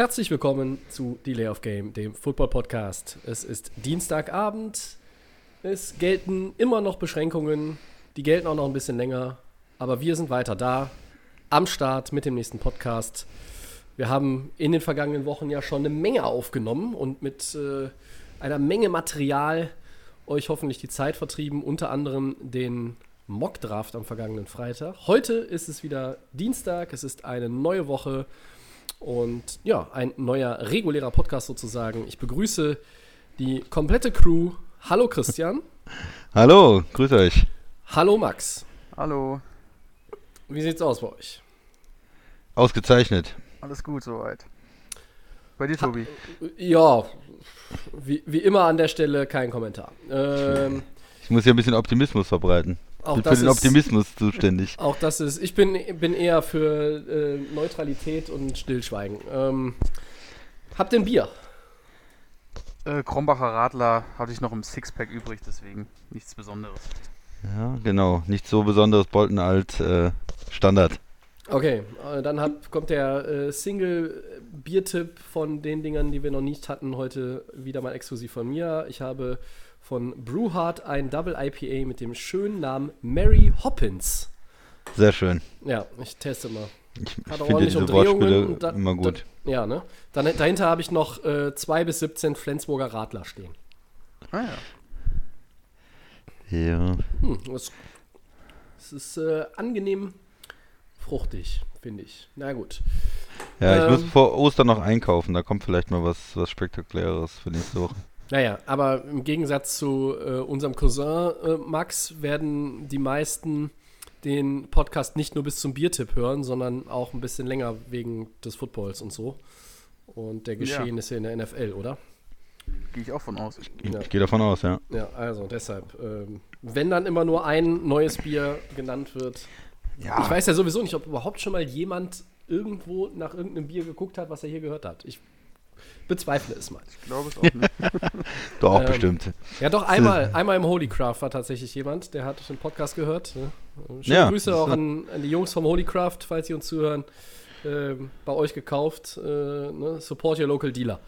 Herzlich willkommen zu Delay of Game, dem Football Podcast. Es ist Dienstagabend. Es gelten immer noch Beschränkungen. Die gelten auch noch ein bisschen länger. Aber wir sind weiter da. Am Start mit dem nächsten Podcast. Wir haben in den vergangenen Wochen ja schon eine Menge aufgenommen und mit äh, einer Menge Material euch hoffentlich die Zeit vertrieben. Unter anderem den Mockdraft am vergangenen Freitag. Heute ist es wieder Dienstag. Es ist eine neue Woche. Und ja, ein neuer regulärer Podcast sozusagen. Ich begrüße die komplette Crew. Hallo Christian. Hallo, grüß euch. Hallo Max. Hallo, Wie sieht's aus bei euch? Ausgezeichnet. alles gut soweit. Bei dir, Tobi? Ja, wie, wie immer an der Stelle kein Kommentar. Ähm, Ich muss hier ein bisschen Optimismus verbreiten. Auch Bin für den ist- Optimismus zuständig. auch das ist, ich bin, bin eher für äh, Neutralität und Stillschweigen. Ähm, habt ihr ein Bier? Äh, Krombacher Radler hatte ich noch im Sixpack übrig, deswegen nichts Besonderes. Ja, genau. Nichts so besonderes, Bolton alt, äh, Standard. Okay, äh, dann hat, kommt der äh, Single-Biertipp von den Dingern, die wir noch nicht hatten, heute wieder mal exklusiv von mir. Ich habe von Brewhard ein Double IPA mit dem schönen Namen Mary Hoppins. Sehr schön. Ja, ich teste mal. Ich, ich Hat ordentlich diese Umdrehungen. Da- immer gut. Da, ja, ne? Dann, dahinter habe ich noch äh, 2 bis 17 Flensburger Radler stehen. Ah ja. Ja. Hm, es, es ist äh, angenehm fruchtig, finde ich. Na gut. Ja, ich Ähm. muss vor Ostern noch einkaufen. Da kommt vielleicht mal was, was Spektakuläres für nächste Woche. Naja, aber im Gegensatz zu äh, unserem Cousin äh, Max werden die meisten den Podcast nicht nur bis zum Biertipp hören, sondern auch ein bisschen länger wegen des Footballs und so. Und der Geschehnisse in der NFL, oder? Gehe ich auch von aus. Ich, Ja. ich gehe davon aus, ja. Ja, also deshalb. Ähm, wenn dann immer nur ein neues Bier genannt wird. Ja. Ich weiß ja sowieso nicht, ob überhaupt schon mal jemand irgendwo nach irgendeinem Bier geguckt hat, was er hier gehört hat. Ich bezweifle es mal. Ich glaube es auch nicht. Doch, Ähm, bestimmt. Ja, doch, einmal, einmal im Holycraft war tatsächlich jemand, der hat den Podcast gehört. Ne? Schöne Ja, Grüße auch an, an die Jungs vom Holycraft, falls sie uns zuhören. Ähm, bei euch gekauft. Äh, ne? Support your local dealer.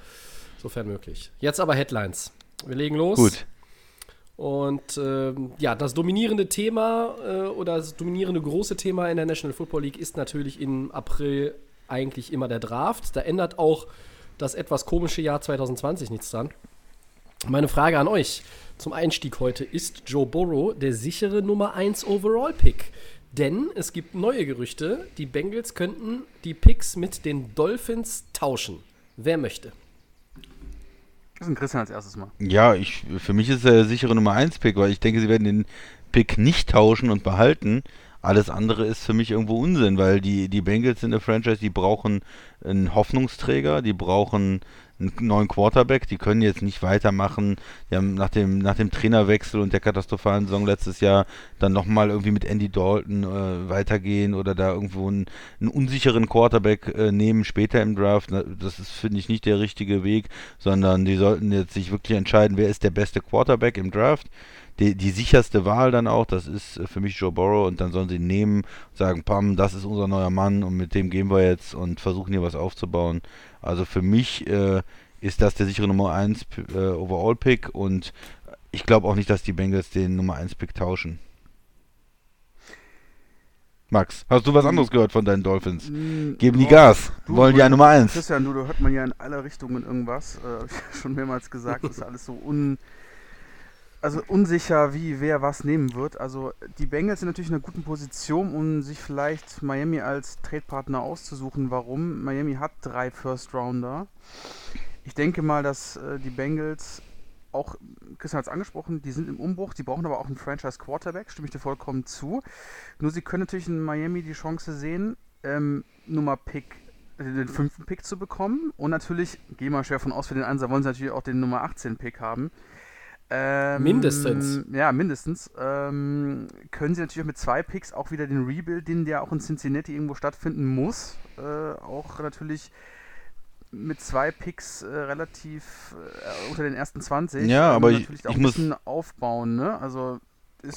Sofern möglich. Jetzt aber Headlines. Wir legen los. Gut. Und ähm, ja, das dominierende Thema äh, oder das dominierende große Thema in der National Football League ist natürlich im April eigentlich immer der Draft. Da ändert auch das etwas komische Jahr 2020 nichts dran. Meine Frage an euch zum Einstieg heute: Ist Joe Burrow der sichere Nummer 1 Overall-Pick? Denn es gibt neue Gerüchte, die Bengals könnten die Picks mit den Dolphins tauschen. Wer möchte? Das ist ein Christian als erstes Mal. Ja, ich, für mich ist er der sichere Nummer 1 Pick, weil ich denke, sie werden den Pick nicht tauschen und behalten. Alles andere ist für mich irgendwo Unsinn, weil die, die Bengals sind eine Franchise, die brauchen einen Hoffnungsträger, die brauchen einen neuen Quarterback, die können jetzt nicht weitermachen. Die haben nach dem, nach dem Trainerwechsel und der katastrophalen Saison letztes Jahr dann nochmal irgendwie mit Andy Dalton äh, weitergehen oder da irgendwo einen, einen unsicheren Quarterback äh, nehmen später im Draft. Das ist, finde ich, nicht der richtige Weg, sondern die sollten jetzt sich wirklich entscheiden, wer ist der beste Quarterback im Draft. Die, die sicherste Wahl dann auch, das ist äh, für mich Joe Burrow und dann sollen sie ihn nehmen, sagen, Pam, das ist unser neuer Mann und mit dem gehen wir jetzt und versuchen hier was aufzubauen. Also für mich äh, ist das der sichere Nummer 1 äh, Overall-Pick und ich glaube auch nicht, dass die Bengals den Nummer 1 Pick tauschen. Max, hast du was anderes gehört von deinen Dolphins? Mm, Geben die Gas, du, wollen die eine Nummer 1. Christian, du, da hört man ja in alle Richtungen irgendwas. Äh, schon mehrmals gesagt, das ist alles so un, also unsicher, wie wer was nehmen wird. Also die Bengals sind natürlich in einer guten Position, um sich vielleicht Miami als Tradepartner auszusuchen. Warum? Miami hat drei First Rounder. Ich denke mal, dass äh, die Bengals auch, Christian hat es angesprochen, die sind im Umbruch, die brauchen aber auch einen Franchise Quarterback, stimme ich dir vollkommen zu. Nur sie können natürlich in Miami die Chance sehen, ähm, Nummer Pick, äh, den fünften Pick zu bekommen. Und natürlich, gehe mal schwer von aus, für den Einser wollen sie natürlich auch den Nummer 18 Pick haben. Ähm, Mindestens. Ja, mindestens. Ähm, können sie natürlich auch mit zwei Picks auch wieder den Rebuild, den der auch in Cincinnati irgendwo stattfinden muss, äh, auch natürlich mit zwei Picks äh, relativ äh, unter den ersten 20. Ja, aber ich- natürlich auch ich ein muss- bisschen aufbauen, ne? Also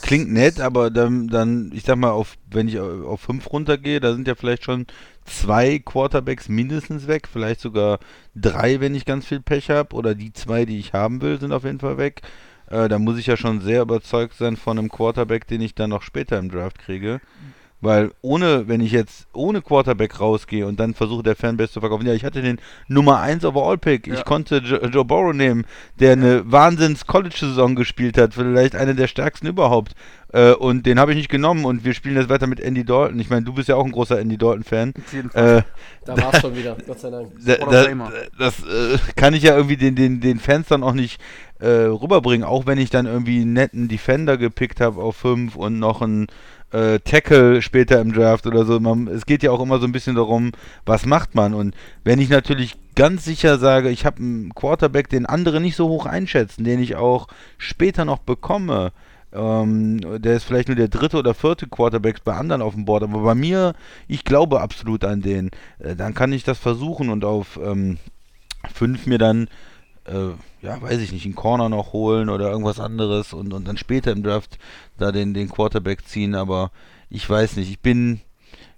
Klingt nett, aber dann, dann, ich sag mal, auf, wenn ich au- auf fünf runtergehe, da sind ja vielleicht schon zwei Quarterbacks mindestens weg, vielleicht sogar drei, wenn ich ganz viel Pech habe, oder die zwei, die ich haben will, sind auf jeden Fall weg. Äh, da muss ich ja schon sehr überzeugt sein von einem Quarterback, den ich dann noch später im Draft kriege. Weil ohne, wenn ich jetzt ohne Quarterback rausgehe und dann versuche der Fanbase zu verkaufen, ja, ich hatte den Nummer 1 Overall Pick, Ja. ich konnte Jo- Joe Burrow nehmen, der eine Wahnsinns College-Saison gespielt hat, vielleicht eine der stärksten überhaupt. Äh, und den habe ich nicht genommen und wir spielen jetzt weiter mit Andy Dalton. Ich meine, du bist ja auch ein großer Andy Dalton-Fan. Äh, Da war es schon wieder, Gott sei Dank. da, da, das äh, kann ich ja irgendwie den, den, den Fans dann auch nicht äh, rüberbringen, auch wenn ich dann irgendwie einen netten Defender gepickt habe auf 5 und noch einen äh, Tackle später im Draft oder so. Man, es geht ja auch immer so ein bisschen darum, was macht man. Und wenn ich natürlich ganz sicher sage, ich habe einen Quarterback, den andere nicht so hoch einschätzen, den ich auch später noch bekomme, ähm, der ist vielleicht nur der dritte oder vierte Quarterback bei anderen auf dem Board, aber bei mir, ich glaube absolut an den. Äh, dann kann ich das versuchen und auf ähm, fünf mir dann, äh, ja, weiß ich nicht, einen Corner noch holen oder irgendwas anderes und, und dann später im Draft da den, den Quarterback ziehen, aber ich weiß nicht, ich bin,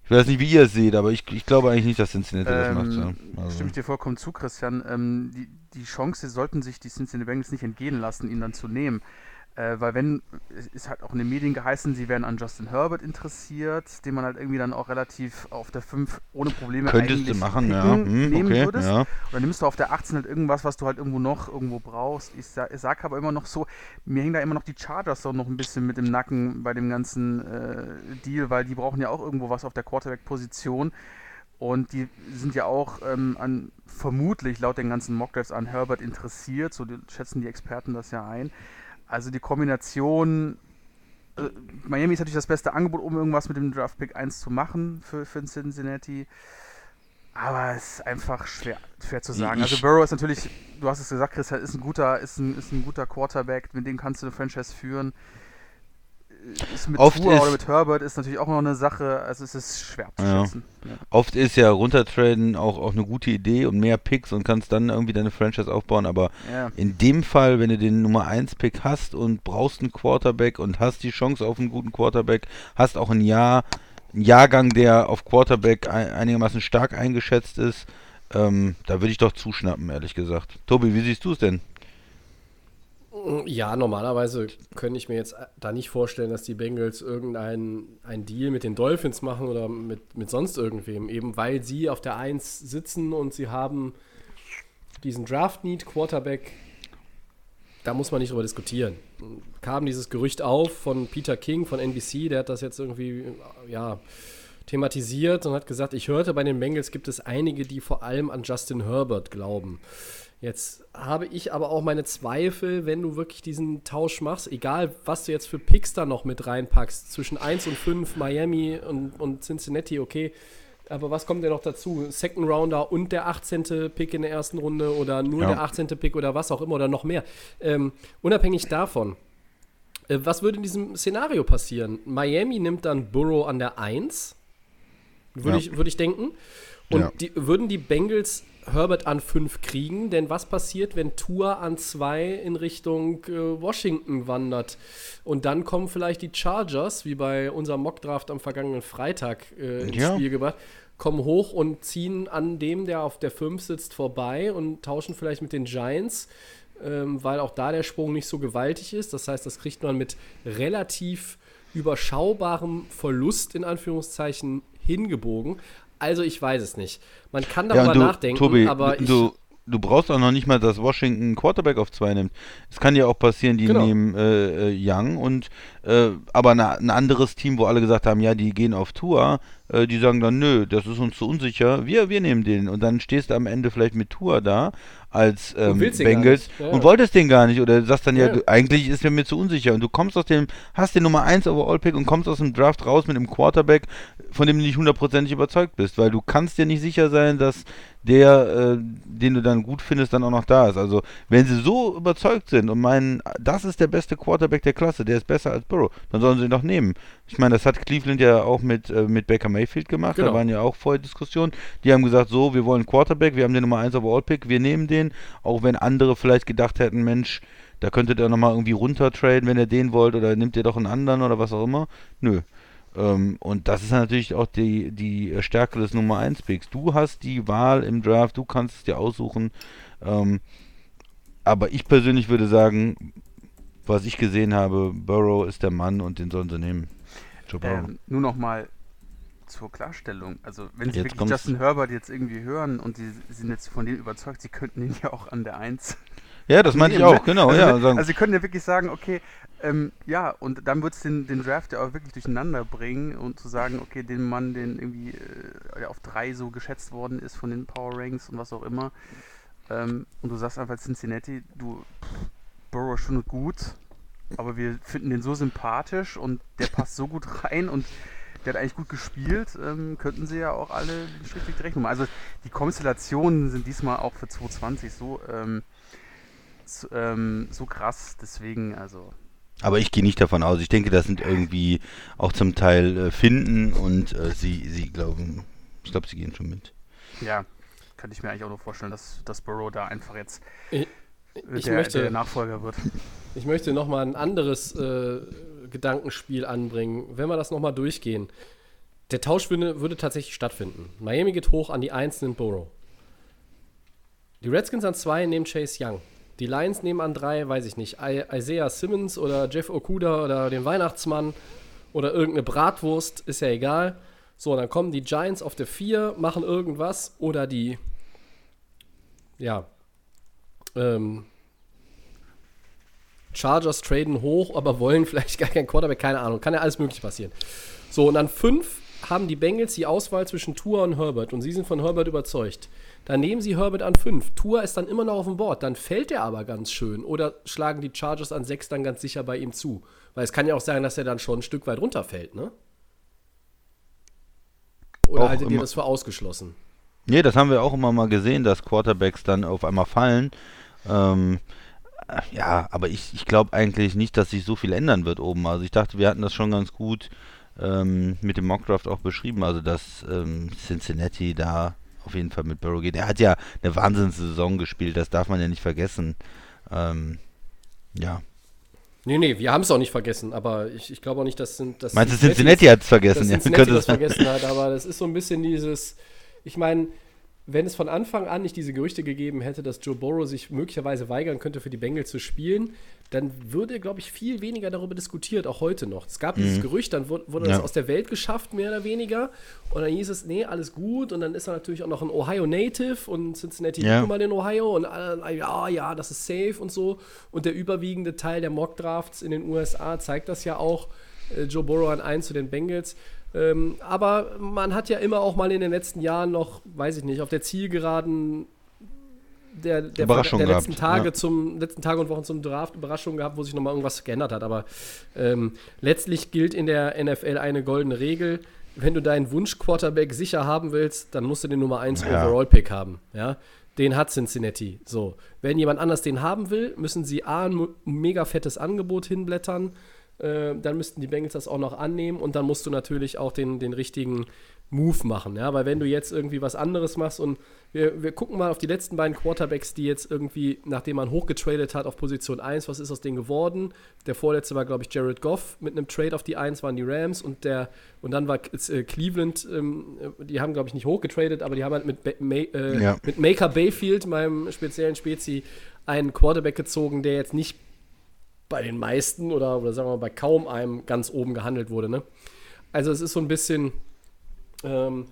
ich weiß nicht, wie ihr es seht, aber ich, ich glaube eigentlich nicht, dass Cincinnati das macht. Ja. Ähm, Also, Stimme ich dir vollkommen zu, Christian. Ähm, die, die Chance sollten sich die Cincinnati Bengals nicht entgehen lassen, ihn dann zu nehmen. Äh, weil wenn, es halt auch in den Medien geheißen, sie wären an Justin Herbert interessiert, den man halt irgendwie dann auch relativ auf der 5 ohne Probleme Könntest du eigentlich machen, ja. Hm, nehmen okay, würdest. ja. Dann nimmst du auf der 18 halt irgendwas, was du halt irgendwo noch irgendwo brauchst. Ich, sa ich sag aber immer noch so, mir hängen da immer noch die Chargers so noch ein bisschen mit im Nacken bei dem ganzen äh, Deal, weil die brauchen ja auch irgendwo was auf der Quarterback-Position. Und die sind ja auch ähm, an, vermutlich laut den ganzen Mockdrafts an Herbert interessiert, so schätzen die Experten das ja ein. Also die Kombination, äh, Miami ist natürlich das beste Angebot, um irgendwas mit dem Draft Pick 1 zu machen für, für Cincinnati. Aber es ist einfach schwer, schwer zu sagen. Also Burrow ist natürlich, du hast es gesagt, Chris, ist ein guter, ist ein, ist ein guter Quarterback, mit dem kannst du eine Franchise führen. Ist mit Oft Tua ist- oder mit Herbert ist natürlich auch noch eine Sache, also es ist schwer zu Ja. schätzen. Ja. Oft ist ja runtertraden auch, auch eine gute Idee und mehr Picks und kannst dann irgendwie deine Franchise aufbauen, aber Ja. in dem Fall, wenn du den Nummer 1 Pick hast und brauchst einen Quarterback und hast die Chance auf einen guten Quarterback, hast auch ein Jahr, einen Jahrgang, der auf Quarterback ein, einigermaßen stark eingeschätzt ist, ähm, da würde ich doch zuschnappen, ehrlich gesagt. Tobi, wie siehst du es denn? Ja, normalerweise könnte ich mir jetzt da nicht vorstellen, dass die Bengals irgendeinen einen Deal mit den Dolphins machen oder mit, mit sonst irgendwem, eben weil sie auf der 1 sitzen und sie haben diesen Draft-Need Quarterback. Da muss man nicht drüber diskutieren. Kam dieses Gerücht auf von Peter King von NBC, der hat das jetzt irgendwie ja, thematisiert und hat gesagt, ich hörte, bei den Bengals gibt es einige, die vor allem an Justin Herbert glauben. Jetzt habe ich aber auch meine Zweifel, wenn du wirklich diesen Tausch machst, egal was du jetzt für Picks da noch mit reinpackst, zwischen 1 und 5, Miami und, und Cincinnati, okay. Aber was kommt denn noch dazu? Second Rounder und der 18. Pick in der ersten Runde oder nur Ja. der 18. Pick oder was auch immer oder noch mehr. Ähm, unabhängig davon, äh, was würde in diesem Szenario passieren? Miami nimmt dann Burrow an der 1, würde Ja. ich, würd ich denken. Und Ja. die, würden die Bengals Herbert an 5 kriegen? Denn was passiert, wenn Tour an 2 in Richtung äh, Washington wandert? Und dann kommen vielleicht die Chargers, wie bei unserem Mockdraft am vergangenen Freitag äh, ins Ja. Spiel gebracht, kommen hoch und ziehen an dem, der auf der 5 sitzt, vorbei und tauschen vielleicht mit den Giants ähm, weil auch da der Sprung nicht so gewaltig ist. Das heißt, das kriegt man mit relativ überschaubarem Verlust in Anführungszeichen hingebogen. Also ich weiß es nicht. Man kann darüber und du, nachdenken, Tobi, aber ich, du, du brauchst auch noch nicht mal, dass Washington Quarterback auf zwei nimmt. Es kann ja auch passieren, die Genau. nehmen äh, äh, Young und äh, aber na, ein anderes Team, wo alle gesagt haben, ja, die gehen auf Tour, äh, die sagen dann, nö, das ist uns zu unsicher, wir, wir nehmen den. Und dann stehst du am Ende vielleicht mit Tour da als ähm, gar Bengals nicht. Ja, und ja. wolltest den gar nicht oder sagst dann, ja, Ja. du, eigentlich ist mir mir zu unsicher und du kommst aus dem, hast den Nummer 1 Overall-Pick und kommst aus dem Draft raus mit einem Quarterback, von dem du nicht hundertprozentig überzeugt bist, weil du kannst dir nicht sicher sein, dass der, äh, den du dann gut findest, dann auch noch da ist. Also, wenn sie so überzeugt sind und meinen, das ist der beste Quarterback der Klasse, der ist besser als Burrow, dann sollen sie ihn doch nehmen. Ich meine, das hat Cleveland ja auch mit, äh, mit Baker Mayfield gemacht, Genau. da waren ja auch vorher Diskussionen. Die haben gesagt, so, wir wollen Quarterback, wir haben den Nummer 1 Overall-Pick, wir nehmen den, auch wenn andere vielleicht gedacht hätten, Mensch, da könntet ihr nochmal irgendwie runtertraden, wenn ihr den wollt, oder nimmt ihr doch einen anderen oder was auch immer. Nö. Ähm, und das ist natürlich auch die, die Stärke des Nummer 1 Picks. Du hast die Wahl im Draft, du kannst es dir aussuchen. Ähm, aber ich persönlich würde sagen, was ich gesehen habe, Burrow ist der Mann und den sollen sie nehmen. Joe Burrow. Ähm, nur noch mal zur Klarstellung. Also, wenn Sie Jetzt wirklich. Justin Herbert jetzt irgendwie hören und Sie sind jetzt von dem überzeugt, Sie könnten ihn ja auch an der 1 ja, das meinte ich auch, genau. Also, ja, also Sie können ja wirklich sagen, okay, ähm, ja, und dann wird es den, den Draft ja auch wirklich durcheinander bringen und zu sagen, okay, den Mann, den irgendwie äh, auf drei so geschätzt worden ist von den Power Ranks und was auch immer, ähm, und du sagst einfach Cincinnati, du, Burrow ist schon gut, aber wir finden den so sympathisch und der passt so gut rein und der hat eigentlich gut gespielt, ähm, könnten sie ja auch alle schriftlich direkt machen. Also die Konstellationen sind diesmal auch für 2020 so, ähm, so, ähm, so krass, deswegen, also aber ich gehe nicht davon aus. Ich denke, das sind irgendwie auch zum Teil äh, Finden und äh, sie, sie glauben, ich glaube, sie gehen schon mit. ja, könnte ich mir eigentlich auch nur vorstellen, dass, dass Burrow da einfach jetzt Ich, äh, ich der, möchte, der Nachfolger wird. Ich möchte nochmal ein anderes äh, Gedankenspiel anbringen, wenn wir das nochmal durchgehen. Der Tausch würde, würde tatsächlich stattfinden. Miami geht hoch an die 1 in Burrow. Die Redskins an 2 nehmen Chase Young. Die Lions nehmen an 3, weiß ich nicht, Isaiah Simmons oder Jeff Okuda oder den Weihnachtsmann oder irgendeine Bratwurst, ist ja egal. So, dann kommen die Giants auf der 4, machen irgendwas oder die, ja, ähm, Chargers traden hoch, aber wollen vielleicht gar keinen Quarterback, keine Ahnung. Kann ja alles möglich passieren. So, und an 5 haben die Bengals die Auswahl zwischen Tua und Herbert und sie sind von Herbert überzeugt. Dann nehmen sie Herbert an 5. Tua ist dann immer noch auf dem Board. Dann fällt er aber ganz schön. Oder schlagen die Chargers an 6 dann ganz sicher bei ihm zu. Weil es kann ja auch sein, dass er dann schon ein Stück weit runterfällt, ne? Oder Auch haltet ihr das für ausgeschlossen? Nee, das haben wir auch immer mal gesehen, dass Quarterbacks dann auf einmal fallen. Ähm, äh, ja, aber ich, ich glaube eigentlich nicht, dass sich so viel ändern wird oben. Also ich dachte, wir hatten das schon ganz gut ähm, mit dem Mockdraft auch beschrieben, also dass ähm, Cincinnati da auf jeden Fall mit Burrow geht. Er hat ja eine Wahnsinnssaison gespielt, das darf man ja nicht vergessen. Ähm, ja. Nee, nee, wir haben es auch nicht vergessen, aber ich, ich glaube auch nicht, dass, dass Meinst du, Cincinnati hat es vergessen? Ja, Cincinnati könnte das vergessen hat, aber das ist so ein bisschen dieses, ich meine, wenn es von Anfang an nicht diese Gerüchte gegeben hätte, dass Joe Burrow sich möglicherweise weigern könnte, für die Bengals zu spielen, dann würde, glaube ich, viel weniger darüber diskutiert, auch heute noch. Es gab dieses Gerücht, dann wurde, wurde das Ja. aus der Welt geschafft, mehr oder weniger. Und dann hieß es, nee, alles gut. Und dann ist er natürlich auch noch ein Ohio Native und Cincinnati Ja. mal in Ohio und alle, ja, ja, das ist safe und so. Und der überwiegende Teil der Mock-Drafts in den USA zeigt das ja auch. Äh, Joe Burrow an 1 zu den Bengals. Ähm, aber man hat ja immer auch mal in den letzten Jahren noch, weiß ich nicht, auf der Zielgeraden der, der, Überraschung der letzten gehabt, Tage ja. zum letzten Tage und Wochen zum Draft Überraschungen gehabt, wo sich nochmal irgendwas geändert hat. Aber ähm, letztlich gilt in der NFL eine goldene Regel. Wenn du deinen Wunsch-Quarterback sicher haben willst, dann musst du den Nummer 1 Ja. Overall-Pick haben. Ja? Den hat Cincinnati. So. Wenn jemand anders den haben will, müssen sie A, ein mega fettes Angebot hinblättern. Äh, dann müssten die Bengals das auch noch annehmen und dann musst du natürlich auch den, den richtigen Move machen. Ja? Weil wenn du jetzt irgendwie was anderes machst und wir, wir gucken mal auf die letzten beiden Quarterbacks, die jetzt irgendwie, nachdem man hochgetradet hat auf Position 1, was ist aus denen geworden? Der vorletzte war, glaube ich, Jared Goff mit einem Trade auf die 1 waren die Rams und der und dann war äh, Cleveland, ähm, die haben, glaube ich, nicht hochgetradet, aber die haben halt mit, Ba- Ma äh, Ja. mit Maker Bayfield, meinem speziellen Spezi, einen Quarterback gezogen, der jetzt nicht bei den meisten oder, oder sagen wir mal bei kaum einem ganz oben gehandelt wurde. Ne? Also es ist so ein bisschen, ähm,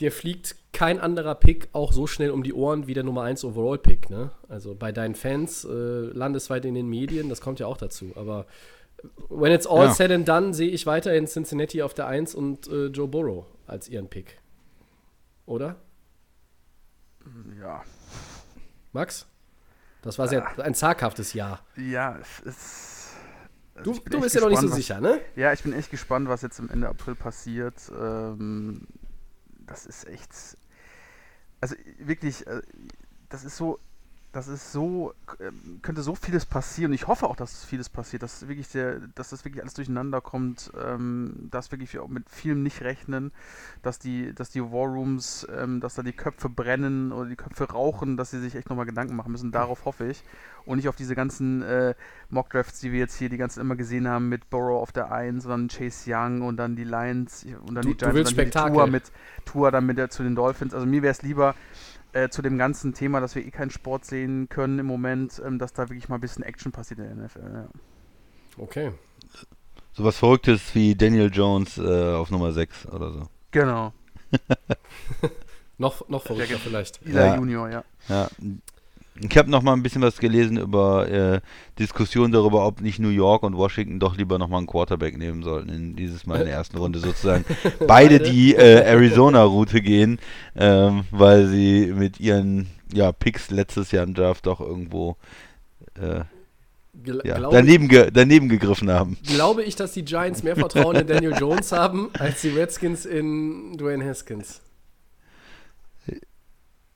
dir fliegt kein anderer Pick auch so schnell um die Ohren wie der Nummer 1 Overall-Pick. Ne? Also bei deinen Fans, äh, landesweit in den Medien, das kommt ja auch dazu. Aber when it's all Ja. said and done, sehe ich weiterhin Cincinnati auf der 1 und äh, Joe Burrow als ihren Pick. Oder? Ja. Max? Das war sehr ein zaghaftes Ja. Ja, es ist. also Du, du bist ja noch nicht so was- sicher, ne? Ja, ich bin echt gespannt, was jetzt am Ende April passiert. Ähm, das ist echt. Also wirklich, äh, das ist so. Das ist so, ähm, könnte so vieles passieren. Ich hoffe auch, dass vieles passiert, dass wirklich der, dass das wirklich alles durcheinander kommt, ähm, dass wirklich wir auch mit vielem nicht rechnen, dass die, dass die War Rooms, ähm, dass da die Köpfe brennen oder die Köpfe rauchen, dass sie sich echt nochmal Gedanken machen müssen. Darauf hoffe ich. Und nicht auf diese ganzen äh, Mock-Drafts, die wir jetzt hier die ganzen immer gesehen haben, mit Burrow auf der 1 und dann Chase Young und dann die Lions und dann Du- die Giants und dann die Spektakel. Tour mit Tour dann mit der, zu den Dolphins. Also mir wäre es lieber äh, zu dem ganzen Thema, dass wir eh keinen Sport sehen können im Moment, ähm, dass da wirklich mal ein bisschen Action passiert in der NFL. Ja. Okay. Sowas Verrücktes wie Daniel Jones äh, auf Nummer 6 oder so. Genau. Noch, noch verrückter Ja, vielleicht. Ja. Junior, ja. Ja. Ich habe noch mal ein bisschen was gelesen über äh, Diskussionen darüber, ob nicht New York und Washington doch lieber noch mal einen Quarterback nehmen sollten in dieses Mal in der ersten Runde sozusagen. Beide die äh, Arizona-Route gehen, ähm, weil sie mit ihren ja, Picks letztes Jahr im Draft doch irgendwo äh, ja, daneben, ge daneben gegriffen haben. glaube ich, dass die Giants mehr Vertrauen in Daniel Jones haben, als die Redskins in Dwayne Haskins.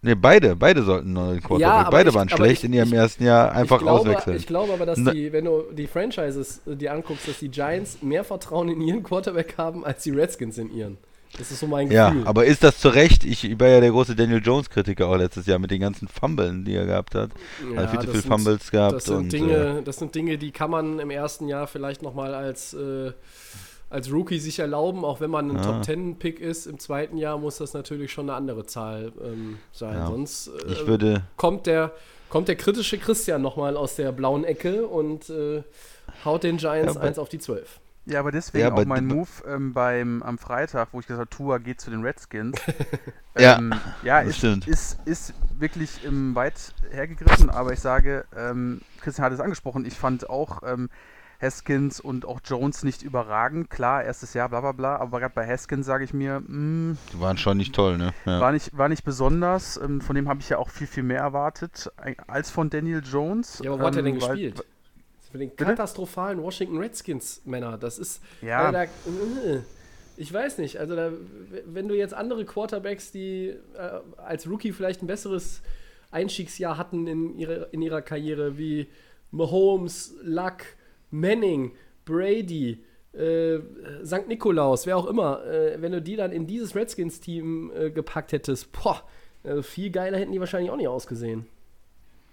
Ne, beide, beide sollten neuen Quarterback. aber beide ich- waren schlecht ich- in ihrem ich- ersten Jahr einfach ich glaube, auswechseln. Ich glaube aber, dass die, wenn du die Franchises äh, dir anguckst, dass die Giants mehr Vertrauen in ihren Quarterback haben, als die Redskins in ihren. Das ist so mein Ja, Gefühl. aber ist das zu Recht? Ich war ja der große Daniel Jones-Kritiker auch letztes Jahr mit den ganzen Fummeln, die er gehabt hat. Ja, also viel zu das viel sind- Fumbles gehabt. Das sind, und, äh, Dinge, das sind Dinge, die kann man im ersten Jahr vielleicht nochmal als, äh, als Rookie sich erlauben, auch wenn man ein Ah. Top-10-Pick ist. Im zweiten Jahr muss das natürlich schon eine andere Zahl ähm, sein. Ja. Sonst äh, ich würde, kommt, der, kommt der kritische Christian nochmal aus der blauen Ecke und äh, haut den Giants Ja, eins auf die 12. Ja, aber deswegen Ja, auch aber mein d- Move ähm, beim, am Freitag, wo ich gesagt habe, Tua geht zu den Redskins. Ja, ähm, ja das ist, stimmt. ist, ist wirklich ähm, weit hergegriffen, aber ich sage, ähm, Christian hat es angesprochen, ich fand auch ähm, Haskins und auch Jones nicht überragend. Klar, erstes Jahr, bla bla bla, aber gerade bei Haskins sage ich mir, mh, die waren schon nicht toll, ne? Ja. war, nicht, war nicht besonders. Ähm, von dem habe ich ja auch viel, viel mehr erwartet äh, als von Daniel Jones. Ja, aber wo hat er denn ähm, weil- gespielt? Für den Bitte? katastrophalen Washington Redskins, Männer. Das ist. Ja. Da, äh, ich weiß nicht. Also, da, wenn du jetzt andere Quarterbacks, die äh, als Rookie vielleicht ein besseres Einstiegsjahr hatten in, ihre, in ihrer Karriere, wie Mahomes, Luck, Manning, Brady, äh, St. Nikolaus, wer auch immer, äh, wenn du die dann in dieses Redskins-Team äh, gepackt hättest, boah, äh, viel geiler hätten die wahrscheinlich auch nicht ausgesehen.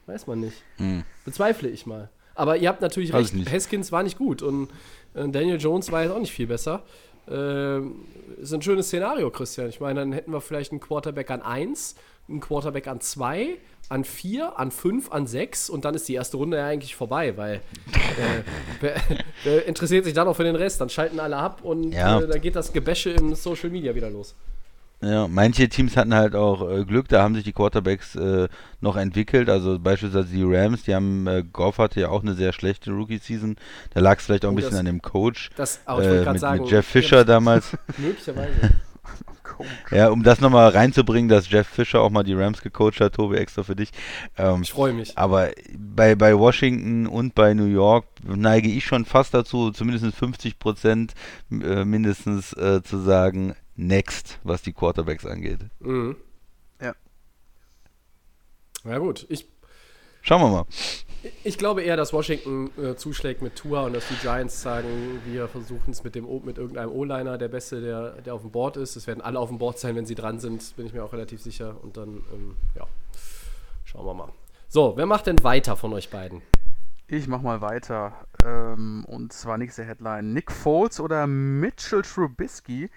Weiß man nicht. Hm. Bezweifle ich mal. Aber ihr habt natürlich Weiß recht. Haskins war nicht gut und äh, Daniel Jones war jetzt auch nicht viel besser. Ähm, ist ein schönes Szenario, Christian. Ich meine, dann hätten wir vielleicht einen Quarterback an 1, einen Quarterback an 2, an 4, an 5, an 6 und dann ist die erste Runde ja eigentlich vorbei, weil äh, wer, wer interessiert sich dann noch für den Rest? Dann schalten alle ab und Ja. äh, dann geht das Gebäsche im Social Media wieder los. Ja, manche Teams hatten halt auch äh, Glück, da haben sich die Quarterbacks äh, noch entwickelt. Also beispielsweise die Rams, die haben, äh, Goff hatte ja auch eine sehr schlechte Rookie-Season. Da lag es vielleicht auch ein Oh, bisschen das- an dem Coach. Das, aber ich wollte Äh, mit, sagen, mit Jeff Fisher damals. möglicherweise. Coach. Ja, um das nochmal reinzubringen, dass Jeff Fisher auch mal die Rams gecoacht hat, Tobi, extra für dich. Ähm, Ich freue mich. aber bei, bei Washington und bei New York neige ich schon fast dazu, zumindest 50 Prozent äh, mindestens äh, zu sagen, next, was die Quarterbacks angeht. Mhm. Ja. Ja gut, ich Schauen wir mal. Ich glaube eher, dass Washington äh, zuschlägt mit Tua und dass die Giants sagen, wir versuchen es mit, mit irgendeinem O-Liner, der Beste, der, der auf dem Board ist. Es werden alle auf dem Board sein, wenn sie dran sind, bin ich mir auch relativ sicher. Und dann, ähm, ja, schauen wir mal. So, wer macht denn weiter von euch beiden? Ich mach mal weiter. Ähm, und zwar nächste Headline. Nick Foles oder Mitchell Trubisky.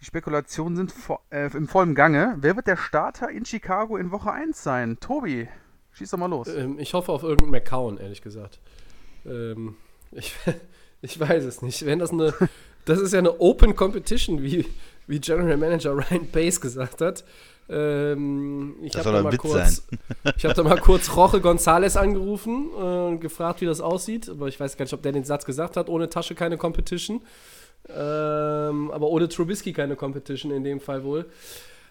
Die Spekulationen sind vo äh, im vollen Gange. Wer wird der Starter in Chicago in Woche 1 sein? Tobi, schieß doch mal los. Ähm, ich hoffe auf irgendeinen McCown, ehrlich gesagt. Ähm, ich, ich weiß es nicht. Wenn das eine, das ist ja eine Open Competition, wie, wie General Manager Ryan Pace gesagt hat. Ähm, ich habe da mal kurz, ich habe da mal kurz Roche González angerufen äh, und gefragt, wie das aussieht. Aber ich weiß gar nicht, ob der den Satz gesagt hat. Ohne Tasche keine Competition. Ähm, aber ohne Trubisky keine Competition in dem Fall wohl.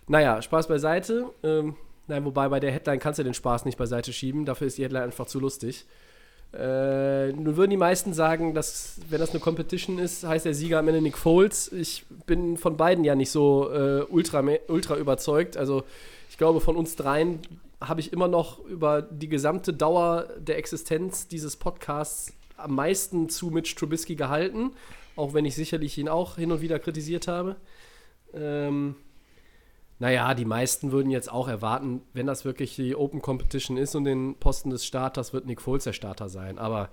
Naja, Spaß beiseite. Ähm, nein, wobei bei der Headline kannst du den Spaß nicht beiseite schieben. Dafür ist die Headline einfach zu lustig. Äh, nun würden die meisten sagen, dass, wenn das eine Competition ist, heißt der Sieger am Ende Nick Foles. Ich bin von beiden ja nicht so äh, ultra, ultra überzeugt. Also, ich glaube, von uns dreien habe ich immer noch über die gesamte Dauer der Existenz dieses Podcasts am meisten zu Mitch Trubisky gehalten. Auch wenn ich sicherlich ihn auch hin und wieder kritisiert habe. Ähm, naja, die meisten würden jetzt auch erwarten, wenn das wirklich die Open Competition ist und den Posten des Starters, wird Nick Foles der Starter sein. Aber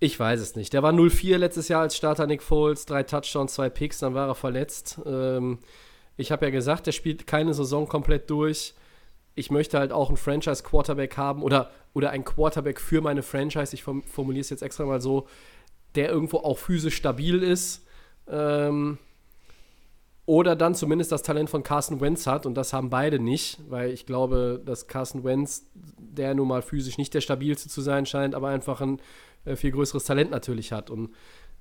ich weiß es nicht. Der war 0-4 letztes Jahr als Starter, Nick Foles. Drei Touchdowns, zwei Picks, dann war er verletzt. Ähm, ich habe ja gesagt, der spielt keine Saison komplett durch. Ich möchte halt auch einen Franchise-Quarterback haben oder, oder ein Quarterback für meine Franchise. Ich form- formuliere es jetzt extra mal so, der irgendwo auch physisch stabil ist. Ähm, oder dann zumindest das Talent von Carson Wentz hat und das haben beide nicht, weil ich glaube, dass Carson Wentz, der nun mal physisch nicht der stabilste zu sein scheint, aber einfach ein äh, viel größeres Talent natürlich hat. Und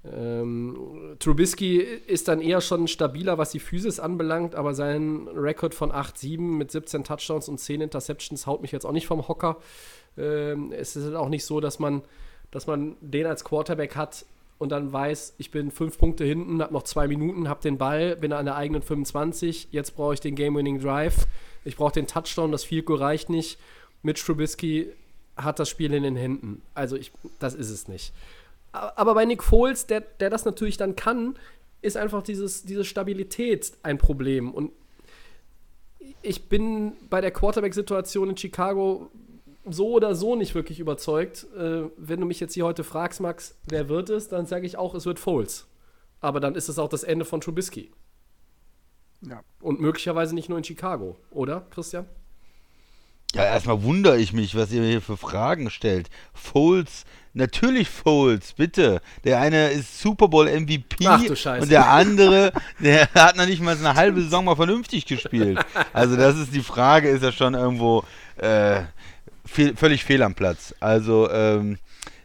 ähm, Trubisky ist dann eher schon stabiler, was die Physis anbelangt, aber sein Rekord von 8-7 mit 17 Touchdowns und 10 Interceptions haut mich jetzt auch nicht vom Hocker. Ähm, es ist halt auch nicht so, dass man, dass man den als Quarterback hat und dann weiß, ich bin fünf Punkte hinten, habe noch zwei Minuten, habe den Ball, bin an der eigenen 25, jetzt brauche ich den Game-Winning Drive, ich brauche den Touchdown, das Field Goal reicht nicht. Mitch Trubisky hat das Spiel in den Händen. Also ich, das ist es nicht. Aber bei Nick Foles, der, der das natürlich dann kann, ist einfach dieses, diese Stabilität ein Problem. Und ich bin bei der Quarterback-Situation in Chicago so oder so nicht wirklich überzeugt. Äh, wenn du mich jetzt hier heute fragst, Max, wer wird es, dann sage ich auch, es wird Foles. Aber dann ist es auch das Ende von Trubisky. Ja. Und möglicherweise nicht nur in Chicago, oder, Christian? Ja, erstmal wundere ich mich, was ihr mir hier für Fragen stellt. Foles, natürlich Foles, bitte. Der eine ist Super Bowl MVP Ach du Scheiße. und der andere, der hat noch nicht mal eine halbe Saison mal vernünftig gespielt. Also das ist die Frage, ist ja schon irgendwo äh, fehl, völlig fehl am Platz. Also ähm,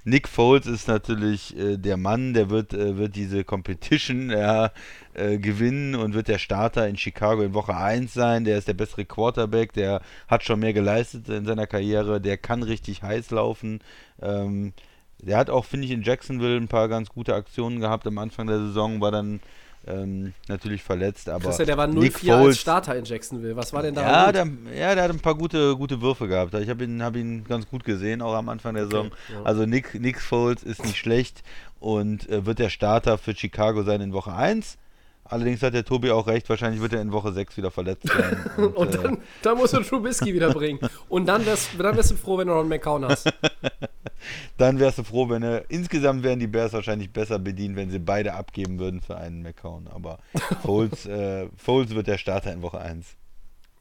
Nick Foles ist natürlich äh, der Mann, der wird, äh, wird diese Competition ja, äh, gewinnen und wird der Starter in Chicago in Woche 1 sein. Der ist der bessere Quarterback, der hat schon mehr geleistet in seiner Karriere, der kann richtig heiß laufen. Ähm, der hat auch, finde ich, in Jacksonville ein paar ganz gute Aktionen gehabt am Anfang der Saison, war dann ähm, natürlich verletzt, aber Christian, der war Nick 0-4 als Starter in Jacksonville. Was war denn da? ja, der, ja, der hat ein paar gute, gute Würfe gehabt. Ich habe ihn, hab ihn ganz gut gesehen, auch am Anfang der Saison. ja. Also Nick, Nick Foles ist nicht schlecht und äh, wird der Starter für Chicago sein in Woche 1. Allerdings hat der Tobi auch recht, wahrscheinlich wird er in Woche 6 wieder verletzt sein. Und, Und äh, dann, dann musst du Trubisky wieder bringen. Und dann wärst, dann wärst du froh, wenn du noch einen McCown hast. dann wärst du froh, wenn er. Insgesamt wären die Bears wahrscheinlich besser bedient, wenn sie beide abgeben würden für einen McCown. Aber Foles, äh, Foles wird der Starter in Woche 1.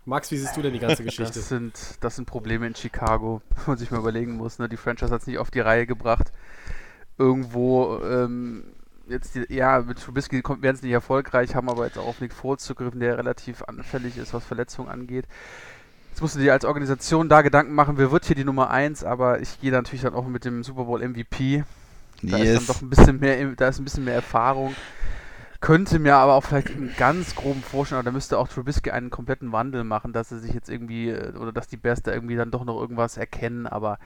Max, wie siehst du denn die ganze Geschichte? Das sind, das sind Probleme in Chicago, wo man sich mal überlegen muss. Ne? Die Franchise hat es nicht auf die Reihe gebracht. Irgendwo, ähm, jetzt, die, ja, mit Trubisky werden es nicht erfolgreich, haben aber jetzt auch auf Nick Foles zugegriffen, der relativ anfällig ist, was Verletzungen angeht. Jetzt musst du dir als Organisation da Gedanken machen, wer wird hier die Nummer 1, aber ich gehe natürlich dann auch mit dem Super Bowl MVP. Da ist dann doch ein bisschen mehr, da ist ein bisschen mehr Erfahrung. Könnte mir aber auch vielleicht einen ganz groben vorstellen, aber da müsste auch Trubisky einen kompletten Wandel machen, dass er sich jetzt irgendwie, äh, oder dass die Bears da irgendwie dann doch noch irgendwas erkennen, aber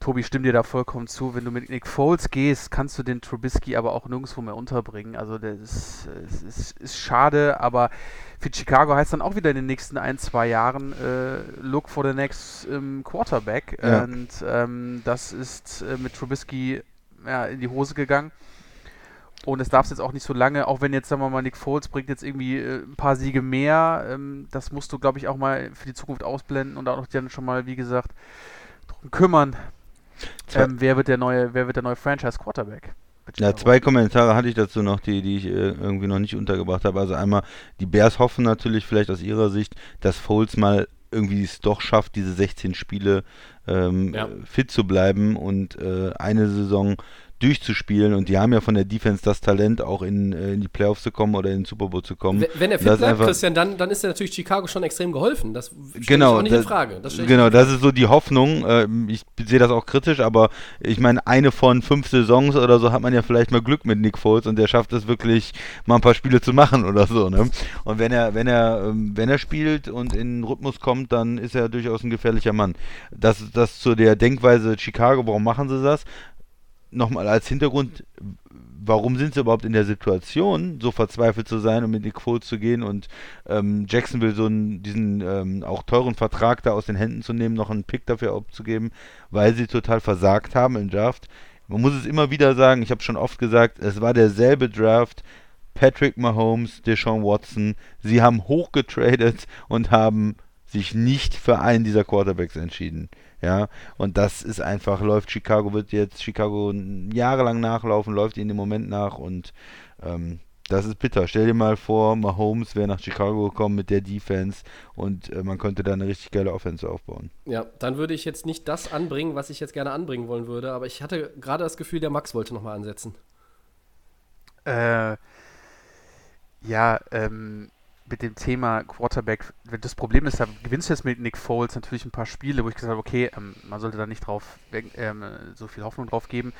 Tobi, stimm dir da vollkommen zu. Wenn du mit Nick Foles gehst, kannst du den Trubisky aber auch nirgendwo mehr unterbringen. Also das ist, ist, ist, ist schade, aber für Chicago heißt dann auch wieder in den nächsten ein, zwei Jahren äh, Look for the next ähm, Quarterback. Ja. Und ähm, das ist äh, mit Trubisky ja, in die Hose gegangen. Und es darf es jetzt auch nicht so lange, auch wenn jetzt, sagen wir mal, Nick Foles bringt jetzt irgendwie äh, ein paar Siege mehr, ähm, das musst du, glaube ich, auch mal für die Zukunft ausblenden und auch dann schon mal, wie gesagt, drum kümmern. Ähm, wer wird der neue, wer wird der neue Franchise Quarterback? Ja, zwei Kommentare hatte ich dazu noch, die, die ich äh, irgendwie noch nicht untergebracht habe. Also einmal, die Bears hoffen natürlich vielleicht aus ihrer Sicht, dass Foles mal irgendwie es doch schafft, diese 16 Spiele ähm, Ja. fit zu bleiben und äh, eine Saison durchzuspielen und die haben ja von der Defense das Talent, auch in, äh, in die Playoffs zu kommen oder in den Super Bowl zu kommen. Wenn- Wenn er fit bleibt, Christian, dann, dann ist er natürlich Chicago schon extrem geholfen. Das stelle Genau, ich auch nicht das, in Frage. Das genau, das ist so die Hoffnung. Ähm, ich sehe das auch kritisch, aber ich meine, eine von fünf Saisons oder so hat man ja vielleicht mal Glück mit Nick Foles und der schafft es wirklich, mal ein paar Spiele zu machen oder so. Ne? Und wenn er, wenn er, ähm, wenn er spielt und in den Rhythmus kommt, dann ist er durchaus ein gefährlicher Mann. Das, das zu der Denkweise Chicago, warum machen sie das? Nochmal als Hintergrund, warum sind sie überhaupt in der Situation, so verzweifelt zu sein und mit Nick zu gehen und ähm, Jacksonville so einen, diesen ähm, auch teuren Vertrag da aus den Händen zu nehmen, noch einen Pick dafür abzugeben, weil sie total versagt haben im Draft. Man muss es immer wieder sagen, ich habe schon oft gesagt, es war derselbe Draft, Patrick Mahomes, Deshaun Watson, sie haben hochgetradet und haben sich nicht für einen dieser Quarterbacks entschieden. Ja, und das ist einfach, läuft Chicago, wird jetzt Chicago jahrelang nachlaufen, läuft ihnen im Moment nach und ähm, das ist bitter. Stell dir mal vor, Mahomes wäre nach Chicago gekommen mit der Defense und äh, man könnte da eine richtig geile Offense aufbauen. Ja, dann würde ich jetzt nicht das anbringen, was ich jetzt gerne anbringen wollen würde, aber ich hatte gerade das Gefühl, der Max wollte nochmal ansetzen. Äh, ja, ähm, mit dem Thema Quarterback, das Problem ist, da gewinnst du jetzt mit Nick Foles natürlich ein paar Spiele, wo ich gesagt habe, okay, ähm, man sollte da nicht drauf weg- ähm, so viel Hoffnung drauf geben.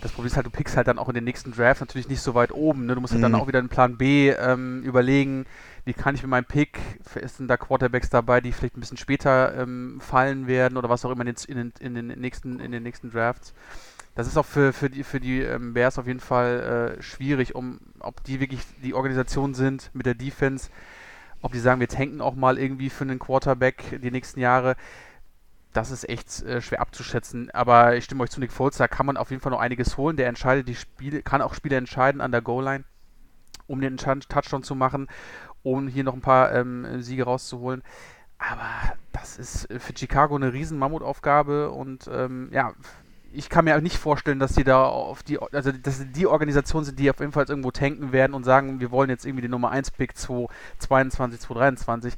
Das Problem ist halt, du pickst halt dann auch in den nächsten Draft natürlich nicht so weit oben. Ne? Du musst halt dann Mhm. auch wieder einen Plan B ähm, überlegen, wie kann ich mit meinem Pick, ist denn da Quarterbacks dabei, die vielleicht ein bisschen später ähm, fallen werden oder was auch immer in den, in den, in den, nächsten, in den nächsten Drafts. Das ist auch für, für die, für die ähm, Bears auf jeden Fall äh, schwierig, um ob die wirklich die Organisation sind mit der Defense, ob die sagen, wir tanken auch mal irgendwie für einen Quarterback die nächsten Jahre. Das ist echt äh, schwer abzuschätzen. Aber ich stimme euch zu, Nick Foles, da kann man auf jeden Fall noch einiges holen. Der entscheidet die Spiele, kann auch Spiele entscheiden an der Goal-Line, um den Touch- Touchdown zu machen, um hier noch ein paar ähm, Siege rauszuholen. Aber das ist äh, für Chicago eine riesen Mammutaufgabe und ähm, ja, ich kann mir nicht vorstellen, dass die da auf die, also dass die Organisation sind, die auf jeden Fall irgendwo tanken werden und sagen, wir wollen jetzt irgendwie den Nummer 1 Pick 2022, 2023.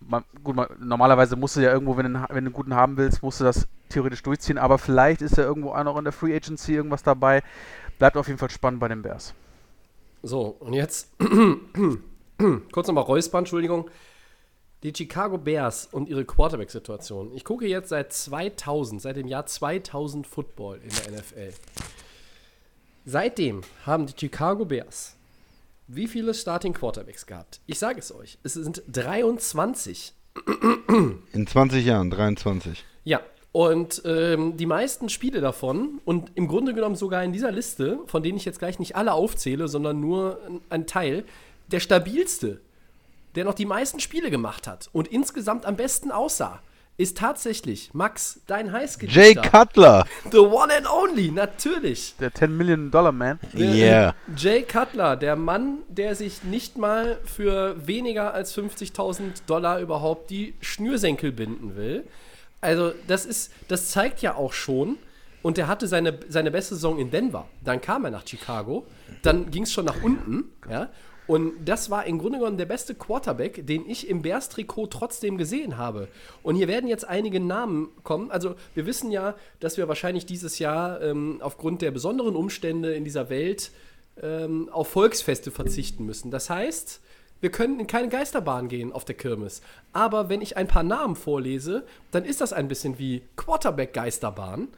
Man, gut, man, normalerweise musst du ja irgendwo, wenn du, einen- wenn du einen guten haben willst, musst du das theoretisch durchziehen, aber vielleicht ist ja irgendwo auch noch in der Free Agency irgendwas dabei. Bleibt auf jeden Fall spannend bei den Bears. So, und jetzt kurz nochmal Räuspern, Entschuldigung. Die Chicago Bears und ihre Quarterback-Situation. Ich gucke jetzt seit 2000, seit dem Jahr 2000 Football in der NFL. Seitdem haben die Chicago Bears wie viele Starting Quarterbacks gehabt? Ich sage es euch, es sind 23. In 20 Jahren, 23. Ja, und ähm, die meisten Spiele davon und im Grunde genommen sogar in dieser Liste, von denen ich jetzt gleich nicht alle aufzähle, sondern nur ein- ein Teil, der stabilste, der noch die meisten Spiele gemacht hat und insgesamt am besten aussah, ist tatsächlich Max, dein Jay Heißgeliebter. Cutler. The one and only, natürlich. Der 10 Million Dollar Man. Yeah. Jay Cutler, der Mann, der sich nicht mal für weniger als 50.000 Dollar überhaupt die Schnürsenkel binden will. Also, das ist, das zeigt ja auch schon. Und der hatte seine, seine beste Saison in Denver. Dann kam er nach Chicago. Dann ging es schon nach unten. Ja. Und das war im Grunde genommen der beste Quarterback, den ich im Bears-Trikot trotzdem gesehen habe. Und hier werden jetzt einige Namen kommen. Also, wir wissen ja, dass wir wahrscheinlich dieses Jahr ähm, aufgrund der besonderen Umstände in dieser Welt ähm, auf Volksfeste verzichten müssen. Das heißt, wir können in keine Geisterbahn gehen auf der Kirmes. Aber wenn ich ein paar Namen vorlese, dann ist das ein bisschen wie Quarterback-Geisterbahn.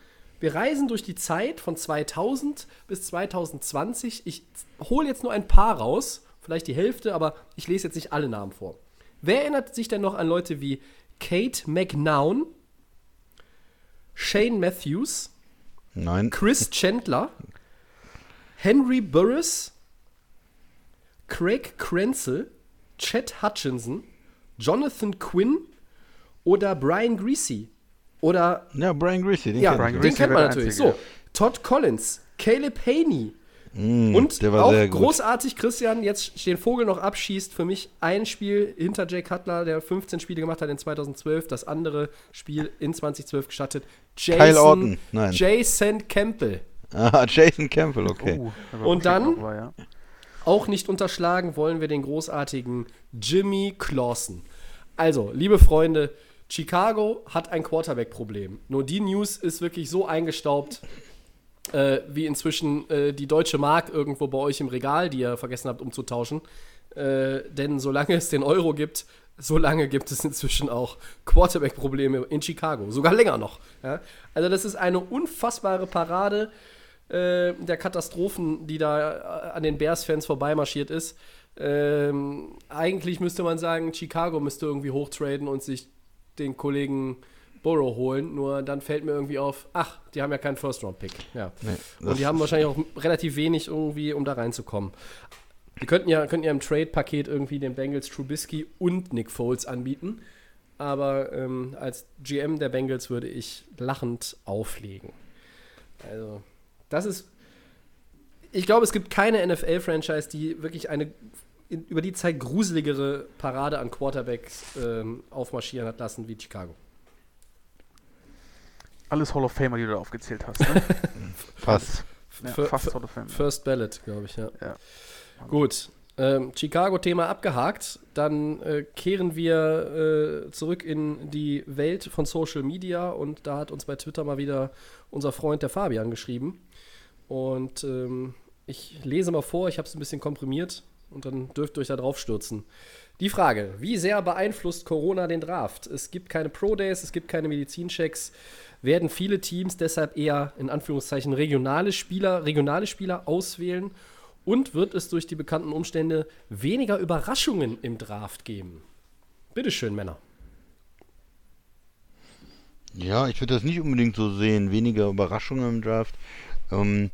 Wir reisen durch die Zeit von 2000 bis 2020. Ich hole jetzt nur ein paar raus, vielleicht die Hälfte, aber ich lese jetzt nicht alle Namen vor. Wer erinnert sich denn noch an Leute wie Kate McNown, Shane Matthews, Nein. Chris Chandler, Henry Burris, Craig Krenzel, Chet Hutchinson, Jonathan Quinn oder Brian Greasy. Oder, Ja, Brian Greasy, den ja, kenn Brian den Greasy kennt man natürlich. Einzige. So, Todd Collins, Caleb Haney. Mm, Und der war auch sehr gut. großartig, Christian, jetzt den Vogel noch abschießt. Für mich ein Spiel hinter Jay Cutler, der 15 Spiele gemacht hat in 2012. Das andere Spiel in 2012 gestattet. Jason, Kyle Orton, nein. Jason Campbell. Ah, Jason Campbell, okay. Oh, war Und dann- mal, ja. Auch nicht unterschlagen wollen wir den großartigen Jimmy Clausen. Also, liebe Freunde, Chicago hat ein Quarterback-Problem. Nur die News ist wirklich so eingestaubt. Äh, wie inzwischen äh, die deutsche Mark irgendwo bei euch im Regal, die ihr vergessen habt umzutauschen. Äh, denn solange es den Euro gibt, solange gibt es inzwischen auch Quarterback-Probleme in Chicago. Sogar länger noch. Ja? Also, das ist eine unfassbare Parade äh, der Katastrophen, die da äh, an den Bears-Fans vorbeimarschiert ist. Ähm, eigentlich müsste man sagen, Chicago müsste irgendwie hochtraden und sich den Kollegen Burrow holen. Nur dann fällt mir irgendwie auf, ach, die haben ja keinen First-Round-Pick. Ja. Nee, und die haben wahrscheinlich auch relativ wenig irgendwie, um da reinzukommen. Die könnten ja, könnten ja im Trade-Paket irgendwie den Bengals Trubisky und Nick Foles anbieten. Aber ähm, als GM der Bengals würde ich lachend auflegen. Also, das ist. Ich glaube, es gibt keine NFL-Franchise, die wirklich eine in, über die Zeit gruseligere Parade an Quarterbacks ähm, aufmarschieren hat lassen wie Chicago. Alles Hall of Famer, die du da aufgezählt hast. Ne? Fast. ja, fast Hall of Famer. First Ballot, glaube ich, ja. Ja. Gut. Ähm, Chicago-Thema abgehakt. Dann äh, kehren wir äh, zurück in die Welt von Social Media und da hat uns bei Twitter mal wieder unser Freund der Fabian geschrieben. Und ähm, ich lese mal vor, ich habe es ein bisschen komprimiert und dann dürft ihr euch da drauf stürzen. Die Frage: Wie sehr beeinflusst Corona den Draft? Es gibt keine Pro Days, es gibt keine Medizinchecks. Werden viele Teams deshalb eher in Anführungszeichen regionale Spieler, regionale Spieler auswählen? Und wird es durch die bekannten Umstände weniger Überraschungen im Draft geben? Bitteschön, Männer. Ja, ich würde das nicht unbedingt so sehen. Weniger Überraschungen im Draft. Ähm,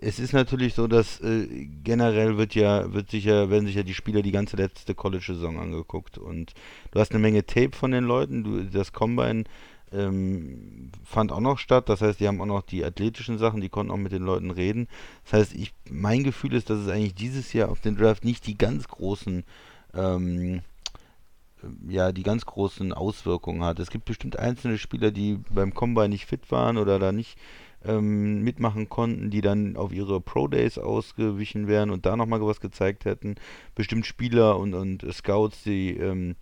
es ist natürlich so, dass äh, generell wird ja, wird sicher, werden sich ja die Spieler die ganze letzte College-Saison angeguckt. Und du hast eine Menge Tape von den Leuten. Du, das Combine ähm, fand auch noch statt. Das heißt, die haben auch noch die athletischen Sachen, die konnten auch mit den Leuten reden. Das heißt, ich, mein Gefühl ist, dass es eigentlich dieses Jahr auf den Draft nicht die ganz großen ähm, ja, die ganz großen Auswirkungen hat. Es gibt bestimmt einzelne Spieler, die beim Combine nicht fit waren oder da nicht ähm, mitmachen konnten, die dann auf ihre Pro Days ausgewichen wären und da nochmal was gezeigt hätten. Bestimmt Spieler und, und Scouts, die ähm,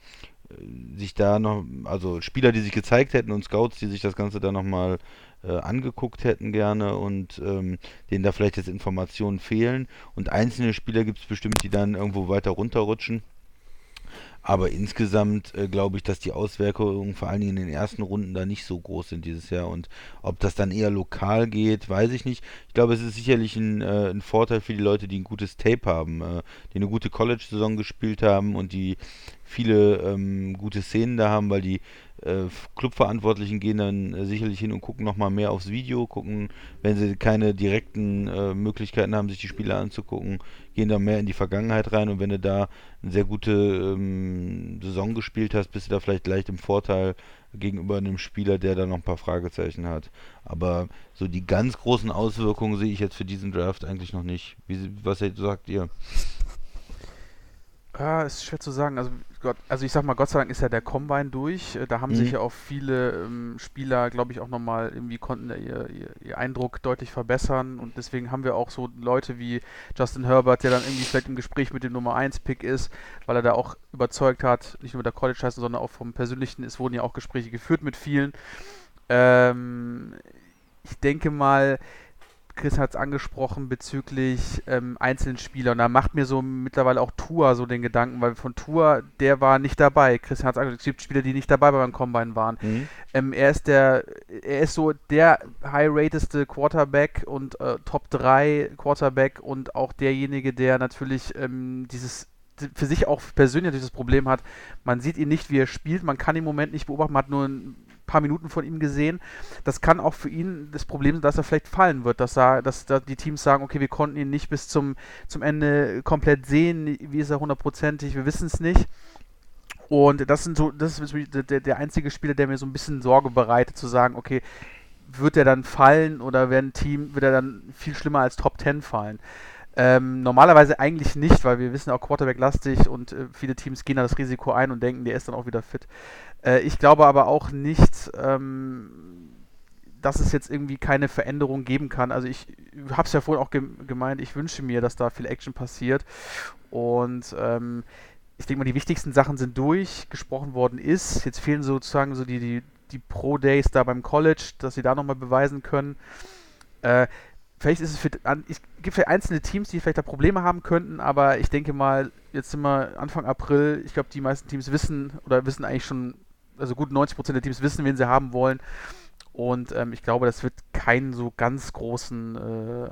sich da noch, also Spieler, die sich gezeigt hätten und Scouts, die sich das Ganze dann nochmal äh, angeguckt hätten gerne und ähm, denen da vielleicht jetzt Informationen fehlen. Und einzelne Spieler gibt es bestimmt, die dann irgendwo weiter runterrutschen. Aber insgesamt äh, glaube ich, dass die Auswirkungen vor allen Dingen in den ersten Runden da nicht so groß sind dieses Jahr. Und ob das dann eher lokal geht, weiß ich nicht. Ich glaube, es ist sicherlich ein, äh, ein Vorteil für die Leute, die ein gutes Tape haben, äh, die eine gute College-Saison gespielt haben und die viele ähm, gute Szenen da haben, weil die äh, Clubverantwortlichen gehen dann äh, sicherlich hin und gucken nochmal mehr aufs Video, gucken, wenn sie keine direkten äh, Möglichkeiten haben, sich die Spiele anzugucken, gehen da mehr in die Vergangenheit rein und wenn du da eine sehr gute ähm, Saison gespielt hast, bist du da vielleicht leicht im Vorteil gegenüber einem Spieler, der da noch ein paar Fragezeichen hat. Aber so die ganz großen Auswirkungen sehe ich jetzt für diesen Draft eigentlich noch nicht. Wie, was sagt ihr? Ja, ist schwer zu sagen. Also, Gott, also ich sag mal, Gott sei Dank ist ja der Combine durch. Äh, Da haben Mhm. sich ja auch viele ähm, Spieler, glaube ich, auch nochmal irgendwie konnten ihr, ihr, ihr Eindruck deutlich verbessern. Und deswegen haben wir auch so Leute wie Justin Herbert, der dann irgendwie vielleicht im Gespräch mit dem Nummer 1 Pick ist, weil er da auch überzeugt hat, nicht nur mit der College leistung sondern auch vom Persönlichen. Es wurden ja auch Gespräche geführt mit vielen. Ähm, ich denke mal, Chris hat es angesprochen bezüglich ähm, einzelnen Spielern. Und da macht mir so mittlerweile auch Tour so den Gedanken, weil von Tour, der war nicht dabei. Chris hat es angesprochen, es gibt Spieler, die nicht dabei beim Combine waren. Mhm. Ähm, er ist der, er ist so der high-rateste Quarterback und äh, Top 3 Quarterback und auch derjenige, der natürlich ähm, dieses für sich auch persönlich dieses Problem hat. Man sieht ihn nicht, wie er spielt, man kann ihn im Moment nicht beobachten, man hat nur ein paar Minuten von ihm gesehen. Das kann auch für ihn das Problem sein, dass er vielleicht fallen wird, dass, er, dass da die Teams sagen, okay, wir konnten ihn nicht bis zum, zum Ende komplett sehen, wie ist er hundertprozentig, wir wissen es nicht. Und das sind so, das ist der, der einzige Spieler, der mir so ein bisschen Sorge bereitet, zu sagen, okay, wird er dann fallen oder wird ein Team, wird er dann viel schlimmer als Top 10 fallen? Ähm, normalerweise eigentlich nicht, weil wir wissen auch Quarterback-lastig und äh, viele Teams gehen da das Risiko ein und denken, der ist dann auch wieder fit. Äh, ich glaube aber auch nicht, ähm, dass es jetzt irgendwie keine Veränderung geben kann. Also ich habe es ja vorhin auch gem gemeint, ich wünsche mir, dass da viel Action passiert und ähm, ich denke mal, die wichtigsten Sachen sind durch, gesprochen worden ist. Jetzt fehlen sozusagen so die, die, die Pro-Days da beim College, dass sie da nochmal beweisen können. Äh, vielleicht ist es für, an, es gibt vielleicht einzelne Teams, die vielleicht da Probleme haben könnten, aber ich denke mal, jetzt sind wir Anfang April, ich glaube, die meisten Teams wissen oder wissen eigentlich schon, also gut 90% der Teams wissen, wen sie haben wollen. Und ähm, ich glaube, das wird keinen so ganz großen äh,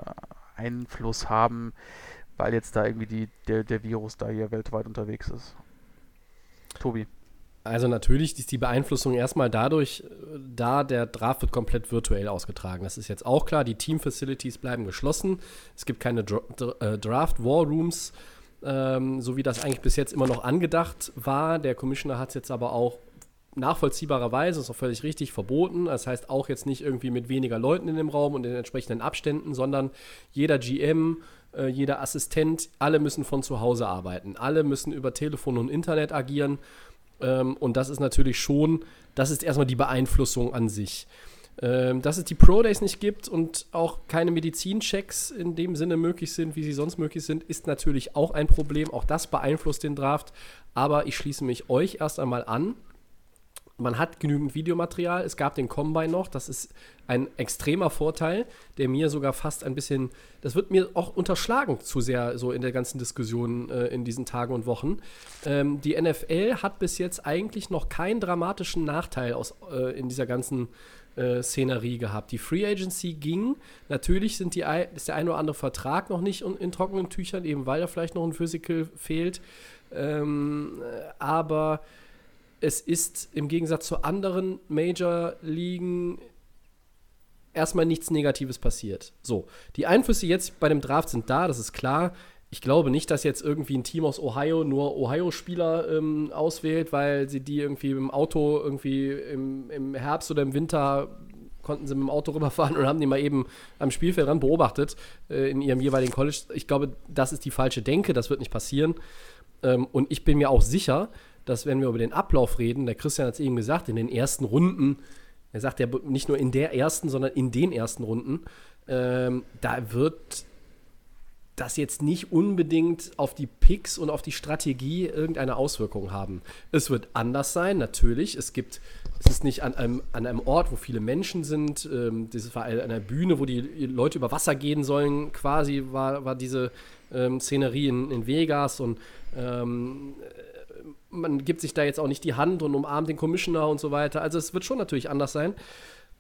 Einfluss haben, weil jetzt da irgendwie die, der, der Virus da hier weltweit unterwegs ist. Tobi. Also natürlich ist die Beeinflussung erstmal dadurch äh, da, der Draft wird komplett virtuell ausgetragen. Das ist jetzt auch klar. Die Team-Facilities bleiben geschlossen. Es gibt keine äh, Draft-War-Rooms, ähm, so wie das eigentlich bis jetzt immer noch angedacht war. Der Commissioner hat es jetzt aber auch nachvollziehbarerweise, ist auch völlig richtig, verboten. Das heißt auch jetzt nicht irgendwie mit weniger Leuten in dem Raum und in entsprechenden Abständen, sondern jeder GM, äh, jeder Assistent, alle müssen von zu Hause arbeiten. Alle müssen über Telefon und Internet agieren. Ähm, und das ist natürlich schon, das ist erstmal die Beeinflussung an sich. Ähm, dass es die Pro Days nicht gibt und auch keine Medizinchecks in dem Sinne möglich sind, wie sie sonst möglich sind, ist natürlich auch ein Problem. Auch das beeinflusst den Draft. Aber ich schließe mich euch erst einmal an man hat genügend Videomaterial. Es gab den Combine noch. Das ist ein extremer Vorteil, der mir sogar fast ein bisschen, das wird mir auch unterschlagen zu sehr so in der ganzen Diskussion äh, in diesen Tagen und Wochen. Ähm, die NFL hat bis jetzt eigentlich noch keinen dramatischen Nachteil aus, äh, in dieser ganzen äh, Szenerie gehabt. Die Free Agency ging. Natürlich sind die, ist der ein oder andere Vertrag noch nicht in, in trockenen Tüchern, eben weil da vielleicht noch ein Physical fehlt. Ähm, äh, aber es ist im Gegensatz zu anderen Major-Ligen erstmal nichts Negatives passiert. So, die Einflüsse jetzt bei dem Draft sind da, das ist klar. Ich glaube nicht, dass jetzt irgendwie ein Team aus Ohio nur Ohio-Spieler ähm, auswählt, weil sie die irgendwie im Auto irgendwie im, im Herbst oder im Winter konnten sie mit dem Auto rüberfahren und haben die mal eben am Spielfeld dran beobachtet äh, in ihrem jeweiligen College. Ich glaube, das ist die falsche Denke, das wird nicht passieren. Ähm, und ich bin mir auch sicher, dass wenn wir über den Ablauf reden, der Christian hat es eben gesagt, in den ersten Runden, er sagt ja nicht nur in der ersten, sondern in den ersten Runden, ähm, da wird das jetzt nicht unbedingt auf die Picks und auf die Strategie irgendeine Auswirkung haben. Es wird anders sein, natürlich. Es gibt, es ist nicht an einem, an einem Ort, wo viele Menschen sind. Ähm, das war an einer Bühne, wo die Leute über Wasser gehen sollen, quasi war, war diese ähm, Szenerie in, in Vegas und ähm, man gibt sich da jetzt auch nicht die Hand und umarmt den Commissioner und so weiter. Also es wird schon natürlich anders sein.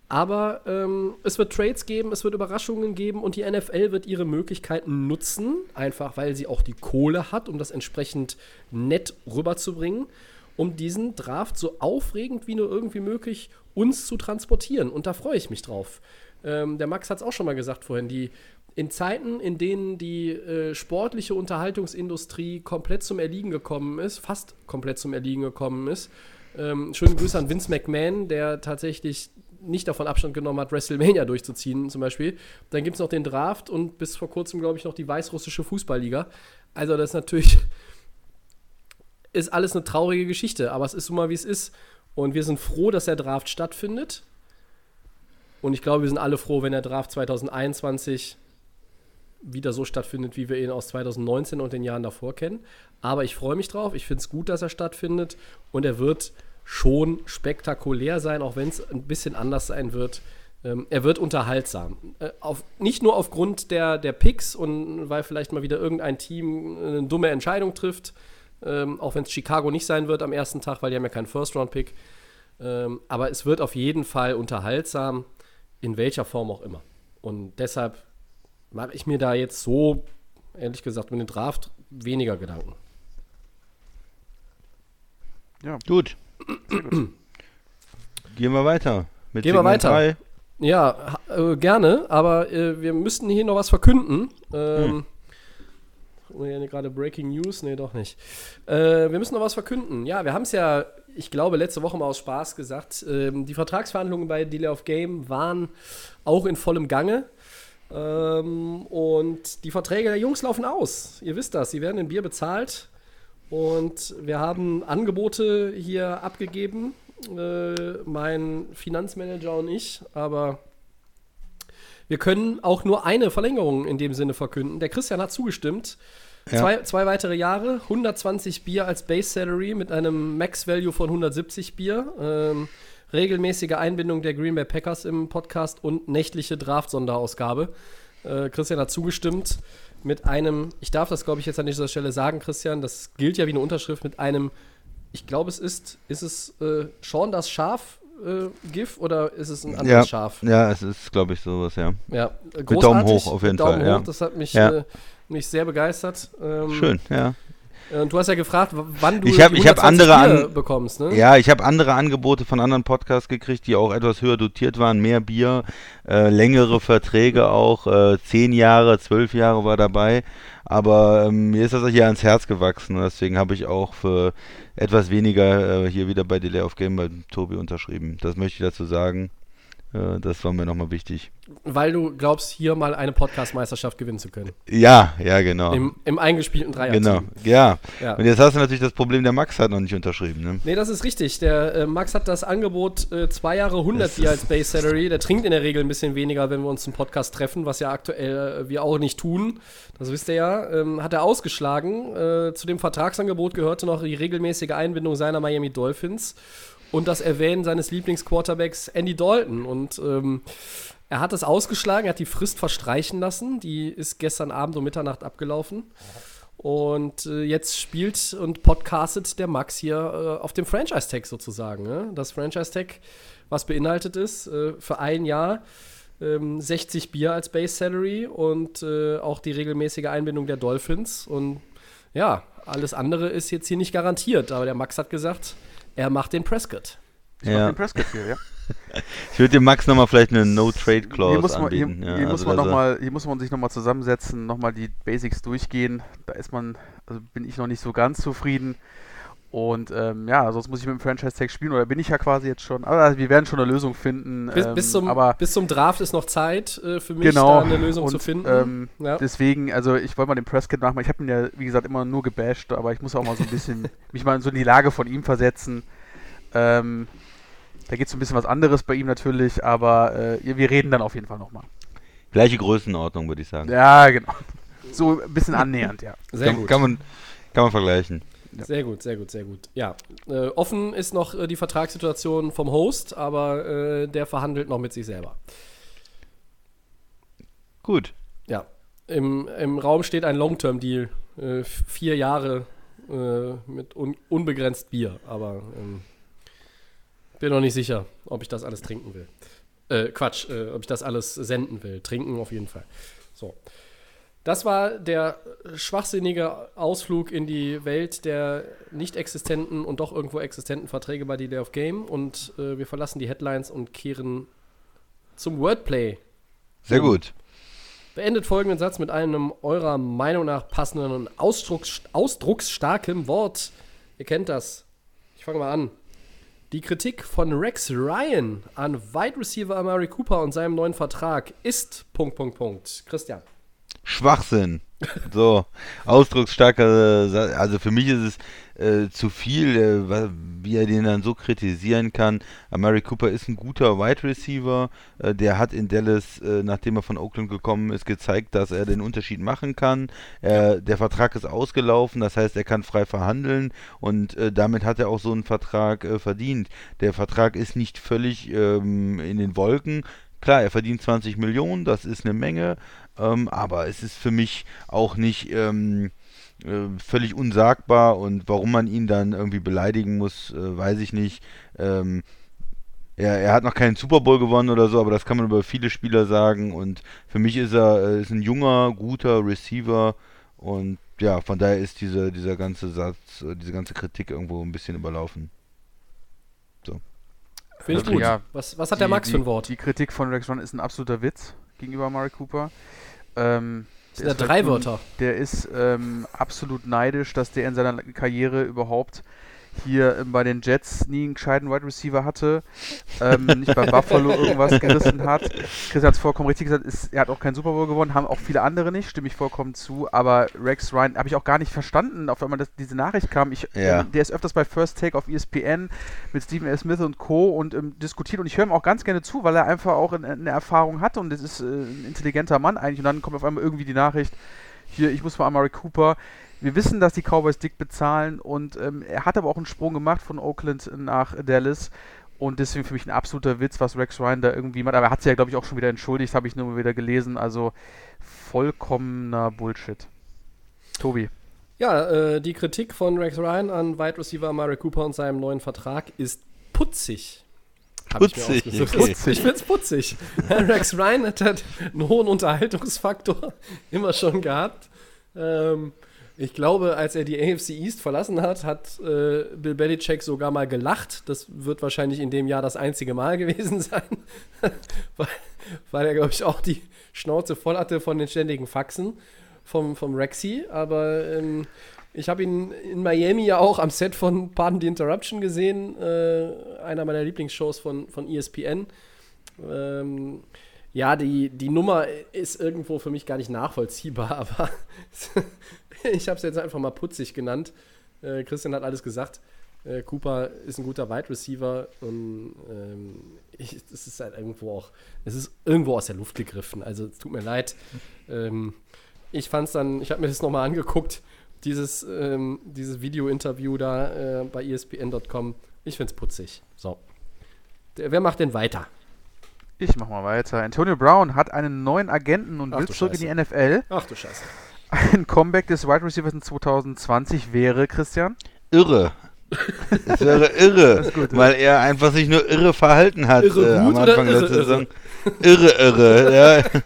Aber ähm, es wird Trades geben, es wird Überraschungen geben und die NFL wird ihre Möglichkeiten nutzen, einfach weil sie auch die Kohle hat, um das entsprechend nett rüberzubringen, um diesen Draft so aufregend wie nur irgendwie möglich uns zu transportieren. Und da freue ich mich drauf. Ähm, der Max hat es auch schon mal gesagt vorhin, die in Zeiten, in denen die äh, sportliche Unterhaltungsindustrie komplett zum Erliegen gekommen ist, fast komplett zum Erliegen gekommen ist. Ähm, schöne Grüße an Vince McMahon, der tatsächlich nicht davon Abstand genommen hat, WrestleMania durchzuziehen, zum Beispiel. Dann gibt es noch den Draft und bis vor kurzem, glaube ich, noch die weißrussische Fußballliga. Also, das ist natürlich ist alles eine traurige Geschichte, aber es ist so mal, wie es ist. Und wir sind froh, dass der Draft stattfindet. Und ich glaube, wir sind alle froh, wenn der Draft 2021 wieder so stattfindet, wie wir ihn aus 2019 und den Jahren davor kennen. Aber ich freue mich drauf. Ich finde es gut, dass er stattfindet. Und er wird schon spektakulär sein, auch wenn es ein bisschen anders sein wird. Ähm, er wird unterhaltsam. Äh, auf, nicht nur aufgrund der, der Picks und weil vielleicht mal wieder irgendein Team eine dumme Entscheidung trifft, ähm, auch wenn es Chicago nicht sein wird am ersten Tag, weil die haben ja keinen First-Round-Pick. Ähm, aber es wird auf jeden Fall unterhaltsam, in welcher Form auch immer. Und deshalb mache ich mir da jetzt so, ehrlich gesagt, mit dem Draft weniger Gedanken. Ja. Gut. Gehen wir weiter. Mit Gehen wir weiter. 3. Ja, äh, gerne, aber äh, wir müssten hier noch was verkünden. Ähm, hm. gerade Breaking News? Nee, doch nicht. Äh, wir müssen noch was verkünden. Ja, wir haben es ja, ich glaube, letzte Woche mal aus Spaß gesagt. Ähm, die Vertragsverhandlungen bei Delay of Game waren auch in vollem Gange. Ähm, und die Verträge der Jungs laufen aus. Ihr wisst das. Sie werden in Bier bezahlt. Und wir haben Angebote hier abgegeben, äh, mein Finanzmanager und ich. Aber wir können auch nur eine Verlängerung in dem Sinne verkünden. Der Christian hat zugestimmt. Ja. Zwei, zwei, weitere Jahre, 120 Bier als Base Salary mit einem Max Value von 170 Bier. Ähm, regelmäßige Einbindung der Green Bay Packers im Podcast und nächtliche Draft-Sonderausgabe. Äh, Christian hat zugestimmt mit einem, ich darf das glaube ich jetzt an dieser Stelle sagen, Christian, das gilt ja wie eine Unterschrift mit einem, ich glaube es ist, ist es äh, Sean das Schaf äh, GIF oder ist es ein anderes Ja, Schaf? ja, es ist, glaube ich, sowas, ja. Ja, äh, Daumen großartig, hoch auf jeden mit Daumen Fall, ja. hoch, das hat mich, Ja. äh, mich sehr begeistert. Ähm, Schön, ja. Äh, Und du hast ja gefragt, wann du Ich hab- die ich hab 120 andere an- bekommst, ne? Ja, ich habe andere Angebote von anderen Podcasts gekriegt, die auch etwas höher dotiert waren, mehr Bier, äh, längere Verträge auch, äh, zehn Jahre, zwölf Jahre war dabei. Aber ähm, mir ist das hier ans Herz gewachsen und deswegen habe ich auch für etwas weniger äh, hier wieder bei Delay of Game bei Tobi unterschrieben. Das möchte ich dazu sagen. Äh, das war mir nochmal wichtig. Weil du glaubst, hier mal eine Podcast-Meisterschaft gewinnen zu können. Ja, ja, genau. Im, im eingespielten Dreier. genau, ja. Ja. Und jetzt hast du natürlich das Problem, der Max hat noch nicht unterschrieben. Ne? Nee, das ist richtig. Der äh, Max hat das Angebot äh, zwei Jahre 100 Das Bier ist- als Base Salary. Der trinkt in der Regel ein bisschen weniger, wenn wir uns zum Podcast treffen, was ja aktuell äh, wir auch nicht tun. Das wisst ihr ja. Ähm, hat er ausgeschlagen. Äh, zu dem Vertragsangebot gehörte noch die regelmäßige Einbindung seiner Miami Dolphins und das Erwähnen seines Lieblingsquarterbacks Andy Dalton. Und ähm, er hat es ausgeschlagen, er hat die Frist verstreichen lassen. Die ist gestern Abend um Mitternacht abgelaufen. Und äh, jetzt spielt und podcastet der Max hier äh, auf dem Franchise-Tag sozusagen. Ne? Das Franchise-Tag, was beinhaltet ist, äh, für ein Jahr ähm, 60 Bier als Base-Salary und äh, auch die regelmäßige Einbindung der Dolphins. Und ja, alles andere ist jetzt hier nicht garantiert. Aber der Max hat gesagt, er macht den Prescott. Ich mach Ja. den Prescott hier, ja. Ich würde dem Max nochmal vielleicht eine Hier No-Trade-Clause muss man, hier, anbieten. ja, hier, muss also man dass noch mal, hier muss man sich nochmal zusammensetzen, nochmal die Basics durchgehen. Da ist man, also bin ich noch nicht so ganz zufrieden. Und ähm, ja, sonst muss ich mit dem Franchise-Tag spielen, oder bin ich ja quasi jetzt schon. Aber also wir werden schon eine Lösung finden. Bis, ähm, bis, zum, aber bis zum Draft ist noch Zeit äh, für mich, Genau. da eine Lösung Und, zu finden. ähm, ja. deswegen, also ich wollte mal den Prescott nachmachen. Ich habe ihn ja, wie gesagt, immer nur gebasht, aber ich muss auch mal so ein bisschen mich mal so in die Lage von ihm versetzen. Ähm, da geht es so ein bisschen was anderes bei ihm natürlich, aber äh, wir reden dann auf jeden Fall nochmal. Gleiche Größenordnung, würde ich sagen. Ja, genau. So ein bisschen annähernd, ja. Sehr kann, gut. Kann man, kann man vergleichen. Sehr gut, sehr gut, sehr gut. Ja, äh, offen ist noch äh, die Vertragssituation vom Host, aber äh, der verhandelt noch mit sich selber. Gut. Ja, im, im Raum steht ein Long-Term-Deal. Äh, vier Jahre äh, mit un unbegrenzt Bier, aber ähm, bin noch nicht sicher, ob ich das alles trinken will. Äh, Quatsch, äh, ob ich das alles senden will. Trinken auf jeden Fall. So. Das war der schwachsinnige Ausflug in die Welt der nicht existenten und doch irgendwo existenten Verträge bei Delay of Game. Und äh, wir verlassen die Headlines und kehren zum Wordplay. Sehr So. gut. Beendet folgenden Satz mit einem eurer Meinung nach passenden und ausdrucks ausdrucksstarken Wort. Ihr kennt das. Ich fange mal an. Die Kritik von Rex Ryan an Wide Receiver Amari Cooper und seinem neuen Vertrag ist Punkt, Punkt, Punkt. Christian. Schwachsinn. So, ausdrucksstarker, also für mich ist es äh, zu viel, äh, wie er den dann so kritisieren kann. Amari Cooper ist ein guter Wide Receiver, äh, der hat in Dallas, äh, nachdem er von Oakland gekommen ist, gezeigt, dass er den Unterschied machen kann. Äh, der Vertrag ist ausgelaufen, das heißt, er kann frei verhandeln und äh, damit hat er auch so einen Vertrag verdient. Der Vertrag ist nicht völlig ähm, in den Wolken. Klar, er verdient 20 Millionen, das ist eine Menge, ähm, aber es ist für mich auch nicht ähm, äh, völlig unsagbar und warum man ihn dann irgendwie beleidigen muss, äh, weiß ich nicht. Ähm, er, er hat noch keinen Super Bowl gewonnen oder so, aber das kann man über viele Spieler sagen und für mich ist er äh, ist ein junger, guter Receiver und ja, von daher ist diese, dieser ganze Satz, äh, diese ganze Kritik irgendwo ein bisschen überlaufen. Finde ich Also, gut. ja, was, was hat der Max die, für ein Wort? Die Kritik von Rex Run ist ein absoluter Witz gegenüber Murray Cooper. Ähm, Das der sind ja ist drei halt nun- Wörter. Der ist ähm, absolut neidisch, dass der in seiner Karriere überhaupt hier ähm, bei den Jets nie einen gescheiten Wide Receiver hatte, ähm, nicht bei Buffalo irgendwas gerissen hat. Chris hat es vollkommen richtig gesagt, ist, er hat auch keinen Super Bowl gewonnen, haben auch viele andere nicht, stimme ich vollkommen zu, aber Rex Ryan habe ich auch gar nicht verstanden, auf einmal das, diese Nachricht kam. Ich, Ja. ähm, der ist öfters bei First Take auf ESPN mit Stephen A. Smith und Co. und ähm, diskutiert und ich höre ihm auch ganz gerne zu, weil er einfach auch eine, eine Erfahrung hat und das ist äh, ein intelligenter Mann eigentlich und dann kommt auf einmal irgendwie die Nachricht, hier, ich muss mal Amari Cooper. Wir wissen, dass die Cowboys dick bezahlen und ähm, er hat aber auch einen Sprung gemacht von Oakland nach Dallas Und deswegen für mich ein absoluter Witz, was Rex Ryan da irgendwie macht. Aber er hat sich ja, glaube ich, auch schon wieder entschuldigt, habe ich nur mal wieder gelesen. Also vollkommener Bullshit. Tobi. Ja, äh, die Kritik von Rex Ryan an Wide Receiver Amari Cooper und seinem neuen Vertrag ist putzig. Hab ich mir Putzig, ausgesucht. okay. Ich find's putzig. Rex Ryan hat halt einen hohen Unterhaltungsfaktor immer schon gehabt. Ähm, ich glaube, als er die AFC East verlassen hat, hat äh, Bill Belichick sogar mal gelacht. Das wird wahrscheinlich in dem Jahr das einzige Mal gewesen sein, weil, weil er, glaube ich, auch die Schnauze voll hatte von den ständigen Faxen vom, vom Rexy. Aber ähm, ich habe ihn in Miami ja auch am Set von Pardon the Interruption gesehen, äh, einer meiner Lieblingsshows von, von ESPN. Ähm, ja, die, die Nummer ist irgendwo für mich gar nicht nachvollziehbar, aber ich habe es jetzt einfach mal putzig genannt. Äh, Christian hat alles gesagt. Äh, Cooper ist ein guter Wide Receiver und ähm, ich, ist halt irgendwo auch, es ist irgendwo aus der Luft gegriffen. Also es tut mir leid. Ähm, ich fand es dann, ich habe mir das nochmal angeguckt, dieses, ähm, dieses Video-Interview da äh, bei ESPN.com. Ich finde es putzig. So. Der, wer macht denn weiter? Ich mach mal weiter. Antonio Brown hat einen neuen Agenten und Ach will zurück in die. NFL. Ach du Scheiße. Ein Comeback des Wide Receivers in 2020 wäre, Christian. Irre. Es wäre irre, weil er einfach sich nur irre verhalten hat Irre äh, am gut Anfang der Saison. Irre, irre, ja.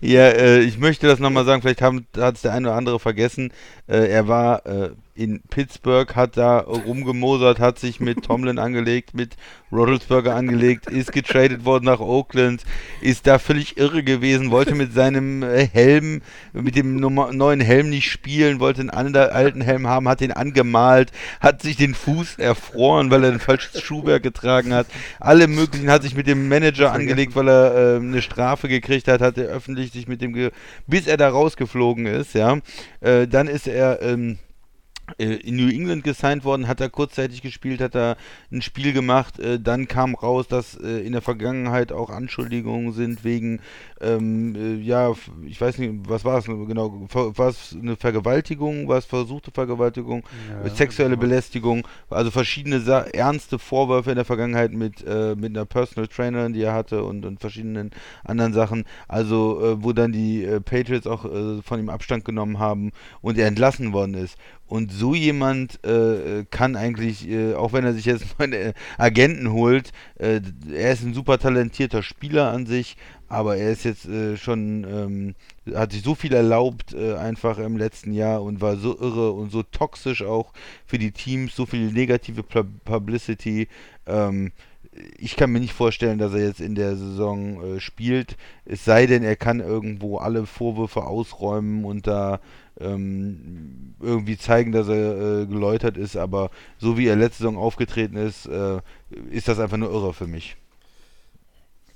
ja, äh, ich möchte das nochmal sagen, vielleicht hat es der eine oder andere vergessen. Äh, er war äh, in Pittsburgh, hat da rumgemosert, hat sich mit Tomlin angelegt, mit Rodelsberger angelegt, ist getradet worden nach Oakland, ist da völlig irre gewesen, wollte mit seinem äh, Helm, mit dem neuen Helm nicht spielen, wollte einen anderen alten Helm haben, hat den angemalt, hat sich den Fuß erfroren, weil er ein falsches Schuhwerk getragen hat. Alle möglichen hat sich mit dem Manager angelegt, weil er äh, eine Strafe gekriegt hat, hat er öffentlich sich mit dem, bis er da rausgeflogen ist, ja. Äh, dann ist er ähm, äh, in New England gesigned worden, hat er kurzzeitig gespielt, hat er ein Spiel gemacht, äh, dann kam raus, dass äh, in der Vergangenheit auch Anschuldigungen sind wegen, ähm, äh, ja, ich weiß nicht, was war es genau, war es eine Vergewaltigung, war es versuchte Vergewaltigung, äh, sexuelle Belästigung, also verschiedene Sa ernste Vorwürfe in der Vergangenheit mit, äh, mit einer Personal Trainerin, die er hatte und, und verschiedenen anderen Sachen, also äh, wo dann die äh, Patriots auch äh, von ihm Abstand genommen haben und er entlassen worden ist. Und so jemand äh, kann eigentlich, äh, auch wenn er sich jetzt einen Agenten holt, äh, er ist ein super talentierter Spieler an sich, aber er ist jetzt äh, schon, ähm, hat sich so viel erlaubt äh, einfach im letzten Jahr und war so irre und so toxisch auch für die Teams, so viel negative Pub- Publicity. Ähm, ich kann mir nicht vorstellen, dass er jetzt in der Saison äh, spielt, es sei denn, er kann irgendwo alle Vorwürfe ausräumen und da ähm, irgendwie zeigen, dass er äh, geläutert ist, aber so wie er letzte Saison aufgetreten ist, äh, ist das einfach nur irre für mich.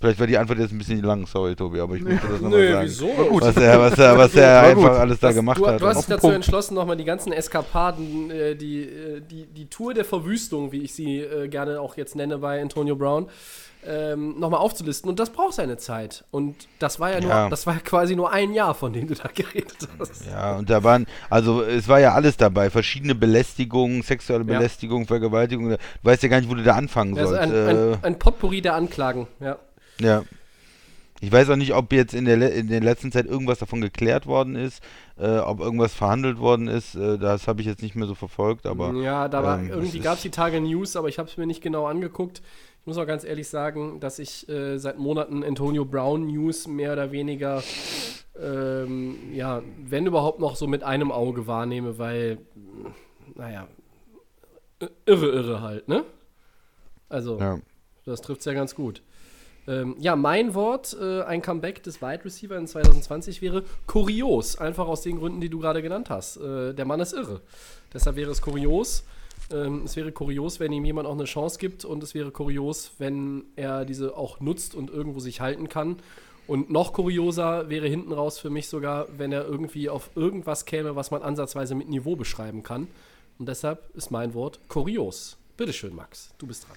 Vielleicht war die Antwort jetzt ein bisschen lang, sorry Tobi, aber ich musste das nochmal sagen. wieso? Was er, was er, was er einfach alles da Das- gemacht du, hat. Du hast dich dazu entschlossen, nochmal die ganzen Eskapaden, äh, die, äh, die, die Tour der Verwüstung, wie ich sie äh, gerne auch jetzt nenne bei Antonio Brown, ähm, nochmal aufzulisten. Und das braucht seine Zeit. Und das war ja nur, Ja. das war ja quasi nur ein Jahr, von dem du da geredet hast. Ja, und da waren, also es war ja alles dabei, verschiedene Belästigungen, sexuelle Ja. Belästigung, Vergewaltigung, du weißt ja gar nicht, wo du da anfangen Also sollst. ein, äh, ein, ein Potpourri der Anklagen, ja. Ja. Ich weiß auch nicht, ob jetzt in der, le- in der letzten Zeit irgendwas davon geklärt worden ist, äh, ob irgendwas verhandelt worden ist. Äh, das habe ich jetzt nicht mehr so verfolgt, aber. ja, da war, ähm, irgendwie gab es die Tage News, aber ich habe es mir nicht genau angeguckt. Ich muss auch ganz ehrlich sagen, dass ich äh, seit Monaten Antonio Brown News mehr oder weniger, ähm, ja, wenn überhaupt noch so mit einem Auge wahrnehme, weil, naja, irre, irre halt, ne? Also, Ja. das trifft es ja ganz gut. Ähm, ja, mein Wort, äh, ein Comeback des Wide Receiver in 2020 wäre kurios. Einfach aus den Gründen, die du gerade genannt hast. Äh, der Mann ist irre. Deshalb wäre es kurios. Ähm, es wäre kurios, wenn ihm jemand auch eine Chance gibt. Und es wäre kurios, wenn er diese auch nutzt und irgendwo sich halten kann. Und noch kurioser wäre hinten raus für mich sogar, wenn er irgendwie auf irgendwas käme, was man ansatzweise mit Niveau beschreiben kann. Und deshalb ist mein Wort kurios. Bitteschön, Max. Du bist dran.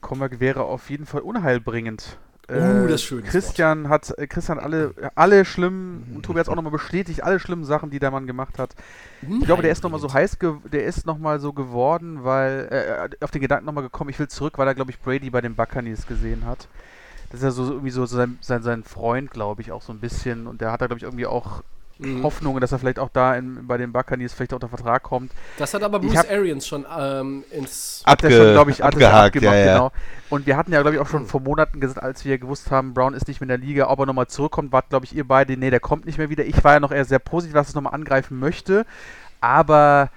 Comeback wäre auf jeden Fall unheilbringend. Oh, Äh, das ist schönes Christian hat äh, Christian alle alle schlimmen und Tobi hat es auch nochmal bestätigt, alle schlimmen Sachen, die der Mann gemacht hat. Ich glaube, der ist nochmal so heiß, der ist nochmal so geworden, weil äh, auf den Gedanken nochmal gekommen, ich will zurück, weil er, glaube ich, Brady bei den Buccaneers gesehen hat. Das ist ja so so irgendwie so sein, sein, sein Freund, glaube ich, auch so ein bisschen. Und der hat da, glaube ich, irgendwie auch Mhm. Hoffnungen, dass er vielleicht auch da in, bei den Buccaneers vielleicht unter Vertrag kommt. Das hat aber Bruce hab- Arians schon ähm, ins. Hat er Abge- schon, glaube ich, abgehakt, abgemacht, ja, ja. genau. Und wir hatten ja, glaube ich, auch schon vor Monaten gesagt, als wir gewusst haben, Brown ist nicht mehr in der Liga, ob er nochmal zurückkommt, wart, glaube ich, ihr beide, nee, der kommt nicht mehr wieder. Ich war ja noch eher sehr positiv, dass er es nochmal angreifen möchte, aber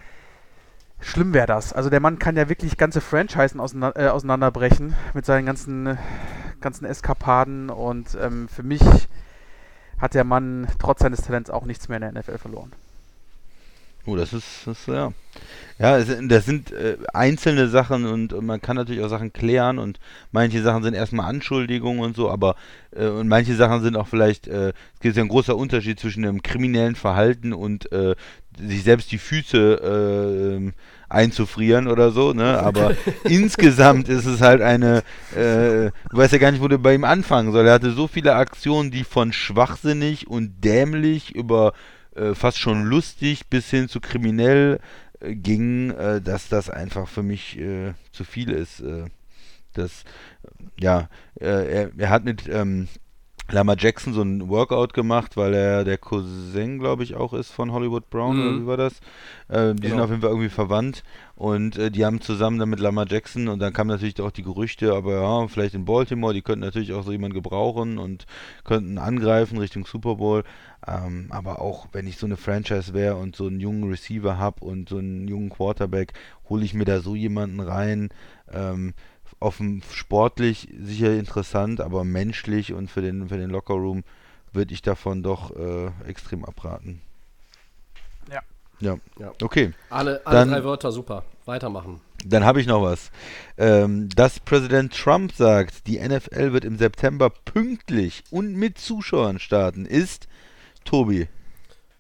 schlimm wäre das. Also der Mann kann ja wirklich ganze Franchisen auseinander, äh, auseinanderbrechen mit seinen ganzen, ganzen Eskapaden und ähm, für mich hat der Mann trotz seines Talents auch nichts mehr in der NFL verloren. Oh, das ist, das ja. Ja, es, das sind äh, einzelne Sachen und, und man kann natürlich auch Sachen klären und manche Sachen sind erstmal Anschuldigungen und so, aber äh, und manche Sachen sind auch vielleicht, äh, es gibt ja ein großer Unterschied zwischen einem kriminellen Verhalten und äh, sich selbst die Füße äh, ähm, einzufrieren oder so, ne? Aber insgesamt ist es halt eine, äh, du weißt ja gar nicht, wo du bei ihm anfangen soll. Er hatte so viele Aktionen, die von schwachsinnig und dämlich über äh, fast schon lustig bis hin zu kriminell äh, gingen, äh, dass das einfach für mich äh, zu viel ist. Äh, das, ja, er, er hat mit ähm, Lama Jackson so ein Workout gemacht, weil er der Cousin, glaube ich, auch ist von Hollywood Brown, oder Mhm. wie war das? Äh, die sind Genau. auf jeden Fall irgendwie verwandt und äh, die haben zusammen dann mit Lama Jackson und dann kamen natürlich auch die Gerüchte, aber ja, vielleicht in Baltimore, die könnten natürlich auch so jemanden gebrauchen und könnten angreifen Richtung Super Bowl. Ähm, aber auch wenn ich so eine Franchise wäre und so einen jungen Receiver habe und so einen jungen Quarterback, hole ich mir da so jemanden rein. Ähm, auf dem sportlich sicher interessant, aber menschlich und für den, für den Lockerroom würde ich davon doch äh, extrem abraten. Ja. Ja. Ja. Okay. Alle, alle Dann- drei Wörter, super. Weitermachen. Dann habe ich noch was. Ähm, dass Präsident Trump sagt, die NFL wird im September pünktlich und mit Zuschauern starten, ist Tobi.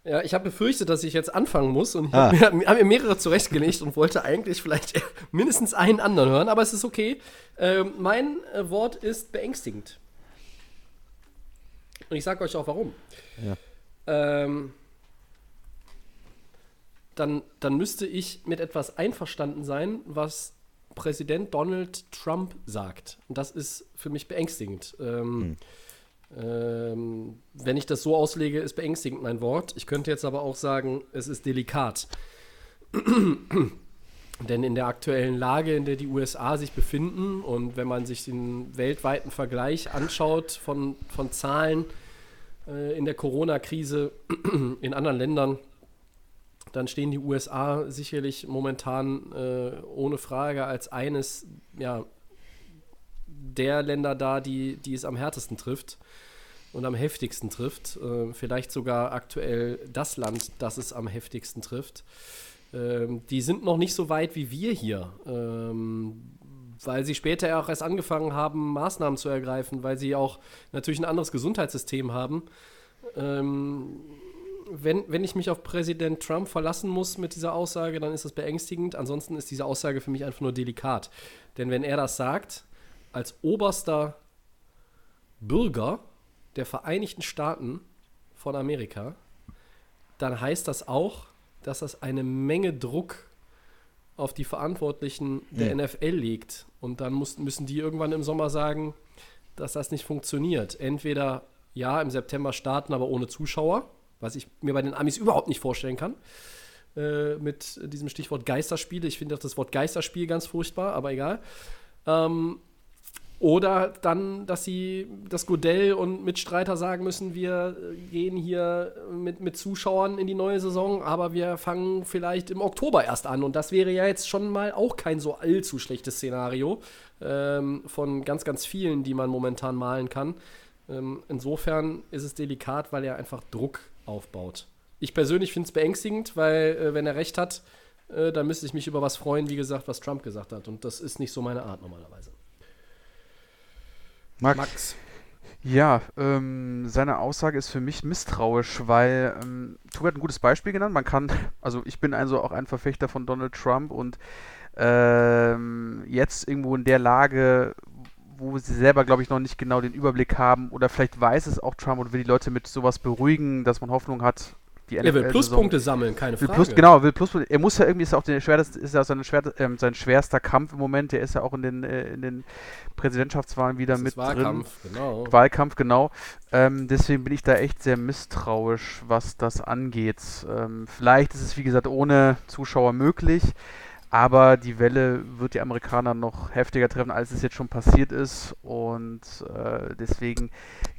Ja, ich habe befürchtet, dass ich jetzt anfangen muss und ich Ah. habe mir, hab mir mehrere zurechtgelegt und wollte eigentlich vielleicht mindestens einen anderen hören, aber es ist okay. Ähm, mein äh, Wort ist beängstigend. Und ich sage euch auch warum. Ja. Ähm, dann, dann müsste ich mit etwas einverstanden sein, was Präsident Donald Trump sagt. Und das ist für mich beängstigend. Ähm, ähm, wenn ich das so auslege, ist beängstigend mein Wort. Ich könnte jetzt aber auch sagen, es ist delikat. Denn in der aktuellen Lage, in der die USA sich befinden und wenn man sich den weltweiten Vergleich anschaut von, von Zahlen äh, in der Corona-Krise in anderen Ländern, dann stehen die USA sicherlich momentan äh, ohne Frage als eines ja, der Länder da, die, die es am härtesten trifft und am heftigsten trifft. Äh, vielleicht sogar aktuell das Land, das es am heftigsten trifft. Ähm, die sind noch nicht so weit wie wir hier, ähm, weil sie später auch erst angefangen haben, Maßnahmen zu ergreifen, weil sie auch natürlich ein anderes Gesundheitssystem haben. Ähm, wenn, wenn ich mich auf Präsident Trump verlassen muss mit dieser Aussage, dann ist das beängstigend. Ansonsten ist diese Aussage für mich einfach nur delikat. Denn wenn er das sagt, als oberster Bürger der Vereinigten Staaten von Amerika, dann heißt das auch, dass das eine Menge Druck auf die Verantwortlichen der NFL legt. Und dann muss, müssen die irgendwann im Sommer sagen, dass das nicht funktioniert. Entweder ja, im September starten, aber ohne Zuschauer, was ich mir bei den Amis überhaupt nicht vorstellen kann. Äh, mit diesem Stichwort Geisterspiele. Ich finde auch das Wort Geisterspiel ganz furchtbar, aber egal. Ähm, oder dann, dass sie, dass Godell und Mitstreiter sagen müssen, wir gehen hier mit, mit Zuschauern in die neue Saison, aber wir fangen vielleicht im Oktober erst an. Und das wäre ja jetzt schon mal auch kein so allzu schlechtes Szenario ähm, von ganz, ganz vielen, die man momentan malen kann. Ähm, insofern ist es delikat, weil er einfach Druck aufbaut. Ich persönlich finde es beängstigend, weil äh, wenn er recht hat, äh, dann müsste ich mich über was freuen, wie gesagt, was Trump gesagt hat. Und das ist nicht so meine Art normalerweise. Max. Max. Ja, ähm, seine Aussage ist für mich misstrauisch, weil ähm, Tobi hat ein gutes Beispiel genannt. Man kann, also ich bin also auch ein Verfechter von Donald Trump und ähm, jetzt irgendwo in der Lage, wo sie selber, glaube ich, noch nicht genau den Überblick haben oder vielleicht weiß es auch Trump und will die Leute mit sowas beruhigen, dass man Hoffnung hat, die. Er will Pluspunkte sammeln, keine Frage. Plus, genau, will Pluspunkte. Er muss ja irgendwie, ist ja auch schwerste, ist ja sein, schwer, ähm, sein schwerster Kampf im Moment. Der ist ja auch in den, äh, in den Präsidentschaftswahlen wieder das mit Wahlkampf, drin. genau. Wahlkampf, genau. Ähm, deswegen bin ich da echt sehr misstrauisch, was das angeht. Ähm, vielleicht ist es, wie gesagt, ohne Zuschauer möglich. Aber die Welle wird die Amerikaner noch heftiger treffen, als es jetzt schon passiert ist. Und äh, deswegen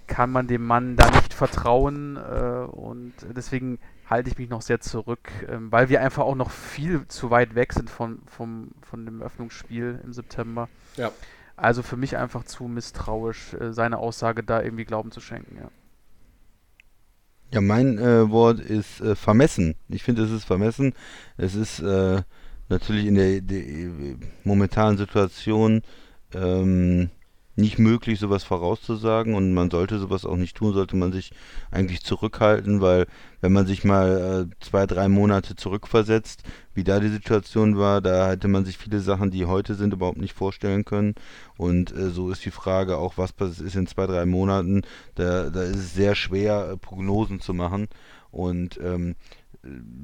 kann man dem Mann da nicht vertrauen. Äh, und deswegen halte ich mich noch sehr zurück, äh, weil wir einfach auch noch viel zu weit weg sind von, vom, von dem Öffnungsspiel im September. Ja. Also für mich einfach zu misstrauisch, äh, seine Aussage da irgendwie Glauben zu schenken. Ja. Ja, mein äh, Wort ist äh, vermessen. Ich finde, es ist vermessen. Es ist natürlich in der, der momentanen Situation ähm, nicht möglich, sowas vorauszusagen und man sollte sowas auch nicht tun, sollte man sich eigentlich zurückhalten, weil wenn man sich mal äh, zwei, drei Monate zurückversetzt, wie da die Situation war, da hätte man sich viele Sachen, die heute sind, überhaupt nicht vorstellen können. Und äh, so ist die Frage auch, was ist in zwei, drei Monaten, da, da ist es sehr schwer, äh, Prognosen zu machen. Und ähm,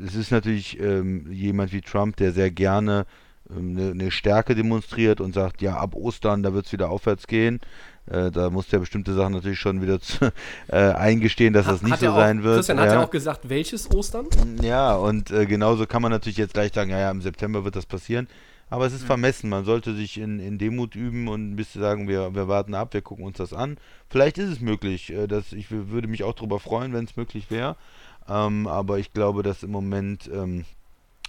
es ist natürlich ähm, jemand wie Trump, der sehr gerne eine, ähm, eine, Stärke demonstriert und sagt, ja, ab Ostern, da wird es wieder aufwärts gehen. Äh, da muss der bestimmte Sachen natürlich schon wieder zu, äh, eingestehen, dass hat, das nicht so auch, sein wird. Christian ja. hat ja auch gesagt, welches Ostern? Ja, und äh, genauso kann man natürlich jetzt gleich sagen, ja, ja, im September wird das passieren. Aber es ist mhm. vermessen. Man sollte sich in, in Demut üben und ein bisschen sagen, wir, wir warten ab, wir gucken uns das an. Vielleicht ist es möglich. Äh, dass ich würde mich auch darüber freuen, wenn es möglich wäre. Ähm, aber ich glaube, dass im Moment ähm,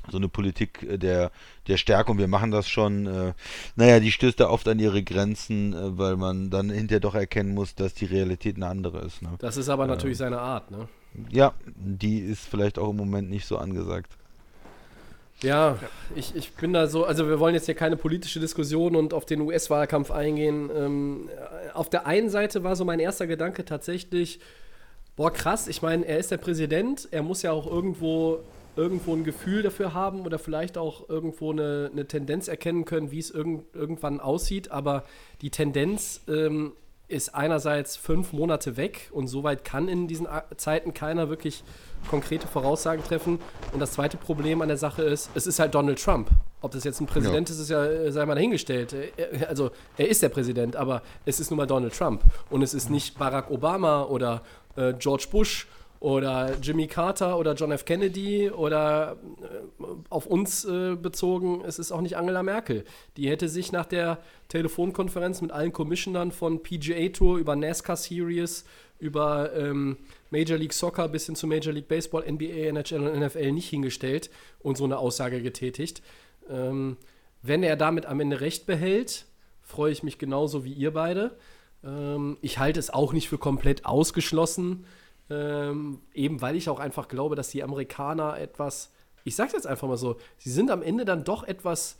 so eine Politik äh, der, der Stärke, und wir machen das schon, äh, naja, die stößt da oft an ihre Grenzen, äh, weil man dann hinterher doch erkennen muss, dass die Realität eine andere ist. Ne? Das ist aber natürlich seine Art, ne? Ja, die ist vielleicht auch im Moment nicht so angesagt. Ja, ich, ich bin da so, also wir wollen jetzt hier keine politische Diskussion und auf den US-Wahlkampf eingehen. Ähm, auf der einen Seite war so mein erster Gedanke tatsächlich, boah, krass, ich meine, er ist der Präsident, er muss ja auch irgendwo, irgendwo ein Gefühl dafür haben oder vielleicht auch irgendwo eine, eine Tendenz erkennen können, wie es irgend, irgendwann aussieht, aber die Tendenz ähm, ist einerseits fünf Monate weg und soweit kann in diesen Zeiten keiner wirklich konkrete Voraussagen treffen. Und das zweite Problem an der Sache ist, es ist halt Donald Trump. Ob das jetzt ein Präsident ja. ist, ist ja, sei mal dahingestellt. Also, er ist der Präsident, aber es ist nun mal Donald Trump. Und es ist nicht Barack Obama oder äh, George Bush oder Jimmy Carter oder John F. Kennedy oder äh, auf uns äh, bezogen, es ist auch nicht Angela Merkel. Die hätte sich nach der Telefonkonferenz mit allen Commissionern von PGA Tour über NASCAR Series, über ähm, Major League Soccer bis hin zu Major League Baseball, NBA, NHL und NFL nicht hingestellt und so eine Aussage getätigt. Ähm, wenn er damit am Ende recht behält, freue ich mich genauso wie ihr beide. Ähm, ich halte es auch nicht für komplett ausgeschlossen, ähm, eben weil ich auch einfach glaube, dass die Amerikaner etwas, ich sage jetzt einfach mal so, sie sind am Ende dann doch etwas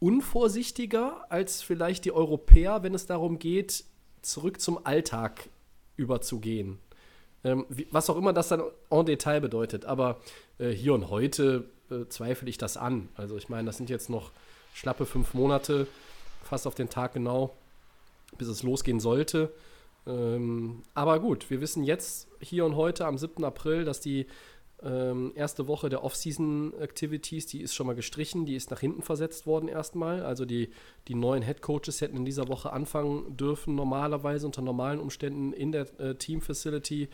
unvorsichtiger als vielleicht die Europäer, wenn es darum geht, zurück zum Alltag überzugehen. Ähm, wie, was auch immer das dann en Detail bedeutet. Aber äh, hier und heute äh, zweifle ich das an. Also ich meine, das sind jetzt noch schlappe fünf Monate, fast auf den Tag genau bis es losgehen sollte. Ähm, aber gut, wir wissen jetzt hier und heute am 7. April, dass die ähm, erste Woche der Off-Season-Activities, die ist schon mal gestrichen, die ist nach hinten versetzt worden erstmal. Also die, die neuen Head Coaches hätten in dieser Woche anfangen dürfen, normalerweise unter normalen Umständen in der äh, Team-Facility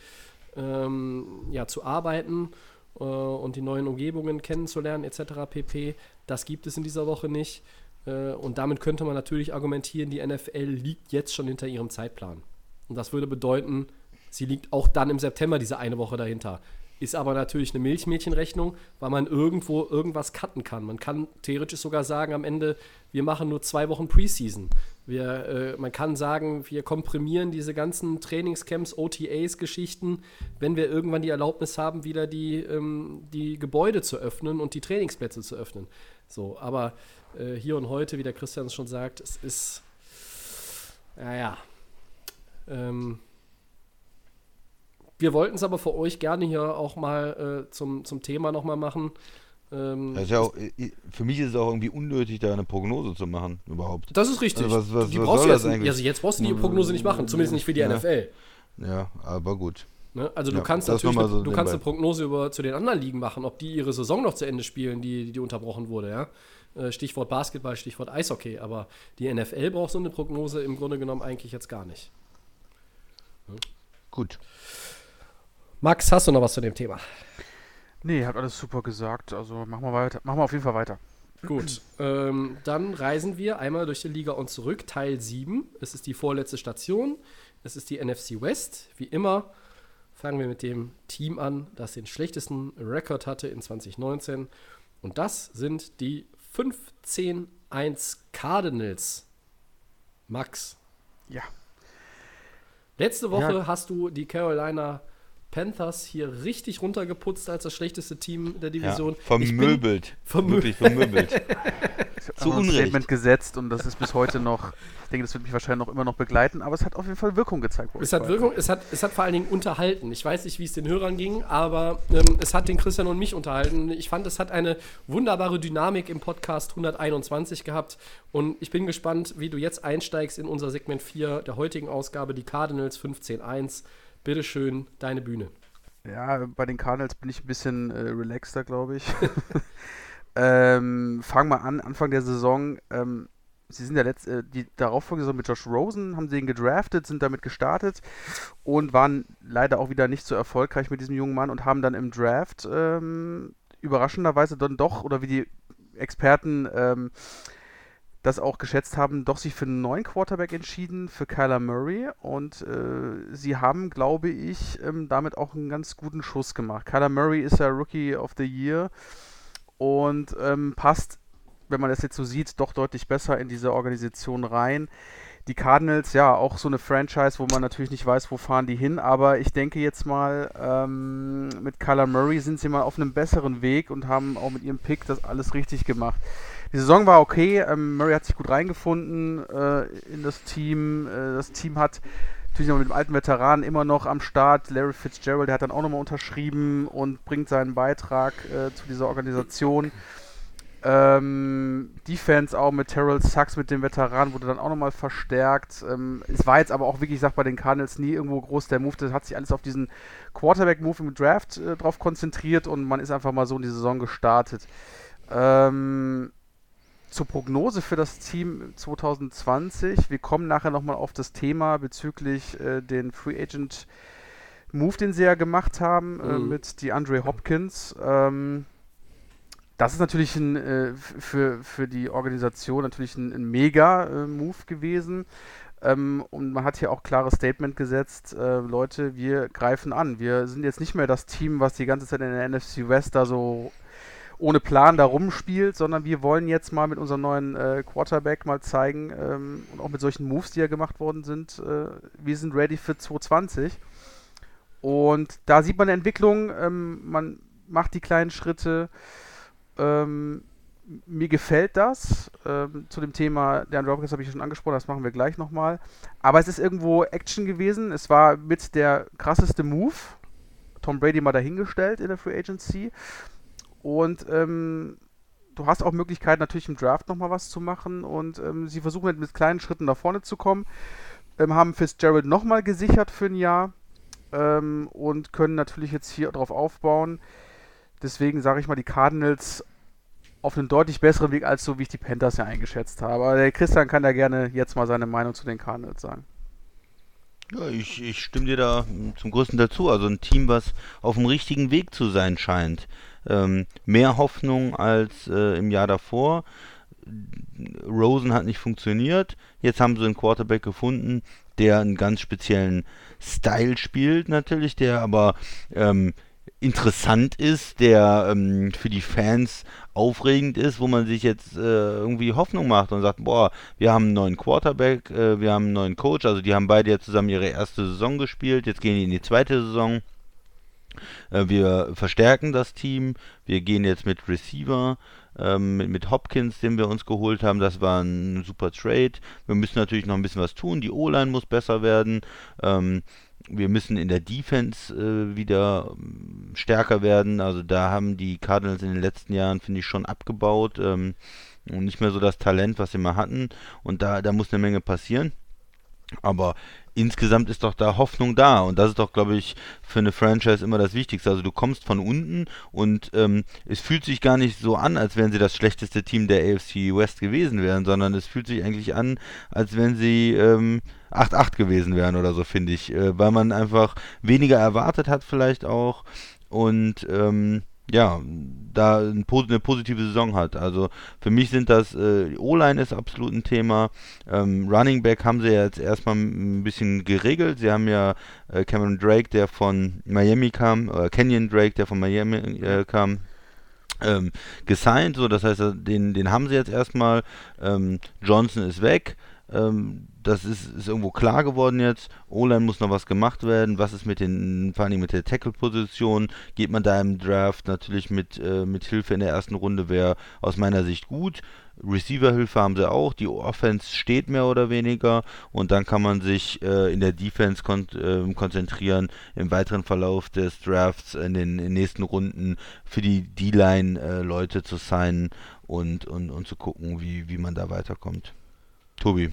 ähm, ja, zu arbeiten äh, und die neuen Umgebungen kennenzulernen etc. pp. Das gibt es in dieser Woche nicht. Äh, und damit könnte man natürlich argumentieren, die NFL liegt jetzt schon hinter ihrem Zeitplan. Und das würde bedeuten, sie liegt auch dann im September diese eine Woche dahinter. Ist aber natürlich eine Milchmädchenrechnung, weil man irgendwo irgendwas cutten kann. Man kann theoretisch sogar sagen am Ende, wir machen nur zwei Wochen Preseason. Wir, äh, man kann sagen, wir komprimieren diese ganzen Trainingscamps, OTAs, Geschichten, wenn wir irgendwann die Erlaubnis haben, wieder die, ähm, die Gebäude zu öffnen und die Trainingsplätze zu öffnen. So, aber äh, hier und heute, wie der Christian schon sagt, es ist, naja, ähm, wir wollten es aber für euch gerne hier auch mal äh, zum, zum Thema nochmal machen. Ähm, ja auch, i- für mich ist es auch irgendwie unnötig, da eine Prognose zu machen, überhaupt. das ist richtig. Also was- was- die was brauchst du jetzt, eigentlich? Also jetzt brauchst du die Prognose nicht machen, zumindest nicht für die Ja. NFL. Ja, aber gut. Ne? Also du Ja, kannst natürlich so du kannst eine. Prognose über zu den anderen Ligen machen, ob die ihre Saison noch zu Ende spielen, die, die unterbrochen wurde, ja. Äh, Stichwort Basketball, Stichwort Eishockey, aber die NFL braucht so eine Prognose im Grunde genommen eigentlich jetzt gar nicht. Gut. Max, hast du noch was zu dem Thema? Nee, hat alles super gesagt. Also machen wir weiter. Machen wir auf jeden Fall weiter. Gut, ähm, dann reisen wir einmal durch die Liga und zurück, Teil 7. Es ist die vorletzte Station. Es ist die NFC West. Wie immer fangen wir mit dem Team an, das den schlechtesten Rekord hatte in 2019. Und das sind die 15-1 Cardinals. Max, Ja. letzte Woche Ja. hast du die Carolina Panthers hier richtig runtergeputzt als das schlechteste Team der Ja, Division. Ich bin- vermöbelt. Vermö- Wirklich vermöbelt. Ich Zu habe ein Unrecht. Statement gesetzt und das ist bis heute noch, ich denke, das wird mich wahrscheinlich noch immer noch begleiten, aber es hat auf jeden Fall Wirkung gezeigt. Es hat. Wirkung, es hat, es hat vor allen Dingen unterhalten. Ich weiß nicht, wie es den Hörern ging, aber ähm, es hat den Christian und mich unterhalten. Ich fand, es hat eine wunderbare Dynamik im Podcast 121 gehabt und ich bin gespannt, wie du jetzt einsteigst in unser Segment 4 der heutigen Ausgabe, die Cardinals 15.1. Bitteschön, deine Bühne. Ja, bei den Cardinals bin ich ein bisschen äh, relaxter, glaube ich. ähm, fang mal an, Anfang der Saison. Ähm, sie sind ja letzt, äh, die darauffolgende Saison mit Josh Rosen, haben sie ihn gedraftet, sind damit gestartet und waren leider auch wieder nicht so erfolgreich mit diesem jungen Mann und haben dann im Draft ähm, überraschenderweise dann doch, oder wie die Experten ähm, das auch geschätzt haben, doch sich für einen neuen Quarterback entschieden, für Kyler Murray. Und äh, sie haben, glaube ich, ähm, damit auch einen ganz guten Schuss gemacht. Kyler Murray ist ja Rookie of the Year und ähm, passt, wenn man das jetzt so sieht, doch deutlich besser in diese Organisation rein. Die Cardinals, ja, auch so eine Franchise, wo man natürlich nicht weiß, wo fahren die hin, aber ich denke jetzt mal, ähm, mit Kyler Murray sind sie mal auf einem besseren Weg und haben auch mit ihrem Pick das alles richtig gemacht. Die Saison war okay, ähm, Murray hat sich gut reingefunden äh, in das Team. Äh, das Team hat natürlich noch mit dem alten Veteranen immer noch am Start. Larry Fitzgerald, der hat dann auch nochmal unterschrieben und bringt seinen Beitrag äh, zu dieser Organisation. Ähm, Defense auch mit Terrell Sachs, mit dem Veteran, wurde dann auch nochmal verstärkt. Ähm, es war jetzt aber auch wirklich, ich sag bei den Cardinals nie irgendwo groß der Move. Das hat sich alles auf diesen Quarterback-Move im Draft äh, drauf konzentriert und man ist einfach mal so in die Saison gestartet. Ähm, zur Prognose für das Team 2020. Wir kommen nachher nochmal auf das Thema bezüglich äh, den Free Agent Move, den sie ja gemacht haben äh, Mhm. mit DeAndre Hopkins. Ähm, das ist natürlich ein, äh, für, für die Organisation natürlich ein, ein Mega-Move gewesen. Ähm, und man hat hier auch klares Statement gesetzt, äh, Leute, wir greifen an. Wir sind jetzt nicht mehr das Team, was die ganze Zeit in der NFC West da so ohne Plan da rumspielt, sondern wir wollen jetzt mal mit unserem neuen äh, Quarterback mal zeigen ähm, und auch mit solchen Moves, die ja gemacht worden sind, äh, wir sind ready für 2020. Und da sieht man eine Entwicklung, ähm, man macht die kleinen Schritte. Ähm, mir gefällt das. Ähm, zu dem Thema der Hopkins habe ich schon angesprochen, das machen wir gleich nochmal. Aber es ist irgendwo Action gewesen. Es war mit der krasseste Move. Tom Brady mal dahingestellt in der Free Agency. Und ähm, du hast auch Möglichkeiten, natürlich im Draft nochmal was zu machen. Und ähm, sie versuchen mit, mit kleinen Schritten nach vorne zu kommen. Ähm, haben Fitzgerald nochmal gesichert für ein Jahr. Ähm, und können natürlich jetzt hier drauf aufbauen. Deswegen sage ich mal, die Cardinals auf einem deutlich besseren Weg, als so wie ich die Panthers ja eingeschätzt habe. Aber der Christian kann da gerne jetzt mal seine Meinung zu den Cardinals sagen. Ja, ich, ich stimme dir da zum größten dazu. Also ein Team, was auf dem richtigen Weg zu sein scheint. Ähm, mehr Hoffnung als äh, im Jahr davor. Rosen hat nicht funktioniert. Jetzt haben sie einen Quarterback gefunden, der einen ganz speziellen Style spielt, natürlich, der aber ähm, interessant ist, der ähm, für die Fans aufregend ist, wo man sich jetzt äh, irgendwie Hoffnung macht und sagt, boah, wir haben einen neuen Quarterback, äh, wir haben einen neuen Coach, also die haben beide jetzt zusammen ihre erste Saison gespielt, jetzt gehen die in die zweite Saison. Äh, wir verstärken das Team, wir gehen jetzt mit Receiver, ähm, mit, mit Hopkins, den wir uns geholt haben, das war ein super Trade. Wir müssen natürlich noch ein bisschen was tun, die O-Line muss besser werden. Ähm, wir müssen in der Defense äh, wieder ähm, stärker werden. Also da haben die Cardinals in den letzten Jahren, finde ich, schon abgebaut ähm, und nicht mehr so das Talent, was sie mal hatten. Und da, da muss eine Menge passieren. Aber insgesamt ist doch da Hoffnung da. Und das ist doch, glaube ich, für eine Franchise immer das Wichtigste. Also du kommst von unten und ähm, es fühlt sich gar nicht so an, als wären sie das schlechteste Team der AFC West gewesen wären, sondern es fühlt sich eigentlich an, als wenn sie ähm, 8-8 gewesen wären oder so, finde ich, äh, weil man einfach weniger erwartet hat vielleicht auch. Und ähm, ja, da eine positive Saison hat. Also für mich sind das, äh, O-Line ist absolut ein Thema. Ähm, Running Back haben sie jetzt erstmal ein bisschen geregelt. Sie haben ja äh, Cameron Drake, der von Miami kam, oder Kenyon Drake, der von Miami äh, kam, ähm, gesigned. So, das heißt, den, den haben sie jetzt erstmal. Ähm, Johnson ist weg. Ähm, das ist, ist irgendwo klar geworden jetzt. O-Line muss noch was gemacht werden. Was ist mit den, vor allem mit der Tackle-Position? Geht man da im Draft natürlich mit, äh, mit Hilfe in der ersten Runde, wäre aus meiner Sicht gut. Receiver-Hilfe haben sie auch. Die Offense steht mehr oder weniger. Und dann kann man sich äh, in der Defense kon äh, konzentrieren, im weiteren Verlauf des Drafts in den, in nächsten Runden für die D-Line äh, Leute zu signen und, und, und zu gucken, wie, wie man da weiterkommt. Tobi.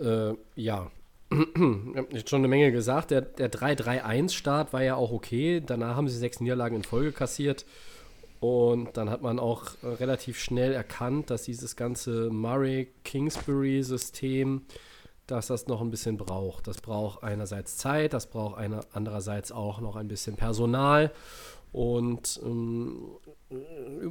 Äh, ja. Ich habe schon eine Menge gesagt. Der, der 3-3-1-Start war ja auch okay. Danach haben sie sechs Niederlagen in Folge kassiert. Und dann hat man auch relativ schnell erkannt, dass dieses ganze Murray-Kingsbury-System, dass das noch ein bisschen braucht. Das braucht einerseits Zeit, das braucht einer, andererseits auch noch ein bisschen Personal. Und ähm,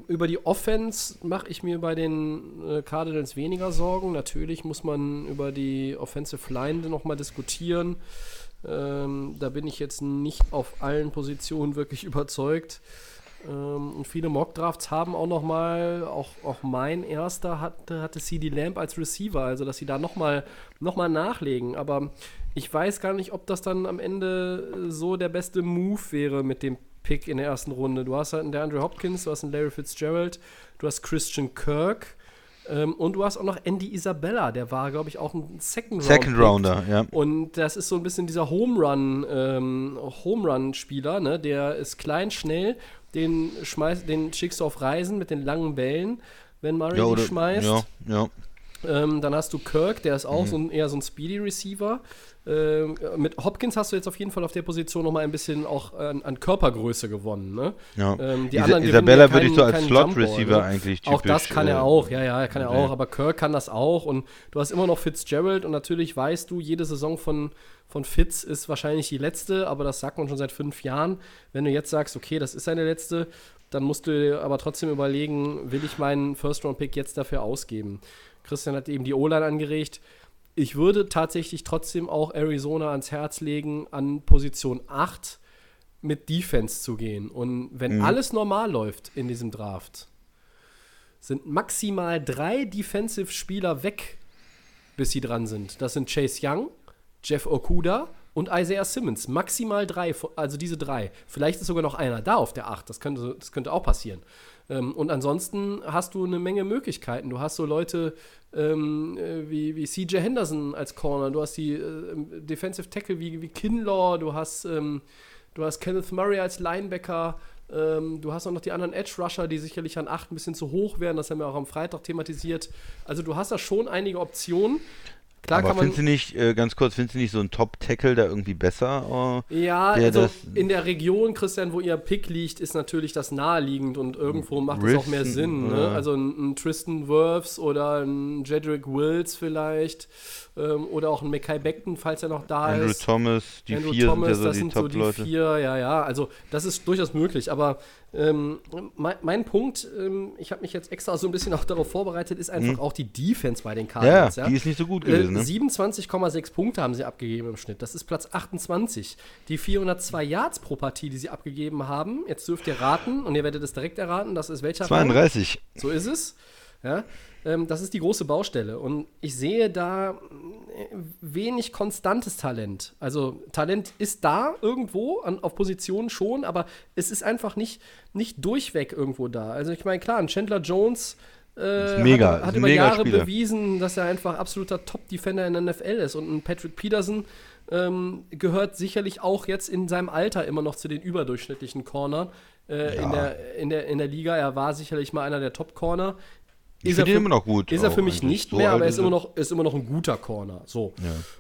über die Offense mache ich mir bei den äh, Cardinals weniger Sorgen. Natürlich muss man über die Offensive Line nochmal diskutieren. Ähm, da bin ich jetzt nicht auf allen Positionen wirklich überzeugt. Ähm, viele Mock-Drafts haben auch nochmal, auch, auch mein erster hatte, hatte CD Lamp als Receiver, also dass sie da nochmal noch mal nachlegen. Aber ich weiß gar nicht, ob das dann am Ende so der beste Move wäre mit dem Pick in der ersten Runde. Du hast halt einen DeAndre Hopkins, du hast einen Larry Fitzgerald, du hast Christian Kirk ähm, und du hast auch noch Andy Isabella, der war, glaube ich, auch ein Second, Second Rounder. ja. Und das ist so ein bisschen dieser Home Run, ähm, Home Run Spieler, ne? Der ist klein, schnell, den schmeißt, den schickst du auf Reisen mit den langen Bällen, wenn Murray ja, oder, schmeißt. Ja, ja. Ähm, dann hast du Kirk, der ist auch mhm. so ein, eher so ein Speedy Receiver. Ähm, mit Hopkins hast du jetzt auf jeden Fall auf der Position noch mal ein bisschen auch an, an Körpergröße gewonnen. Ne? Ja. Ähm, die Isa anderen Isabella ja würde ich so als Slot-Receiver ne? eigentlich typisch. Auch das kann er äh, auch, ja, ja, kann er auch. Aber Kirk kann das auch. Und du hast immer noch Fitzgerald und natürlich weißt du, jede Saison von, von Fitz ist wahrscheinlich die letzte, aber das sagt man schon seit fünf Jahren. Wenn du jetzt sagst, okay, das ist seine letzte, dann musst du dir aber trotzdem überlegen, will ich meinen First-Round-Pick jetzt dafür ausgeben? Christian hat eben die O-Line angeregt. Ich würde tatsächlich trotzdem auch Arizona ans Herz legen, an Position 8 mit Defense zu gehen. Und wenn mhm. alles normal läuft in diesem Draft, sind maximal drei Defensive-Spieler weg, bis sie dran sind. Das sind Chase Young, Jeff Okuda und Isaiah Simmons. Maximal drei, also diese drei. Vielleicht ist sogar noch einer da auf der 8. Das könnte, das könnte auch passieren. Ähm, und ansonsten hast du eine Menge Möglichkeiten. Du hast so Leute ähm, äh, wie, wie CJ Henderson als Corner, du hast die äh, Defensive Tackle wie, wie Kinlaw, du hast, ähm, du hast Kenneth Murray als Linebacker. Ähm, du hast auch noch die anderen Edge Rusher, die sicherlich an 8 ein bisschen zu hoch wären. Das haben wir auch am Freitag thematisiert. Also du hast da schon einige Optionen. Klar Aber findest du nicht, äh, ganz kurz, findest du nicht so ein Top-Tackle da irgendwie besser? Äh, ja, also in der Region, Christian, wo ihr Pick liegt, ist natürlich das naheliegend und irgendwo macht es auch mehr Sinn. Ne? Also ein, ein Tristan Wirfs oder ein Jedrick Wills vielleicht ähm, oder auch ein Mackay Beckton, falls er noch da Andrew ist. Andrew Thomas, die Andrew vier Thomas, sind ja so das die sind so die vier, ja, ja. Also das ist durchaus möglich. Aber ähm, mein, mein, Punkt, ähm, ich habe mich jetzt extra so ein bisschen auch darauf vorbereitet, ist einfach mhm. auch die Defense bei den Cardinals. Ja, ja, die ist nicht so gut gewesen. Äh, 27,6 ne? Punkte haben sie abgegeben im Schnitt. Das ist Platz 28. Die 402 Yards pro Partie, die sie abgegeben haben, jetzt dürft ihr raten und ihr werdet es direkt erraten, das ist welcher 32. Rang? So ist es. Ja, ähm, das ist die große Baustelle. Und ich sehe da äh, wenig konstantes Talent. Also Talent ist da irgendwo, an, auf Positionen schon, aber es ist einfach nicht, nicht durchweg irgendwo da. Also ich meine, klar, ein Chandler Jones äh, mega, hat, hat über Jahre Spieler. bewiesen, dass er einfach absoluter Top-Defender in der NFL ist. Und ein Patrick Peterson ähm, gehört sicherlich auch jetzt in seinem Alter immer noch zu den überdurchschnittlichen Cornern äh, in, der, in, der, in der Liga. Er war sicherlich mal einer der Top-Corner. Ich Ist er für- immer noch gut. Ist er für mich nicht So mehr, aber er ist er. immer, noch, ist immer noch ein guter Corner. So.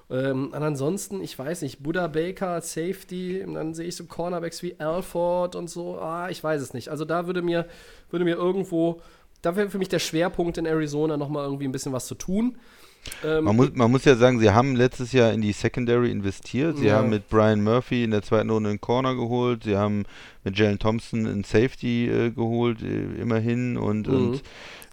Ja. Ähm, und ansonsten, ich weiß nicht, Buddha Baker Safety, und dann sehe ich so Cornerbacks wie Alford und so. Ah, ich weiß es nicht. Also da würde mir, würde mir irgendwo, da wäre für mich der Schwerpunkt in Arizona nochmal irgendwie ein bisschen was zu tun. Ähm, Man muss, man muss ja sagen, sie haben letztes Jahr in die Secondary investiert. Sie Ja. haben mit Brian Murphy in der zweiten Runde einen Corner geholt. Sie haben mit Jalen Thompson einen Safety äh, geholt, äh, immerhin. Und, Mhm. und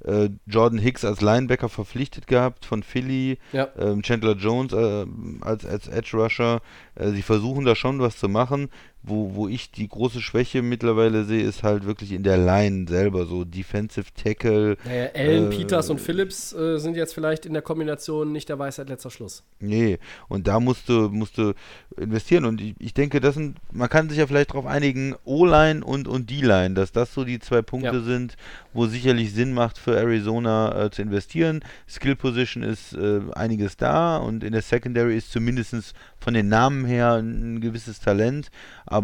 äh, Jordan Hicks als Linebacker verpflichtet gehabt von Philly. Ja. Ähm, Chandler Jones äh, als, als Edge Rusher. Äh, sie versuchen da schon was zu machen. Wo, wo ich die große Schwäche mittlerweile sehe, ist halt wirklich in der Line selber. So Defensive Tackle. naja, Allen, äh, Peters und Phillips äh, sind jetzt vielleicht in der Kombination nicht der Weisheit letzter Schluss. Nee, und da musst du, musst du investieren. Und ich, ich denke, das sind, man kann sich ja vielleicht darauf einigen, O-Line und, und D-Line, dass das so die zwei Punkte Ja. sind, wo sicherlich Sinn macht für Arizona äh, zu investieren. Skill Position ist äh, einiges da und in der Secondary ist zumindest von den Namen her ein, ein gewisses Talent, aber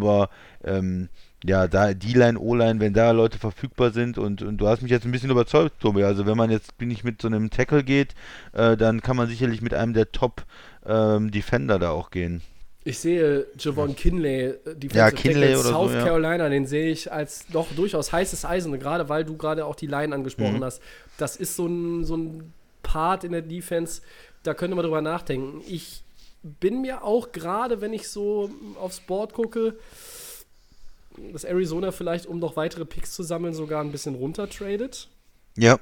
ähm, ja, da D-Line, O-Line, wenn da Leute verfügbar sind und, und du hast mich jetzt ein bisschen überzeugt, Tobi. Also wenn man jetzt nicht mit so einem Tackle geht, äh, dann kann man sicherlich mit einem der Top ähm, Defender da auch gehen. Ich sehe Javon Kinley, äh, Defensive Ja, Kinley Tackle oder so, South ja. Carolina, den sehe ich als doch durchaus heißes Eisen, gerade weil du gerade auch die Line angesprochen Mhm. hast. Das ist so ein, so ein Part in der Defense, da könnte man drüber nachdenken. Ich bin mir auch gerade, wenn ich so aufs Board gucke, dass Arizona vielleicht, um noch weitere Picks zu sammeln, sogar ein bisschen runtertradet. Ja.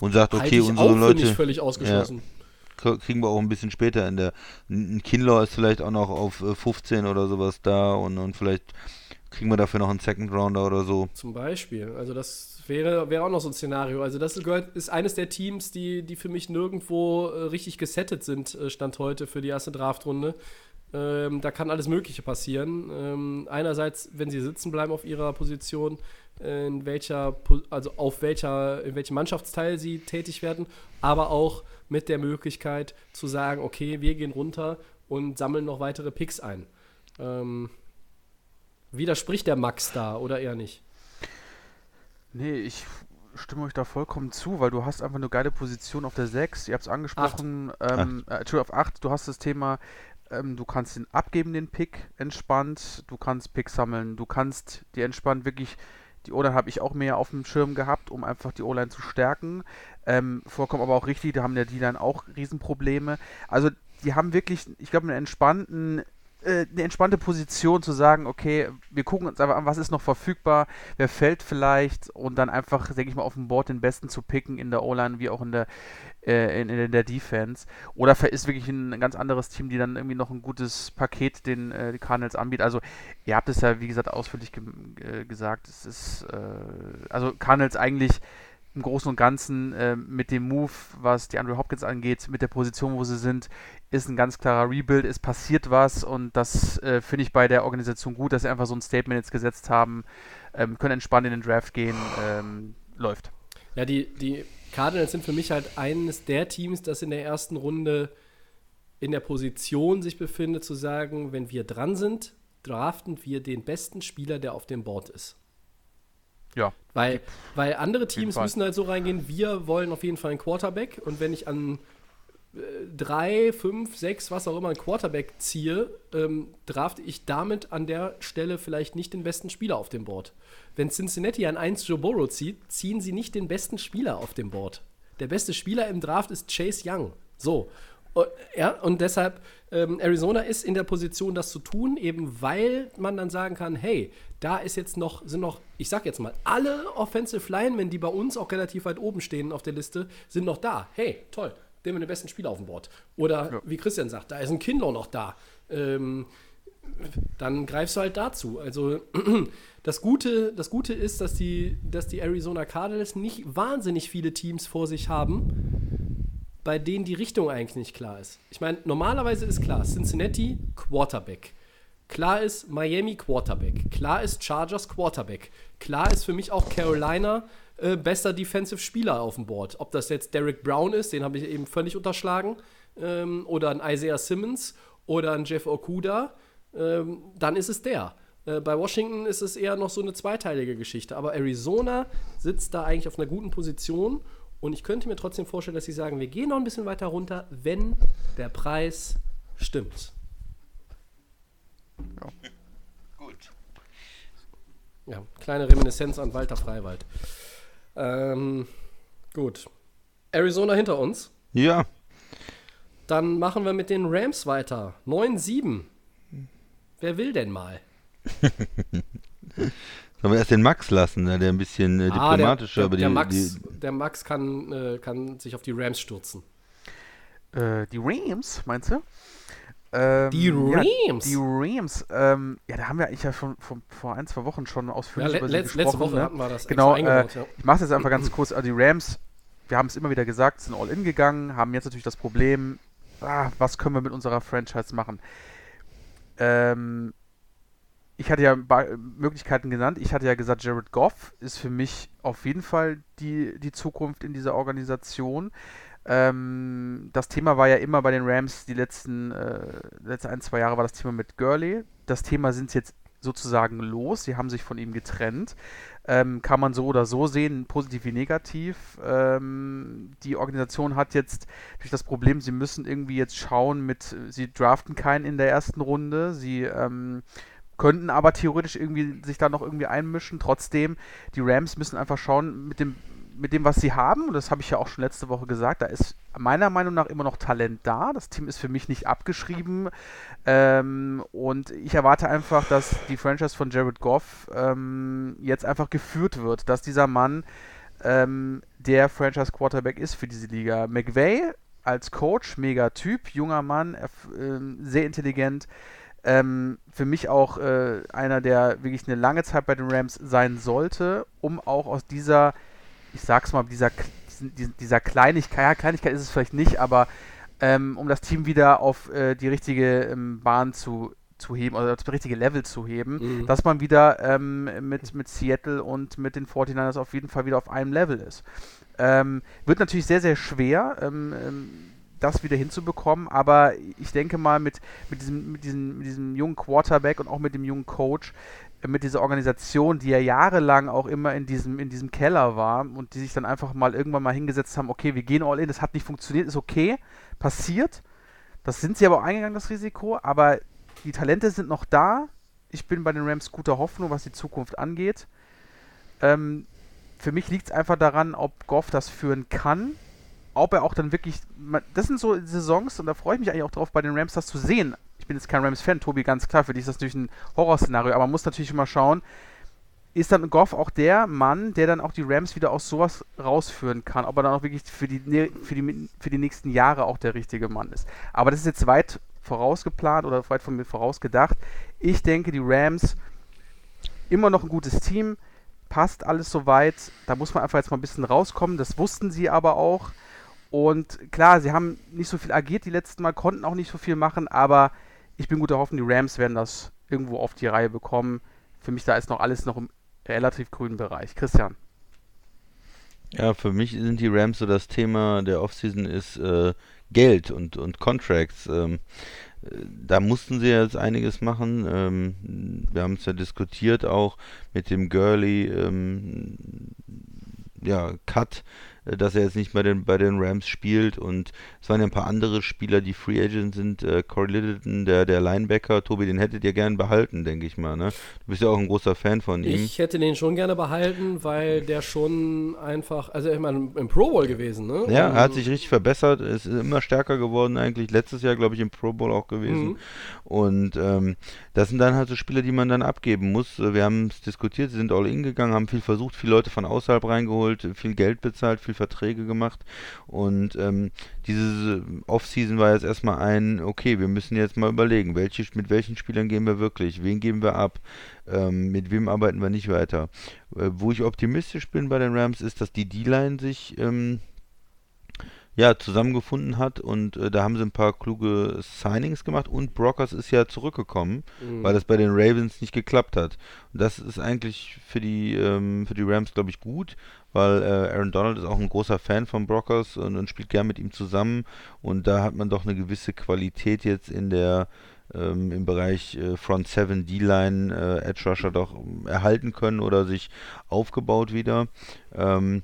Und sagt, okay, ich unsere auch Leute nicht völlig ausgeschlossen. k- kriegen wir auch ein bisschen später in der. Ein Kinlaw ist vielleicht auch noch auf äh, 15 oder sowas da und, und vielleicht kriegen wir dafür noch einen Second Rounder oder so. Zum Beispiel. Also das wäre, wäre auch noch so ein Szenario. Also das gehört, ist eines der Teams, die, die für mich nirgendwo äh, richtig gesettet sind, äh, Stand heute für die erste Draftrunde. Ähm, da kann alles Mögliche passieren. Ähm, einerseits, wenn sie sitzen bleiben auf ihrer Position, in welcher, also auf welcher, in welchem Mannschaftsteil sie tätig werden, aber auch mit der Möglichkeit zu sagen, okay, wir gehen runter und sammeln noch weitere Picks ein. Ähm, widerspricht der Max da oder eher nicht? Nee, ich stimme euch da vollkommen zu, weil du hast einfach eine geile Position auf der 6. Ihr habt es angesprochen, ähm, äh, Entschuldigung, auf 8. Du hast das Thema, ähm, du kannst ihn abgeben, den Pick, entspannt. Du kannst Picks sammeln. Du kannst dir entspannt wirklich, die O-Line habe ich auch mehr auf dem Schirm gehabt, um einfach die O-Line zu stärken. Ähm, vollkommen aber auch richtig, da haben der D-Line auch Riesenprobleme. Also die haben wirklich, ich glaube, einen entspannten äh, eine entspannte Position zu sagen, okay, wir gucken uns einfach an, was ist noch verfügbar, wer fällt vielleicht und dann einfach, denke ich mal, auf dem Board den Besten zu picken in der O-Line wie auch in der, äh, in, in der Defense. Oder ist wirklich ein, ganz anderes Team, die dann irgendwie noch ein gutes Paket den äh, die Cardinals anbietet. Also ihr habt es ja, wie gesagt, ausführlich ge äh, gesagt. Es ist, äh, also Cardinals eigentlich im Großen und Ganzen äh, mit dem Move, was die Andrew Hopkins angeht, mit der Position, wo sie sind, ist ein ganz klarer Rebuild, es passiert was und das äh, finde ich bei der Organisation gut, dass sie einfach so ein Statement jetzt gesetzt haben, ähm, können entspannt in den Draft gehen, ähm, läuft. Ja, die, die Cardinals sind für mich halt eines der Teams, das in der ersten Runde in der Position sich befindet, zu sagen, wenn wir dran sind, draften wir den besten Spieler, der auf dem Board ist. Ja. Weil, weil andere Teams müssen halt so reingehen, wir wollen auf jeden Fall einen Quarterback und wenn ich an äh, drei, fünf, sechs, was auch immer, einen Quarterback ziehe, ähm, drafte ich damit an der Stelle vielleicht nicht den besten Spieler auf dem Board. Wenn Cincinnati an 1 Joe Burrow zieht, ziehen sie nicht den besten Spieler auf dem Board. Der beste Spieler im Draft ist Chase Young. So. Und, ja, und deshalb, ähm, Arizona ist in der Position, das zu tun, eben weil man dann sagen kann, hey, da ist jetzt noch, sind noch, ich sag jetzt mal, alle Offensive Linemen, die bei uns auch relativ weit oben stehen auf der Liste, sind noch da. Hey, toll, nehmen wir den besten Spieler auf dem Board. Oder wie Christian sagt, da ist ein Kinlaw noch da. Ähm, dann greifst du halt dazu. Also das Gute, das Gute ist, dass die, dass die Arizona Cardinals nicht wahnsinnig viele Teams vor sich haben, bei denen die Richtung eigentlich nicht klar ist. Ich meine, normalerweise ist klar, Cincinnati Quarterback. Klar ist Miami Quarterback. Klar ist Chargers Quarterback. Klar ist für mich auch Carolina äh, bester Defensive Spieler auf dem Board. Ob das jetzt Derek Brown ist, den habe ich eben völlig unterschlagen, ähm, oder ein Isaiah Simmons oder ein Jeff Okuda, ähm, dann ist es der. Äh, bei Washington ist es eher noch so eine zweiteilige Geschichte. Aber Arizona sitzt da eigentlich auf einer guten Position. Und ich könnte mir trotzdem vorstellen, dass sie sagen, wir gehen noch ein bisschen weiter runter, wenn der Preis stimmt. Gut. Ja, kleine Reminiszenz an Walter Freiwald. Ähm, gut. Arizona hinter uns. Ja, Dann machen wir mit den Rams weiter. 9-7. Wer will denn mal? sollen wir erst den Max lassen, ne, der ein bisschen äh, Ah, der, diplomatischer der, über die, der, Max, die der Max kann, äh, kann sich auf die Rams stürzen. Äh, die Rams, meinst du? Ähm, Die Ja, Rams? die Rams. Ähm, ja, da haben wir eigentlich ja schon vor, vor ein, zwei Wochen schon Ja, ausführlich le über sie gesprochen. letzte Woche ne? hatten wir das Genau, äh, ja. ich mache es jetzt einfach ganz kurz. Also die Rams, wir haben es immer wieder gesagt, sind all in gegangen, haben jetzt natürlich das Problem, ah, was können wir mit unserer Franchise machen? Ähm, ich hatte ja Möglichkeiten genannt. Ich hatte ja gesagt, Jared Goff ist für mich auf jeden Fall die, die Zukunft in dieser Organisation. Ähm, das Thema war ja immer bei den Rams, die letzten, äh, letzten ein, zwei Jahre war das Thema mit Gurley. Das Thema sind jetzt sozusagen los. Sie haben sich von ihm getrennt. Ähm, kann man so oder so sehen, positiv wie negativ. Ähm, die Organisation hat jetzt durch das Problem, sie müssen irgendwie jetzt schauen mit, sie draften keinen in der ersten Runde. Sie ähm, könnten aber theoretisch irgendwie sich da noch irgendwie einmischen. Trotzdem, die Rams müssen einfach schauen mit dem, mit dem, was sie haben. Und das habe ich ja auch schon letzte Woche gesagt. Da ist meiner Meinung nach immer noch Talent da. Das Team ist für mich nicht abgeschrieben. Ähm, und ich erwarte einfach, dass die Franchise von Jared Goff ähm, jetzt einfach geführt wird, dass dieser Mann ähm, der Franchise Quarterback ist für diese Liga. McVay als Coach, mega Typ, junger Mann, ähm, sehr intelligent. Ähm, für mich auch äh, einer, der wirklich eine lange Zeit bei den Rams sein sollte, um auch aus dieser, ich sag's mal, dieser, dieser Kleinigkeit, ja, Kleinigkeit ist es vielleicht nicht, aber ähm, um das Team wieder auf äh, die richtige ähm, Bahn zu, zu heben, oder das richtige Level zu heben, Mhm. dass man wieder ähm, mit, mit Seattle und mit den 49ers auf jeden Fall wieder auf einem Level ist. Ähm, wird natürlich sehr, sehr schwer, ähm, das wieder hinzubekommen, aber ich denke mal, mit, mit, diesem, mit, diesem, mit diesem jungen Quarterback und auch mit dem jungen Coach, äh, mit dieser Organisation, die ja jahrelang auch immer in diesem, in diesem Keller war und die sich dann einfach mal irgendwann mal hingesetzt haben, okay, wir gehen all in, das hat nicht funktioniert, ist okay, passiert. Das sind sie aber auch eingegangen, das Risiko, aber die Talente sind noch da. Ich bin bei den Rams guter Hoffnung, was die Zukunft angeht. Ähm, für mich liegt es einfach daran, ob Goff das führen kann. Ob er auch dann wirklich. Das sind so Saisons, und da freue ich mich eigentlich auch drauf, bei den Rams das zu sehen. Ich bin jetzt kein Rams-Fan, Tobi, ganz klar. Für dich ist das natürlich ein Horrorszenario, aber man muss natürlich immer schauen, ist dann Goff auch der Mann, der dann auch die Rams wieder aus sowas rausführen kann, ob er dann auch wirklich für die, ne- für die, für die nächsten Jahre auch der richtige Mann ist. Aber das ist jetzt weit vorausgeplant oder weit von mir vorausgedacht. Ich denke, die Rams immer noch ein gutes Team, passt alles soweit. Da muss man einfach jetzt mal ein bisschen rauskommen. Das wussten sie aber auch. Und klar, sie haben nicht so viel agiert die letzten Mal, konnten auch nicht so viel machen, aber ich bin guter Hoffnung, die Rams werden das irgendwo auf die Reihe bekommen. Für mich da ist noch alles noch im relativ grünen Bereich. Christian. Ja, für mich sind die Rams so das Thema der Offseason ist äh, Geld und, und Contracts. Ähm, äh, da mussten sie jetzt einiges machen. Ähm, wir haben es ja diskutiert auch mit dem Gurley ähm, ja, Cut, dass er jetzt nicht bei den, bei den Rams spielt und es waren ja ein paar andere Spieler, die Free Agent sind. Äh, Corey Littleton, der, der Linebacker, Tobi, den hättet ihr gern behalten, denke ich mal. Ne? Du bist ja auch ein großer Fan von ihm. Ich hätte den schon gerne behalten, weil der schon einfach, also ich meine, im Pro Bowl gewesen, ne? Ja, er hat Und- sich richtig verbessert, ist immer stärker geworden eigentlich. Letztes Jahr, glaube ich, im Pro Bowl auch gewesen. Mhm. Und ähm, das sind dann halt so Spieler, die man dann abgeben muss. Äh, Wir haben es diskutiert, sie sind all in gegangen, haben viel versucht, viele Leute von außerhalb reingeholt, viel Geld bezahlt, viel Verträge gemacht. Und ähm, diese Offseason war jetzt erstmal ein, okay, wir müssen jetzt mal überlegen, welche, mit welchen Spielern gehen wir wirklich, wen geben wir ab, ähm, mit wem arbeiten wir nicht weiter. Äh, wo ich optimistisch bin bei den Rams, ist, dass die D-Line sich ähm, ja, zusammengefunden hat und äh, da haben sie ein paar kluge Signings gemacht und Brockers ist ja zurückgekommen, Mhm. weil das bei den Ravens nicht geklappt hat. Und das ist eigentlich für die, ähm, für die Rams, glaube ich, gut, weil äh, Aaron Donald ist auch ein großer Fan von Brockers und, und spielt gern mit ihm zusammen und da hat man doch eine gewisse Qualität jetzt in der ähm, im Bereich äh, Front 7 D-Line äh, Edge Rusher doch ähm, erhalten können oder sich aufgebaut wieder. Ähm,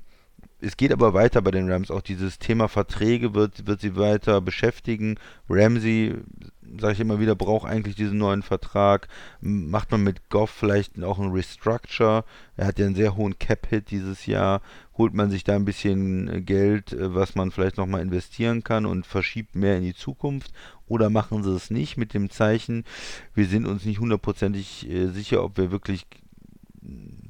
es geht aber weiter bei den Rams. Auch dieses Thema Verträge wird, wird sie weiter beschäftigen. Ramsey, sage ich immer wieder, braucht eigentlich diesen neuen Vertrag. Macht man mit Goff vielleicht auch einen Restructure? Er hat ja einen sehr hohen Cap-Hit dieses Jahr. Holt man sich da ein bisschen äh, Geld, äh, was man vielleicht nochmal investieren kann und verschiebt mehr in die Zukunft? Oder machen sie es nicht mit dem Zeichen, wir sind uns nicht hundertprozentig äh, sicher, ob wir wirklich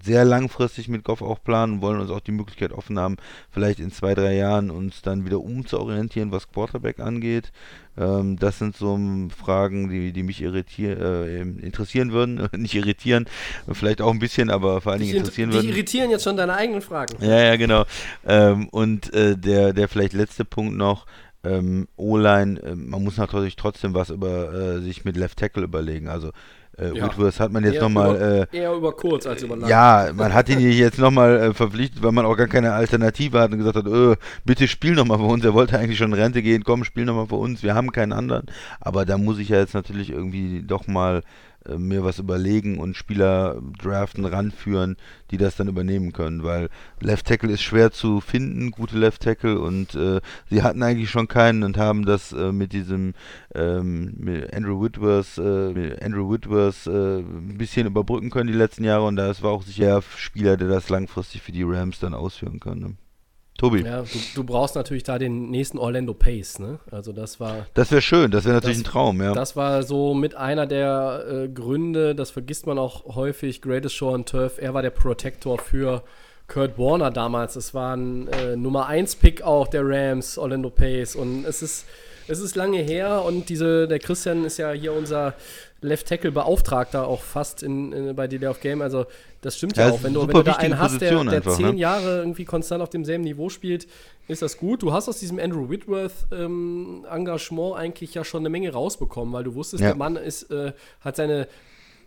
sehr langfristig mit Goff auch planen und wollen uns auch die Möglichkeit offen haben, vielleicht in zwei, drei Jahren uns dann wieder umzuorientieren, was Quarterback angeht. Ähm, das sind so Fragen, die, die mich äh, interessieren würden. Nicht irritieren, vielleicht auch ein bisschen, aber vor allen Dingen interessieren dich würden. irritieren jetzt schon deine eigenen Fragen. Ja, ja, genau. Ähm, und äh, der, der vielleicht letzte Punkt noch, ähm, O-Line, äh, man muss natürlich trotzdem was über äh, sich mit Left Tackle überlegen. Also äh, Ja. Whitworth hat man jetzt nochmal äh, eher über kurz als über lang. ja, man hat ihn jetzt nochmal äh, verpflichtet, weil man auch gar keine Alternative hat und gesagt hat, äh, bitte spiel nochmal für uns. Er wollte eigentlich schon in Rente gehen, komm, spiel nochmal für uns, wir haben keinen anderen. Aber da muss ich ja jetzt natürlich irgendwie doch mal äh, mir was überlegen und Spieler draften, ranführen, die das dann übernehmen können, weil Left Tackle ist schwer zu finden, gute Left Tackle und äh, sie hatten eigentlich schon keinen und haben das äh, mit diesem ähm, mit Andrew Whitworth, äh, Andrew Whitworth äh, ein bisschen überbrücken können die letzten Jahre und das war auch sicher der Spieler, der das langfristig für die Rams dann ausführen kann. Ne? Tobi, Ja, du, du brauchst natürlich da den nächsten Orlando Pace, ne? Also das war, das wäre schön, das wäre natürlich Das- ein Traum, ja. das war so mit einer der äh, Gründe, das vergisst man auch häufig, Greatest Show on Turf, er war der Protector für Kurt Warner damals. Es war ein äh, Nummer 1 Pick auch der Rams, Orlando Pace und es ist es ist lange her und diese der Christian ist ja hier unser Left Tackle Beauftragter auch fast in, in bei Delay of Game, also das stimmt ja, Ja, auch, wenn du, wenn du da einen hast, der, der einfach, zehn ne? Jahre irgendwie konstant auf demselben Niveau spielt, ist das gut. Du hast aus diesem Andrew Whitworth ähm, Engagement eigentlich ja schon eine Menge rausbekommen, weil du wusstest, Ja. der Mann ist, äh, hat seine,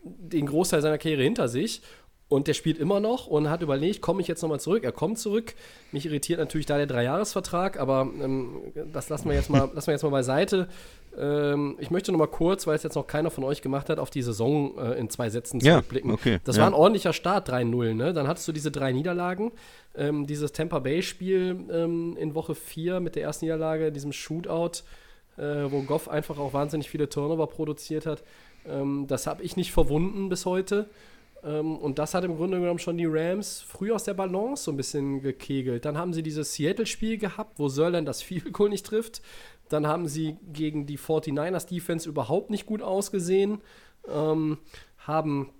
den Großteil seiner Karriere hinter sich und der spielt immer noch und hat überlegt, komme ich jetzt nochmal zurück? Er kommt zurück. Mich irritiert natürlich da der Dreijahresvertrag, aber ähm, das lassen wir jetzt mal, lassen wir jetzt mal beiseite. Ähm, ich möchte nochmal kurz, weil es jetzt noch keiner von euch gemacht hat, auf die Saison äh, in zwei Sätzen Ja, zurückblicken. okay, das ja. war ein ordentlicher Start, 3-0. Ne? Dann hattest du diese drei Niederlagen. Ähm, dieses Tampa Bay-Spiel ähm, in Woche 4 mit der ersten Niederlage, diesem Shootout, äh, wo Goff einfach auch wahnsinnig viele Turnover produziert hat. Ähm, das habe ich nicht verwunden bis heute. Ähm, und das hat im Grunde genommen schon die Rams früh aus der Balance so ein bisschen gekegelt. Dann haben sie dieses Seattle-Spiel gehabt, wo Sörland das Field Goal nicht trifft. Dann haben sie gegen die 49ers Defense überhaupt nicht gut ausgesehen. Ähm, haben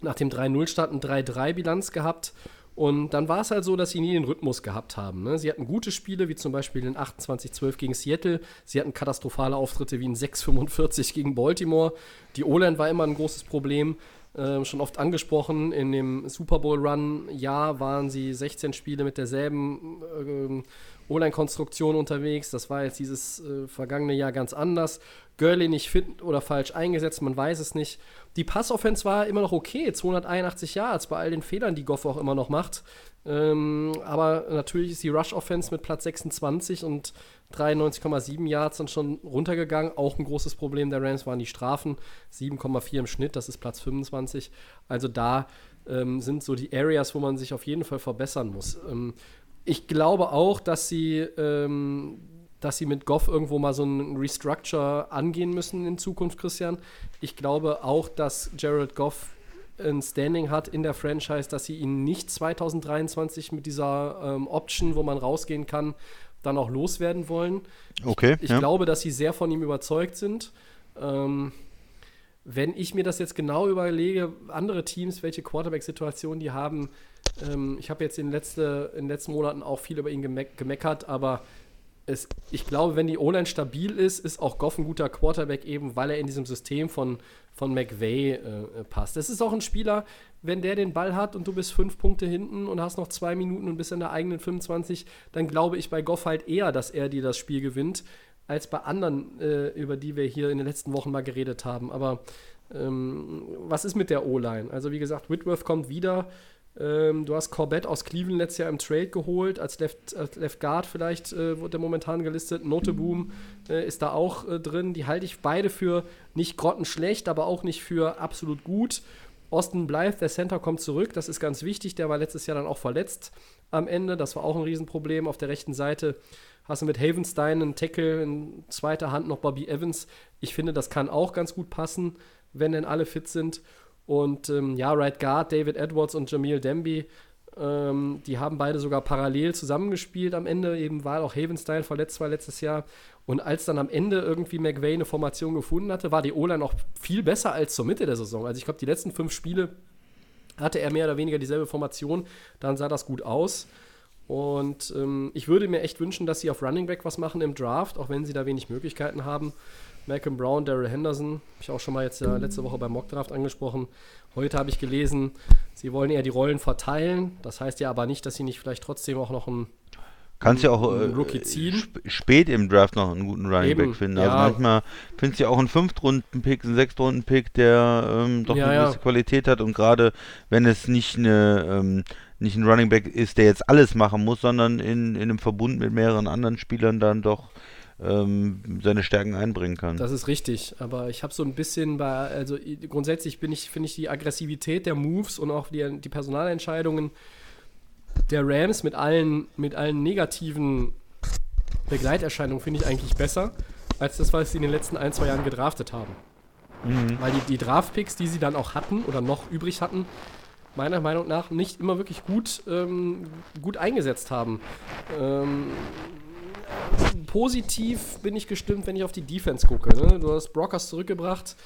nach dem 3-0-Start eine 3-3-Bilanz gehabt. Und dann war es halt so, dass sie nie den Rhythmus gehabt haben. Ne? Sie hatten gute Spiele, wie zum Beispiel den 28-12 gegen Seattle. Sie hatten katastrophale Auftritte wie ein 6-45 gegen Baltimore. Die O-Line war immer ein großes Problem. Äh, schon oft angesprochen, in dem Super Bowl-Run, ja, waren sie 16 Spiele mit derselben ähm, O-Line-Konstruktion unterwegs. Das war jetzt dieses äh, vergangene Jahr ganz anders. Gurley nicht fit oder falsch eingesetzt, man weiß es nicht. Die Passoffense war immer noch okay, 281 Yards bei all den Fehlern, die Goff auch immer noch macht. Ähm, aber natürlich ist die Rush-Offense mit Platz 26 und 93,7 Yards dann schon runtergegangen. Auch ein großes Problem der Rams waren die Strafen. 7,4 im Schnitt, das ist Platz 25. Also da ähm, sind so die Areas, wo man sich auf jeden Fall verbessern muss. Ähm, ich glaube auch, dass sie, ähm, dass sie mit Goff irgendwo mal so ein Restructure angehen müssen in Zukunft, Christian. Ich glaube auch, dass Jared Goff ein Standing hat in der Franchise, dass sie ihn nicht 2023 mit dieser ähm, Option, wo man rausgehen kann, dann auch loswerden wollen. Okay, Ich ja. glaube, dass sie sehr von ihm überzeugt sind. Ähm, wenn ich mir das jetzt genau überlege, andere Teams, welche Quarterback-Situation die haben, ähm, ich habe jetzt in, letzte, in den letzten Monaten auch viel über ihn gemeck gemeckert, aber es, ich glaube, wenn die O-Line stabil ist, ist auch Goff ein guter Quarterback, eben weil er in diesem System von, von McVay äh, passt. Das ist auch ein Spieler, wenn der den Ball hat und du bist fünf Punkte hinten und hast noch zwei Minuten und bist in der eigenen 25, dann glaube ich bei Goff halt eher, dass er dir das Spiel gewinnt, als bei anderen, äh, über die wir hier in den letzten Wochen mal geredet haben. Aber ähm, was ist mit der O-Line? Also wie gesagt, Whitworth kommt wieder. Ähm, du hast Corbett aus Cleveland letztes Jahr im Trade geholt, als Left, als Left Guard vielleicht äh, wurde der momentan gelistet. Noteboom äh, ist da auch äh, drin. Die halte ich beide für nicht grottenschlecht, aber auch nicht für absolut gut. Austin Blythe, der Center, kommt zurück. Das ist ganz wichtig. Der war letztes Jahr dann auch verletzt am Ende. Das war auch ein Riesenproblem. Auf der rechten Seite hast du mit Havenstein einen Tackle, in zweiter Hand noch Bobby Evans. Ich finde, das kann auch ganz gut passen, wenn denn alle fit sind. Und ähm, ja, Right Guard, David Edwards und Jamil Demby, ähm, die haben beide sogar parallel zusammengespielt am Ende, eben weil auch Havenstein verletzt war letztes Jahr. Und als dann am Ende irgendwie McVay eine Formation gefunden hatte, war die O-Line auch viel besser als zur Mitte der Saison. Also ich glaube, die letzten fünf Spiele hatte er mehr oder weniger dieselbe Formation, dann sah das gut aus. Und ähm, ich würde mir echt wünschen, dass sie auf Running Back was machen im Draft, auch wenn sie da wenig Möglichkeiten haben. Malcolm Brown, Daryl Henderson, habe ich auch schon mal jetzt ja letzte Woche beim Mockdraft angesprochen. Heute habe ich gelesen, sie wollen eher die Rollen verteilen. Das heißt ja aber nicht, dass sie nicht vielleicht trotzdem auch noch einen Kannst ja auch äh, Rookie ziehen. sp spät im Draft noch einen guten Running Eben, Back finden. ja. Also manchmal findest du ja auch einen Fünftrunden-Pick, einen Sechstrunden-Pick, der ähm, doch Ja, eine ja. gewisse Qualität hat und gerade wenn es nicht eine ähm, nicht ein Running Back ist, der jetzt alles machen muss, sondern in, in einem Verbund mit mehreren anderen Spielern dann doch ähm, seine Stärken einbringen kann. Das ist richtig, aber ich habe so ein bisschen bei, also grundsätzlich bin ich, finde ich die Aggressivität der Moves und auch die, die Personalentscheidungen der Rams mit allen, mit allen negativen Begleiterscheinungen finde ich eigentlich besser, als das, was sie in den letzten ein, zwei Jahren gedraftet haben. Weil die, die Draftpicks, die sie dann auch hatten oder noch übrig hatten, meiner Meinung nach nicht immer wirklich gut, ähm, gut eingesetzt haben. Ähm, positiv bin ich gestimmt, wenn ich auf die Defense gucke. Ne? Du hast Brockers zurückgebracht.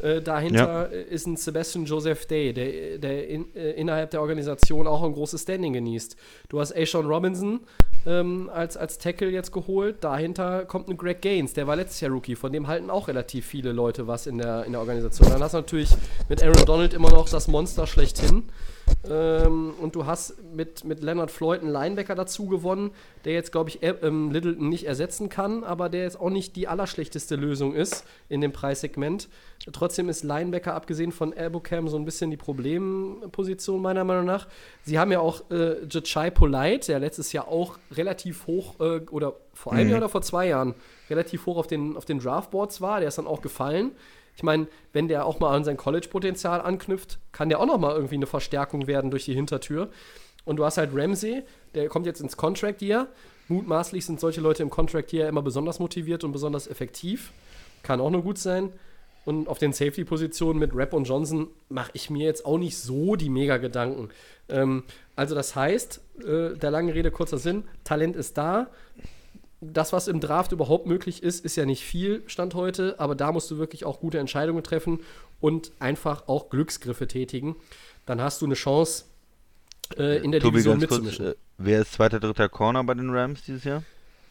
Äh, dahinter äh, ist ein Sebastian Joseph Day, der, der in, äh, innerhalb der Organisation auch ein großes Standing genießt. Du hast Ashawn Robinson ähm, als, als Tackle jetzt geholt. Dahinter kommt ein Greg Gaines, der war letztes Jahr Rookie. Von dem halten auch relativ viele Leute was in der, in der Organisation. Dann hast du natürlich mit Aaron Donald immer noch das Monster schlechthin. Ähm, und du hast mit, mit Leonard Floyd einen Linebacker dazu gewonnen, der jetzt, glaube ich, äh, ähm, Littleton nicht ersetzen kann, aber der jetzt auch nicht die allerschlechteste Lösung ist in dem Preissegment. Trotzdem ist Linebacker, abgesehen von Elbocam, so ein bisschen die Problemposition, meiner Meinung nach. Sie haben ja auch äh, Jachai Polite, der letztes Jahr auch relativ hoch, äh, oder vor einem Mhm. Jahr oder vor zwei Jahren, relativ hoch auf den, auf den Draftboards war. Der ist dann auch gefallen. Ich meine, wenn der auch mal an sein College-Potenzial anknüpft, kann der auch noch mal irgendwie eine Verstärkung werden durch die Hintertür. Und du hast halt Ramsey, der kommt jetzt ins Contract Year. Mutmaßlich sind solche Leute im Contract Year immer besonders motiviert und besonders effektiv. Kann auch nur gut sein. Und auf den Safety-Positionen mit Rapp und Johnson mache ich mir jetzt auch nicht so die mega Gedanken. Ähm, also das heißt, äh, der lange Rede, kurzer Sinn, Talent ist da. Das, was im Draft überhaupt möglich ist, ist ja nicht viel Stand heute, aber da musst du wirklich auch gute Entscheidungen treffen und einfach auch Glücksgriffe tätigen. Dann hast du eine Chance, äh, in der Tobi, Division ganz kurz, mitzumischen. äh, wer ist zweiter, dritter Corner bei den Rams dieses Jahr?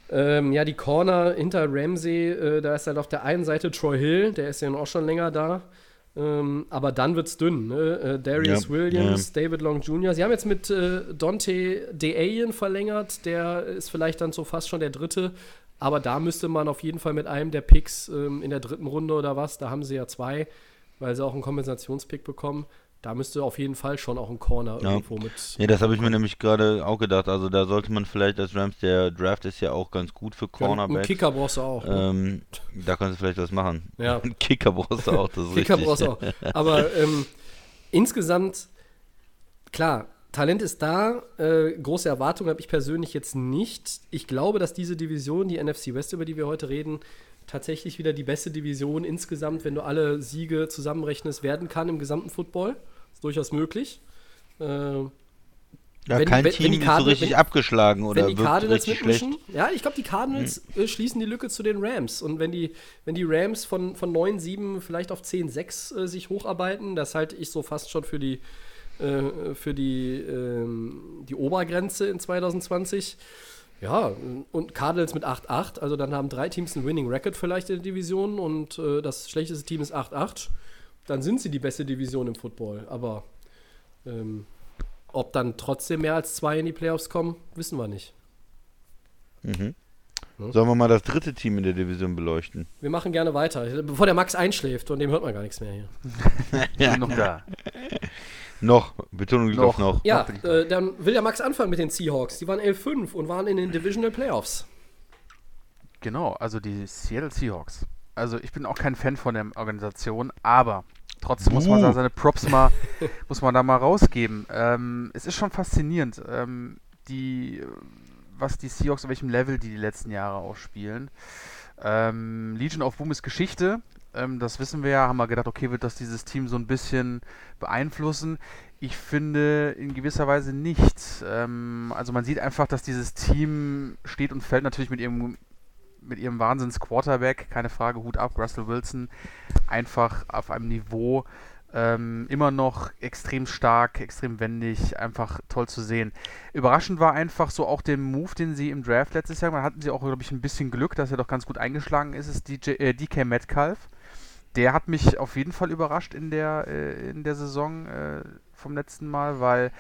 Ähm, ja, die Corner hinter Ramsey, äh, da ist halt auf der einen Seite Troy Hill, der ist ja auch schon länger da. Ähm, aber dann wird's dünn. Ne? Äh, Darius Ja, Williams, David Long Jr. Sie haben jetzt mit äh, Dante DeAyen verlängert. Der ist vielleicht dann so fast schon der dritte. Aber da müsste man auf jeden Fall mit einem der Picks ähm, in der dritten Runde oder was, da haben sie ja zwei, weil sie auch einen Kompensationspick bekommen. Da müsste auf jeden Fall schon auch ein Corner Ja. irgendwo mit. Ja, das habe ich mir nämlich gerade auch gedacht. Also da sollte man vielleicht als Rams, der Draft ist ja auch ganz gut für Einen Cornerbacks. Kicker brauchst du auch. ne? Ähm, da kannst du vielleicht was machen. Ja. Einen Kicker brauchst du auch, das ist Kicker richtig. brauchst du auch. Aber ähm, insgesamt, klar, Talent ist da. Äh, große Erwartungen habe ich persönlich jetzt nicht. Ich glaube, dass diese Division, die NFC West, über die wir heute reden, tatsächlich wieder die beste Division insgesamt, wenn du alle Siege zusammenrechnest, werden kann im gesamten Football. Ist durchaus möglich. Äh, Ja, Wenn die- kein wenn- Team wenn die ist so Cardinals- richtig wenn- abgeschlagen oder wenn die Cardinals mitmischen, ja, ich glaube, die Cardinals äh, schließen die Lücke zu den Rams. Und wenn die, wenn die Rams von, von 9-7 vielleicht auf 10-6 äh, sich hocharbeiten, das halte ich so fast schon für die, äh, für die, ähm, die Obergrenze in 2020. Ja, und Cardinals mit 8-8, also dann haben drei Teams einen Winning Record vielleicht in der Division und äh, das schlechteste Team ist 8-8. Dann sind sie die beste Division im Football. Aber Ähm, ob dann trotzdem mehr als zwei in die Playoffs kommen, wissen wir nicht. Sollen wir mal das dritte Team in der Division beleuchten? Wir machen gerne weiter, bevor der Max einschläft und dem hört man gar nichts mehr hier. Ja. Noch da. Noch, Betonung liegt auf Noch. noch. Ja, äh, dann will der Max anfangen mit den Seahawks. Die waren 11-5 und waren in den Divisional Playoffs. Genau, also die Seattle Seahawks. Also ich bin auch kein Fan von der Organisation, aber trotzdem muss man da seine Props mal, muss man da mal rausgeben. Ähm, es ist schon faszinierend, ähm, die, was die Seahawks, auf welchem Level die die letzten Jahre auch spielen. Ähm, Legion of Boom ist Geschichte. Ähm, das wissen wir ja, haben wir gedacht, okay, wird das dieses Team so ein bisschen beeinflussen? Ich finde in gewisser Weise nicht. Ähm, also man sieht einfach, dass dieses Team steht und fällt natürlich mit ihrem mit ihrem Wahnsinns-Quarterback, keine Frage, Hut ab, Russell Wilson, einfach auf einem Niveau ähm, immer noch extrem stark, extrem wendig, einfach toll zu sehen. Überraschend war einfach so auch der Move, den sie im Draft letztes Jahr, da hatten sie auch, glaube ich, ein bisschen Glück, dass er doch ganz gut eingeschlagen ist, ist DJ, äh, DK Metcalf. Der hat mich auf jeden Fall überrascht in der, äh, in der Saison äh, vom letzten Mal, weil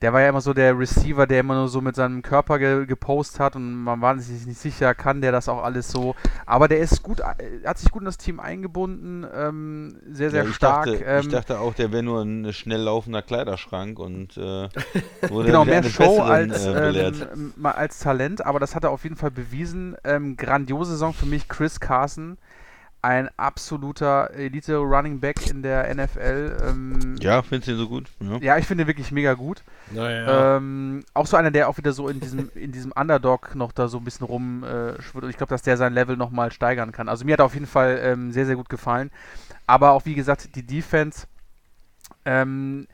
der war ja immer so der Receiver, der immer nur so mit seinem Körper ge gepostet hat und man war sich nicht sicher, kann der das auch alles so. Aber der ist gut, äh, hat sich gut in das Team eingebunden, ähm, sehr, sehr Ja, ich, stark. dachte, ähm, ich dachte auch, der wäre nur ein schnell laufender Kleiderschrank und äh, wurde genau, mehr Show als, äh, ähm, als Talent, aber das hat er auf jeden Fall bewiesen. Ähm, grandiose Saison für mich, Chris Carson. Ein absoluter Elite-Running Back in der NFL. Ähm, ja, findest du ihn so gut? Ja. ja, ich finde ihn wirklich mega gut. Naja. Ähm, auch so einer, der auch wieder so in diesem, in diesem Underdog noch da so ein bisschen rumschwirrt. Äh, schwirrt. und ich glaube, dass der sein Level nochmal steigern kann. Also mir hat er auf jeden Fall ähm, sehr, sehr gut gefallen. Aber auch, wie gesagt, die Defense. Ähm,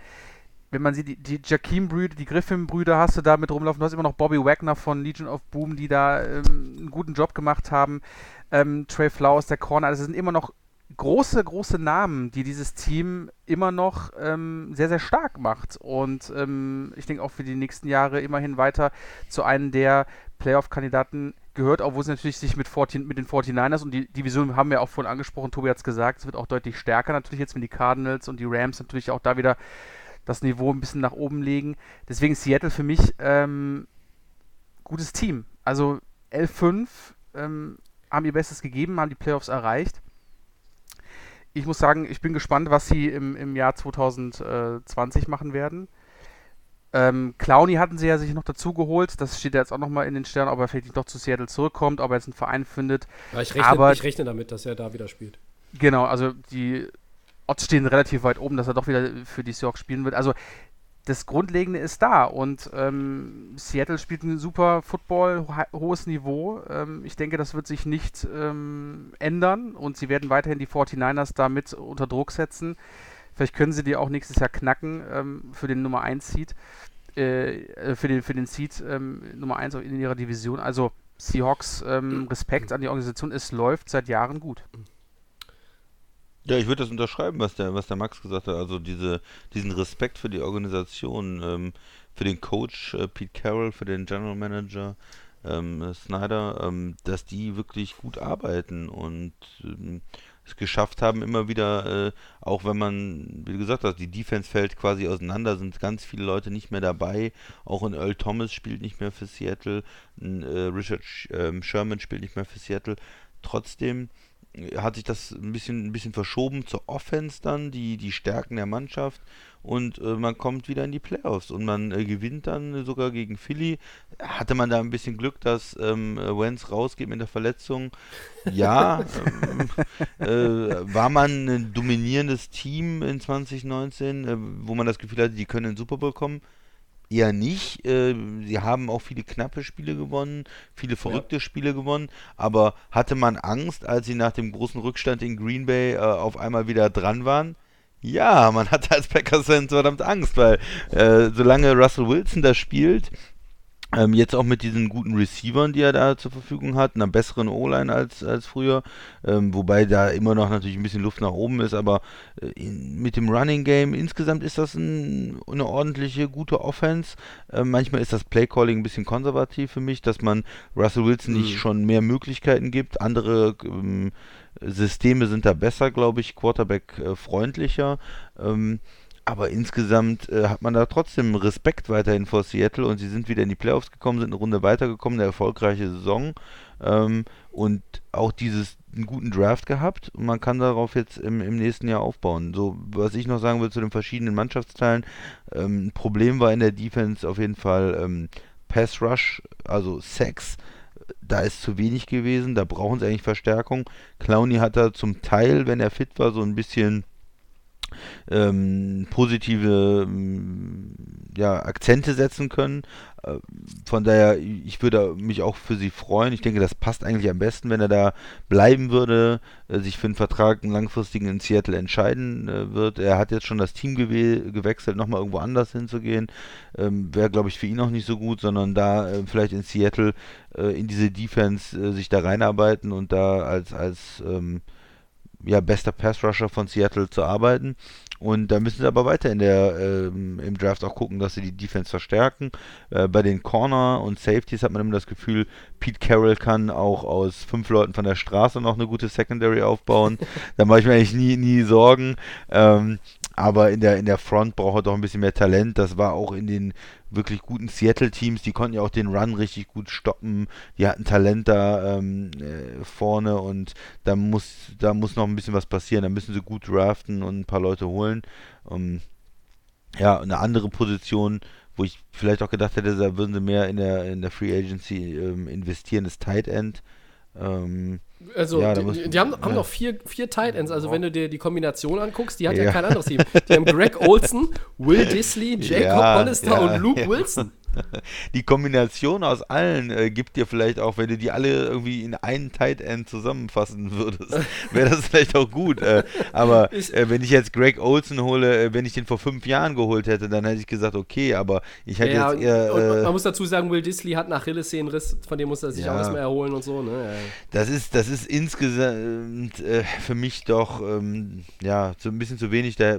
wenn man sieht, die, die Jakeem-Brüder, die Griffin-Brüder hast du da mit rumlaufen. Du hast immer noch Bobby Wagner von Legion of Boom, die da ähm, einen guten Job gemacht haben. Ähm, Trey Flowers, der Corner. Also es sind immer noch große, große Namen, die dieses Team immer noch ähm, sehr, sehr stark macht. Und ähm, ich denke auch für die nächsten Jahre immerhin weiter zu einem der Playoff-Kandidaten gehört, obwohl es natürlich sich mit, 14, mit den 49ers und die Division haben wir auch vorhin angesprochen, Tobi hat es gesagt, es wird auch deutlich stärker natürlich jetzt, wenn die Cardinals und die Rams natürlich auch da wieder das Niveau ein bisschen nach oben legen. Deswegen Seattle für mich ähm, gutes Team. Also L5 ähm, haben ihr Bestes gegeben, haben die Playoffs erreicht. Ich muss sagen, ich bin gespannt, was sie im, im Jahr 2020 machen werden. Ähm, Clowny hatten sie ja sich noch dazu geholt. Das steht ja jetzt auch nochmal in den Sternen, ob er vielleicht nicht doch zu Seattle zurückkommt, ob er jetzt einen Verein findet. Ja, ich, rechne, aber- ich rechne damit, dass er da wieder spielt. Genau, also die Odds stehen relativ weit oben, dass er doch wieder für die Seahawks spielen wird. Also das Grundlegende ist da und ähm, Seattle spielt ein super Football, ho hohes Niveau. Ähm, ich denke, das wird sich nicht ähm, ändern und sie werden weiterhin die 49ers damit unter Druck setzen. Vielleicht können sie die auch nächstes Jahr knacken ähm, für den Nummer 1 Seed, äh, äh, für den, für den Seed ähm, Nummer 1 in ihrer Division. Also Seahawks, ähm, Respekt an die Organisation, es läuft seit Jahren gut. Ja, ich würde das unterschreiben, was der, was der Max gesagt hat. Also diese, diesen Respekt für die Organisation, ähm, für den Coach äh, Pete Carroll, für den General Manager ähm, äh, Snyder, ähm, dass die wirklich gut arbeiten und ähm, es geschafft haben, immer wieder, äh, auch wenn man, wie gesagt hast, die Defense fällt quasi auseinander, sind ganz viele Leute nicht mehr dabei. Auch ein Earl Thomas spielt nicht mehr für Seattle, ein äh, Richard Sch ähm, Sherman spielt nicht mehr für Seattle. Trotzdem hat sich das ein bisschen, ein bisschen verschoben zur Offense dann, die, die Stärken der Mannschaft und äh, man kommt wieder in die Playoffs und man äh, gewinnt dann sogar gegen Philly. Hatte man da ein bisschen Glück, dass ähm, äh, Wentz rausgeht mit der Verletzung? Ja. ähm, äh, war man ein dominierendes Team in 2019, äh, wo man das Gefühl hatte, die können in den Super Bowl kommen? Eher nicht. Äh, sie haben auch viele knappe Spiele gewonnen, viele verrückte Spiele gewonnen, aber hatte man Angst, als sie nach dem großen Rückstand in Green Bay äh, auf einmal wieder dran waren? Ja, man hatte als Packers-Fans verdammt Angst, weil äh, solange Russell Wilson da spielt, ähm, jetzt auch mit diesen guten Receivern, die er da zur Verfügung hat, einer besseren O-Line als, als früher, ähm, wobei da immer noch natürlich ein bisschen Luft nach oben ist, aber äh, in, mit dem Running Game insgesamt ist das ein, eine ordentliche, gute Offense. Ähm, manchmal ist das Playcalling ein bisschen konservativ für mich, dass man Russell Wilson nicht schon mehr Möglichkeiten gibt. Andere ähm, Systeme sind da besser, glaube ich, Quarterback äh, freundlicher. Ähm, aber insgesamt äh, hat man da trotzdem Respekt weiterhin vor Seattle und sie sind wieder in die Playoffs gekommen, sind eine Runde weitergekommen, eine erfolgreiche Saison ähm, und auch dieses einen guten Draft gehabt und man kann darauf jetzt im, im nächsten Jahr aufbauen. So, was ich noch sagen will zu den verschiedenen Mannschaftsteilen, ähm, Problem war in der Defense auf jeden Fall ähm, Pass Rush, also Sex. Da ist zu wenig gewesen, da brauchen sie eigentlich Verstärkung. Clowny hat da zum Teil, wenn er fit war, so ein bisschen ähm, positive ähm, ja, Akzente setzen können. Äh, von daher, ich würde mich auch für sie freuen. Ich denke, das passt eigentlich am besten, wenn er da bleiben würde, äh, sich für einen Vertrag, einen langfristigen in Seattle entscheiden äh, wird. Er hat jetzt schon das Team gew gewechselt, nochmal irgendwo anders hinzugehen. Ähm, Wäre, glaube ich, für ihn auch nicht so gut, sondern da äh, vielleicht in Seattle äh, in diese Defense äh, sich da reinarbeiten und da als, als ähm, ja, bester Pass-Rusher von Seattle zu arbeiten. Und da müssen sie aber weiter in der, ähm, im Draft auch gucken, dass sie die Defense verstärken. Äh, bei den Corner und Safeties hat man immer das Gefühl, Pete Carroll kann auch aus fünf Leuten von der Straße noch eine gute Secondary aufbauen. da mache ich mir eigentlich nie, nie Sorgen. Ähm, aber in der, in der Front braucht er doch ein bisschen mehr Talent. Das war auch in den wirklich guten Seattle-Teams. Die konnten ja auch den Run richtig gut stoppen. Die hatten Talent da ähm, äh, vorne und da muss, da muss noch ein bisschen was passieren. Da müssen sie gut draften und ein paar Leute holen. Um, ja, eine andere Position, wo ich vielleicht auch gedacht hätte, da würden sie mehr in der, in der Free Agency ähm, investieren, ist Tight End. Ähm, also, Ja, die, die haben, haben ja. noch vier, vier Tight Ends. Also, wenn du dir die Kombination anguckst, die hat ja, Ja. kein anderes Team. Die haben Greg Olson, Will Disley, Jacob Ja, Hollister und Luke. Wilson. die Kombination aus allen äh, gibt dir vielleicht auch, wenn du die alle irgendwie in einen Tight End zusammenfassen würdest, wäre das vielleicht auch gut. Äh, aber äh, wenn ich jetzt Greg Olson hole, äh, wenn ich den vor fünf Jahren geholt hätte, dann hätte ich gesagt, okay, aber ich hätte Ja, jetzt eher. und man, Äh, man muss dazu sagen, Will Disley hat nach Achillessehnenriss, von dem muss er sich Ja. auch erstmal erholen und so. Ne? Das ist, das ist insgesamt äh, für mich doch ähm, ja so ein bisschen zu wenig. Da,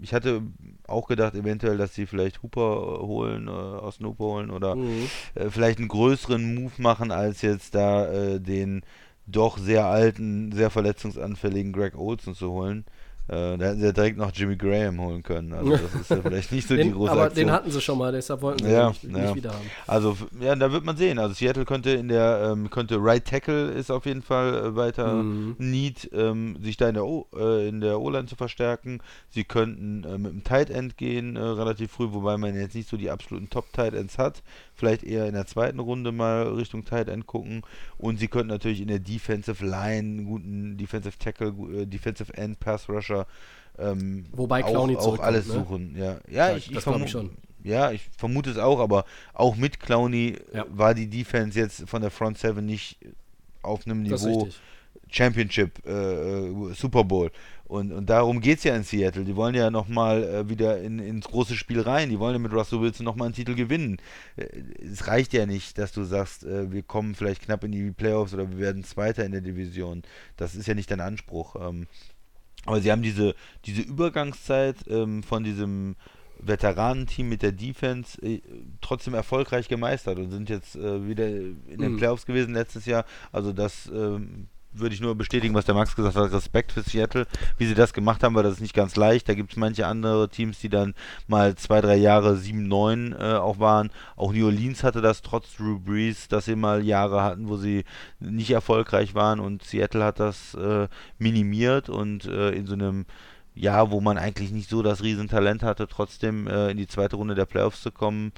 ich hatte auch gedacht, eventuell, dass sie vielleicht Hooper äh, holen, äh, aus dem Hooper holen oder Mhm. äh, vielleicht einen größeren Move machen, als jetzt da äh, den doch sehr alten, sehr verletzungsanfälligen Greg Olson zu holen. Äh, da hätten sie ja direkt noch Jimmy Graham holen können. Also das ist ja vielleicht nicht so die Den, große aber Aktion. den hatten sie schon mal, deshalb wollten sie Ja, ihn nicht, ja. nicht wieder haben. Also ja, da wird man sehen. Also Seattle könnte in der ähm, könnte Right Tackle ist auf jeden Fall äh, weiter Mhm. Need, ähm, sich da in der O äh, in der O-Line zu verstärken. Sie könnten äh, mit dem Tight End gehen äh, relativ früh, wobei man jetzt nicht so die absoluten Top Tight Ends hat. Vielleicht eher in der zweiten Runde mal Richtung Tight End gucken. Und sie könnten natürlich in der Defensive Line einen guten Defensive Tackle, äh, Defensive End Pass Rusher ähm, Wobei auch, Clowney auch zurückkommt, alles ne? suchen. Ja, ja, Ja, ich, ich das glaub ich vermu- schon. Ja, ich vermute es auch, aber auch mit Clowney Ja. war die Defense jetzt von der Front Seven nicht auf einem Niveau. Championship, äh, äh, Super Bowl. Und, und darum geht es ja in Seattle. Die wollen ja nochmal äh, wieder in, ins große Spiel rein. Die wollen ja mit Russell Wilson nochmal einen Titel gewinnen. Äh, es reicht ja nicht, dass du sagst, äh, wir kommen vielleicht knapp in die Playoffs oder wir werden Zweiter in der Division. Das ist ja nicht dein Anspruch. Ähm, aber sie haben diese, diese Übergangszeit ähm, von diesem Veteranenteam mit der Defense äh, trotzdem erfolgreich gemeistert und sind jetzt äh, wieder in den Mhm. Playoffs gewesen letztes Jahr. Also das ähm, würde ich nur bestätigen, was der Max gesagt hat. Respekt für Seattle, wie sie das gemacht haben, weil das ist nicht ganz leicht. Da gibt es manche andere Teams, die dann mal zwei, drei Jahre 7-9 äh, auch waren. Auch New Orleans hatte das trotz Drew Brees, dass sie mal Jahre hatten, wo sie nicht erfolgreich waren und Seattle hat das äh, minimiert und äh, in so einem Jahr, wo man eigentlich nicht so das Riesentalent hatte, trotzdem äh, in die zweite Runde der Playoffs zu kommen,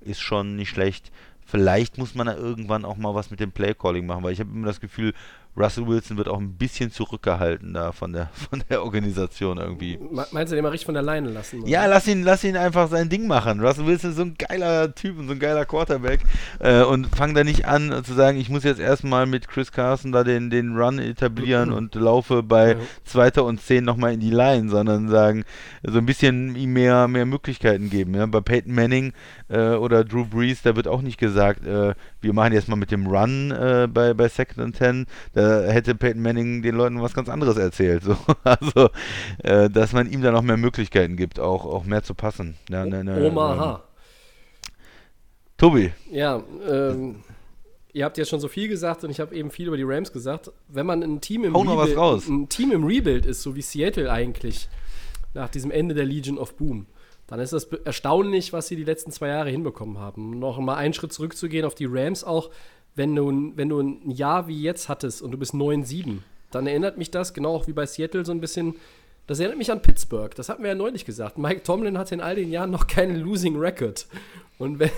ist schon nicht schlecht. Vielleicht muss man da irgendwann auch mal was mit dem Playcalling machen, weil ich habe immer das Gefühl, Russell Wilson wird auch ein bisschen zurückgehalten da von der von der Organisation irgendwie. Me- Meinst du, den mal richtig von der Leine lassen? oder? Ja, lass ihn, lass ihn einfach sein Ding machen. Russell Wilson ist so ein geiler Typ und so ein geiler Quarterback. Äh, und fang da nicht an zu sagen, ich muss jetzt erstmal mit Chris Carson da den, den Run etablieren und laufe bei Ja. Zweiter und Zehn nochmal in die Line, sondern sagen, so ein bisschen ihm mehr, mehr Möglichkeiten geben. Ja? Bei Peyton Manning äh, oder Drew Brees, da wird auch nicht gesagt, äh, wir machen jetzt mal mit dem Run äh, bei, bei Second and Ten. Da hätte Peyton Manning den Leuten was ganz anderes erzählt. So. Also, äh, dass man ihm da noch mehr Möglichkeiten gibt, auch, auch mehr zu passen. Ja, ne, ne, ähm, Omaha. Tobi, Ja, ähm, ihr habt jetzt schon so viel gesagt und ich habe eben viel über die Rams gesagt. Wenn man ein Team im, Rebuild, ein Team im Rebuild ist, so wie Seattle eigentlich, nach diesem Ende der Legion of Boom, dann ist das erstaunlich, was sie die letzten zwei Jahre hinbekommen haben. Noch mal einen Schritt zurückzugehen auf die Rams auch, wenn du, wenn du ein Jahr wie jetzt hattest und du bist 9-7, dann erinnert mich das, genau auch wie bei Seattle, so ein bisschen, das erinnert mich an Pittsburgh. Das hatten wir ja neulich gesagt. Mike Tomlin hatte in all den Jahren noch keinen Losing Record. Und wenn,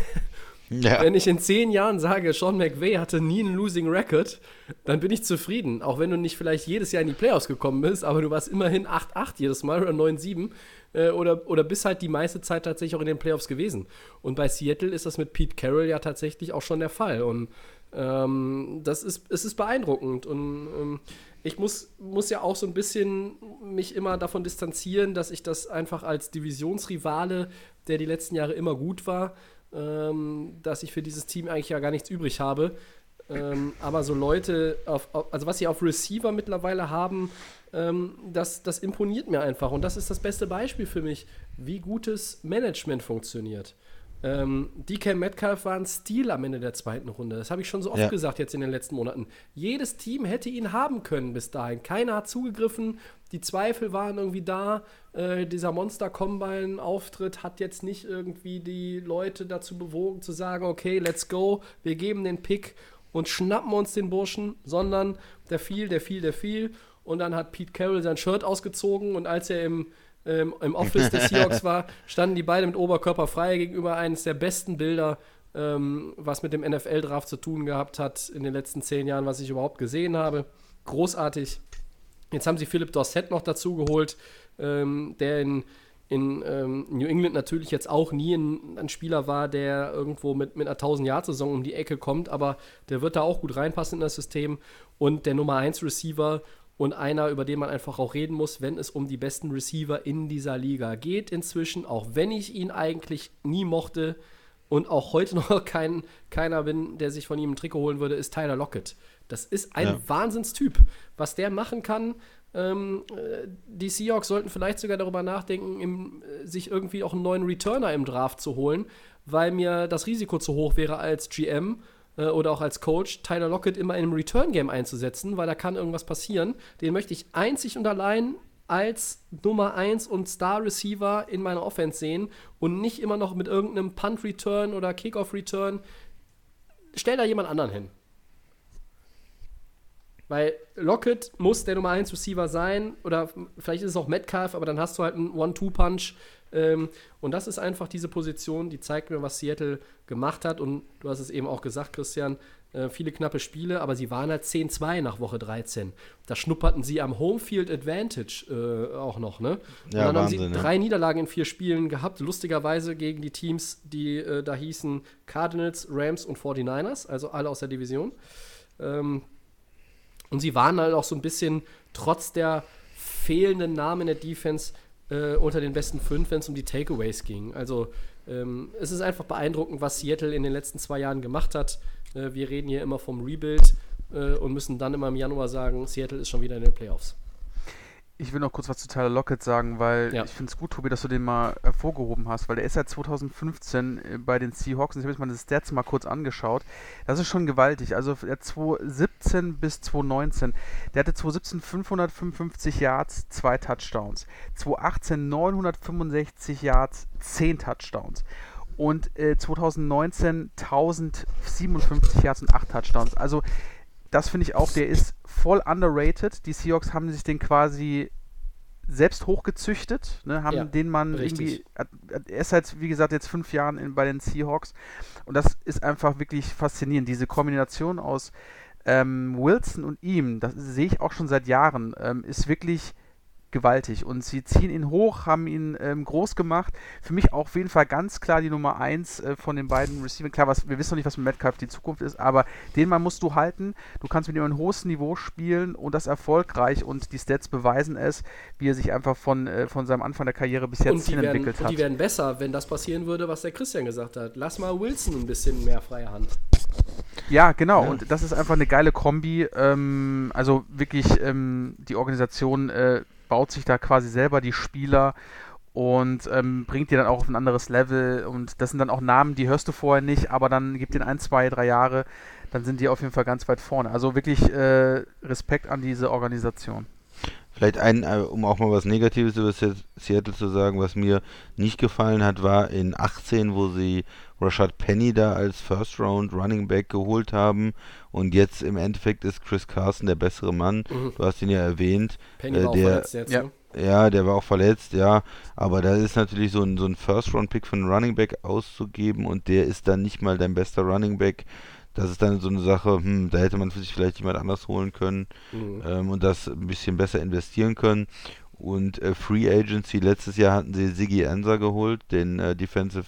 ja. wenn ich in zehn Jahren sage, Sean McVay hatte nie einen Losing Record, dann bin ich zufrieden. Auch wenn du nicht vielleicht jedes Jahr in die Playoffs gekommen bist, aber du warst immerhin 8-8 jedes Mal oder 9-7 äh, oder, oder bist halt die meiste Zeit tatsächlich auch in den Playoffs gewesen. Und bei Seattle ist das mit Pete Carroll ja tatsächlich auch schon der Fall. Und ähm, das ist, es ist beeindruckend. Und ähm, ich muss, muss ja auch so ein bisschen mich immer davon distanzieren, dass ich das einfach als Divisionsrivale, der die letzten Jahre immer gut war, ähm, dass ich für dieses Team eigentlich ja gar nichts übrig habe. Ähm, aber so Leute, auf, auf, also was sie auf Receiver mittlerweile haben, ähm, das, das imponiert mir einfach. Und das ist das beste Beispiel für mich, wie gutes Management funktioniert. Ähm, DK Metcalf war ein Stil am Ende der zweiten Runde. Das habe ich schon so oft ja. gesagt jetzt in den letzten Monaten. Jedes Team hätte ihn haben können bis dahin. Keiner hat zugegriffen. Die Zweifel waren irgendwie da. Äh, dieser Monster-Combine-Auftritt hat jetzt nicht irgendwie die Leute dazu bewogen zu sagen, okay, let's go, wir geben den Pick und schnappen uns den Burschen, sondern der fiel, der fiel, der fiel. Und dann hat Pete Carroll sein Shirt ausgezogen und als er im ähm, im Office des Seahawks war, standen die beide mit Oberkörper frei gegenüber eines der besten Bilder, ähm, was mit dem NFL-Draft zu tun gehabt hat in den letzten zehn Jahren, was ich überhaupt gesehen habe. Großartig. Jetzt haben sie Philipp Dorsett noch dazu geholt, ähm, der in, in ähm, New England natürlich jetzt auch nie ein, ein, Spieler war, der irgendwo mit, mit einer 1000-Jahr-Saison um die Ecke kommt, aber der wird da auch gut reinpassen in das System. Und der Nummer 1 Receiver und einer, über den man einfach auch reden muss, wenn es um die besten Receiver in dieser Liga geht inzwischen, auch wenn ich ihn eigentlich nie mochte und auch heute noch kein, keiner bin, der sich von ihm ein Trikot holen würde, ist Tyler Lockett. Das ist ein ja. Wahnsinnstyp. Was der machen kann, ähm, äh, die Seahawks sollten vielleicht sogar darüber nachdenken, im, äh, sich irgendwie auch einen neuen Returner im Draft zu holen, weil mir das Risiko zu hoch wäre als GM äh, oder auch als Coach, Tyler Lockett immer in einem Return-Game einzusetzen, weil da kann irgendwas passieren. Den möchte ich einzig und allein als Nummer 1 und Star-Receiver in meiner Offense sehen und nicht immer noch mit irgendeinem Punt-Return oder Kickoff-Return. Stell da jemand anderen hin. Weil Lockett muss der Nummer 1 Receiver sein oder vielleicht ist es auch Metcalf, aber dann hast du halt einen One-Two-Punch ähm, und das ist einfach diese Position, die zeigt mir, was Seattle gemacht hat. Und du hast es eben auch gesagt, Christian, äh, viele knappe Spiele, aber sie waren halt 10-2 nach Woche 13. Da schnupperten sie am Homefield Advantage äh, auch noch, ne? Und ja, dann Wahnsinn, haben sie drei Niederlagen in vier Spielen gehabt, lustigerweise gegen die Teams, die äh, da hießen Cardinals, Rams und 49ers, also alle aus der Division. Ähm, und sie waren halt auch so ein bisschen, trotz der fehlenden Namen in der Defense, äh, unter den besten fünf, wenn es um die Takeaways ging. Also ähm, es ist einfach beeindruckend, was Seattle in den letzten zwei Jahren gemacht hat. Äh, wir reden hier immer vom Rebuild äh, und müssen dann immer im Januar sagen, Seattle ist schon wieder in den Playoffs. Ich will noch kurz was zu Tyler Lockett sagen, weil ja. ich finde es gut, Tobi, dass du den mal hervorgehoben hast, weil der ist seit 2015 äh, bei den Seahawks und ich habe jetzt mal das Stats mal kurz angeschaut. Das ist schon gewaltig. Also der 2017 bis 2019, der hatte 2017 555 Yards, zwei Touchdowns. 2018 965 Yards, 10 Touchdowns. Und äh, 2019 1057 Yards und 8 Touchdowns. Also das finde ich auch, der ist voll underrated. Die Seahawks haben sich den quasi selbst hochgezüchtet, ne, haben ja, den man richtig. irgendwie, er ist halt, wie gesagt, jetzt fünf Jahren in, bei den Seahawks und das ist einfach wirklich faszinierend. Diese Kombination aus ähm, Wilson und ihm, das sehe ich auch schon seit Jahren, ähm, ist wirklich gewaltig. Und sie ziehen ihn hoch, haben ihn ähm, groß gemacht. Für mich auch auf jeden Fall ganz klar die Nummer 1 äh, von den beiden Receivers. Klar, was, wir wissen noch nicht, was mit Metcalf die Zukunft ist, aber den Mann musst du halten. Du kannst mit ihm ein hohes Niveau spielen und das erfolgreich und die Stats beweisen es, wie er sich einfach von, äh, von seinem Anfang der Karriere bis jetzt hin entwickelt hat. Und die werden besser, wenn das passieren würde, was der Christian gesagt hat. Lass mal Wilson ein bisschen mehr freie Hand. Ja, genau. Ja. Und das ist einfach eine geile Kombi. Ähm, also wirklich ähm, die Organisation äh, baut sich da quasi selber die Spieler und ähm, bringt die dann auch auf ein anderes Level. Und das sind dann auch Namen, die hörst du vorher nicht, aber dann gibt den ein, zwei, drei Jahre, dann sind die auf jeden Fall ganz weit vorne. Also wirklich äh, Respekt an diese Organisation. Vielleicht ein, äh, um auch mal was Negatives über Se- Seattle zu sagen, was mir nicht gefallen hat, war in 18, wo sie Rashad Penny da als First Round Running Back geholt haben und jetzt im Endeffekt ist Chris Carson der bessere Mann. Du hast ihn ja erwähnt. Penny Äh, war der- verletzt jetzt, ja. ne? Ja, der war auch verletzt, ja. Aber da ist natürlich so ein, so ein First-Round-Pick von einem Running Back auszugeben und der ist dann nicht mal dein bester Running Back. Das ist dann so eine Sache, hm, da hätte man für sich vielleicht jemand anders holen können Mhm. ähm, und das ein bisschen besser investieren können. Und äh, Free Agency, letztes Jahr hatten sie Siggy Ansah geholt, den äh, Defensive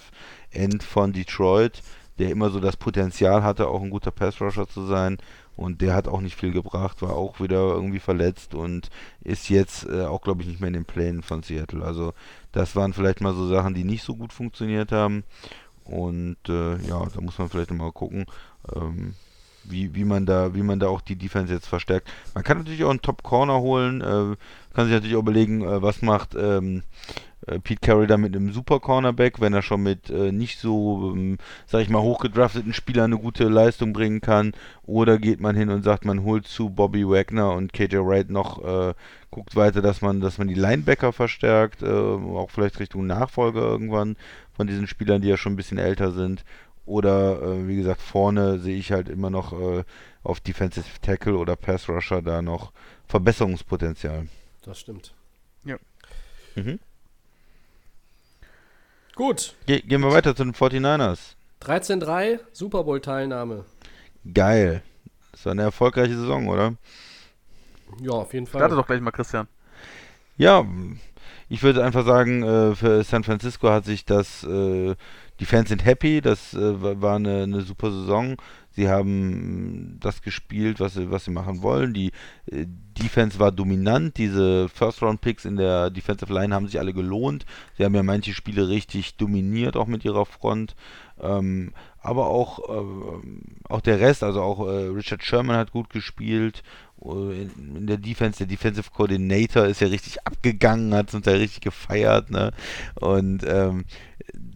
End von Detroit, der immer so das Potenzial hatte, auch ein guter Pass-Rusher zu sein. Und der hat auch nicht viel gebracht, war auch wieder irgendwie verletzt und ist jetzt äh, auch, glaube ich, nicht mehr in den Plänen von Seattle. Also das waren vielleicht mal so Sachen, die nicht so gut funktioniert haben. Und äh, ja, da muss man vielleicht mal gucken, ähm, wie, wie man da, wie man da auch die Defense jetzt verstärkt. Man kann natürlich auch einen Top Corner holen, äh, kann sich natürlich auch überlegen, äh, was macht ähm, äh, Pete Carroll da mit einem Super Cornerback, wenn er schon mit äh, nicht so, ähm, sag ich mal, hochgedrafteten Spielern eine gute Leistung bringen kann. Oder geht man hin und sagt, man holt zu Bobby Wagner und KJ Wright noch, äh, guckt weiter, dass man, dass man die Linebacker verstärkt, äh, auch vielleicht Richtung Nachfolger irgendwann von diesen Spielern, die ja schon ein bisschen älter sind. Oder äh, wie gesagt, vorne sehe ich halt immer noch äh, auf Defensive Tackle oder Pass Rusher da noch Verbesserungspotenzial. Das stimmt. Ja. Mhm. Gut. Ge gehen wir weiter zu den 49ers. 13-3, Super Bowl-Teilnahme. Geil. Das war eine erfolgreiche Saison, oder? Ja, auf jeden Fall. Starte doch gleich mal, Christian. Ja, ich würde einfach sagen, äh, für San Francisco hat sich das, äh, die Fans sind happy, das äh, wa- war eine, eine super Saison. Sie haben das gespielt, was sie, was sie machen wollen. Die äh, Defense war dominant. Diese First-Round-Picks in der Defensive Line haben sich alle gelohnt. Sie haben ja manche Spiele richtig dominiert, auch mit ihrer Front. Ähm, aber auch, äh, auch der Rest, also auch äh, Richard Sherman hat gut gespielt. Äh, in der Defense, der Defensive Coordinator ist ja richtig abgegangen, hat uns ja richtig gefeiert, ne? Und ähm,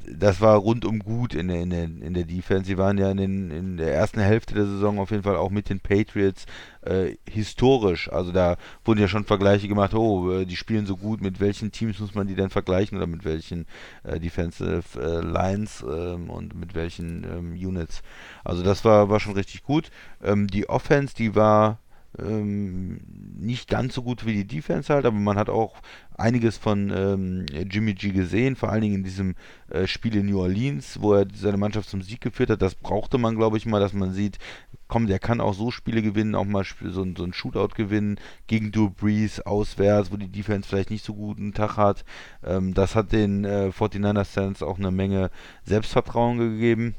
das war rundum gut in der, in der, in der Defense. Sie waren ja in, den, in der ersten Hälfte der Saison auf jeden Fall auch mit den Patriots äh, historisch. Also da wurden ja schon Vergleiche gemacht, oh, äh, die spielen so gut, mit welchen Teams muss man die denn vergleichen oder mit welchen äh, Defensive äh, Lines ähm, und mit welchen ähm, Units. Also das war, war schon richtig gut. Ähm, die Offense, die war ähm, nicht ganz so gut wie die Defense halt, aber man hat auch einiges von ähm, Jimmy G gesehen, vor allen Dingen in diesem äh, Spiel in New Orleans, wo er seine Mannschaft zum Sieg geführt hat. Das brauchte man, glaube ich, mal, dass man sieht, komm, der kann auch so Spiele gewinnen, auch mal so, so ein Shootout gewinnen gegen Drew Brees auswärts, wo die Defense vielleicht nicht so guten Tag hat. Ähm, das hat den äh, 49ers Fans auch eine Menge Selbstvertrauen gegeben.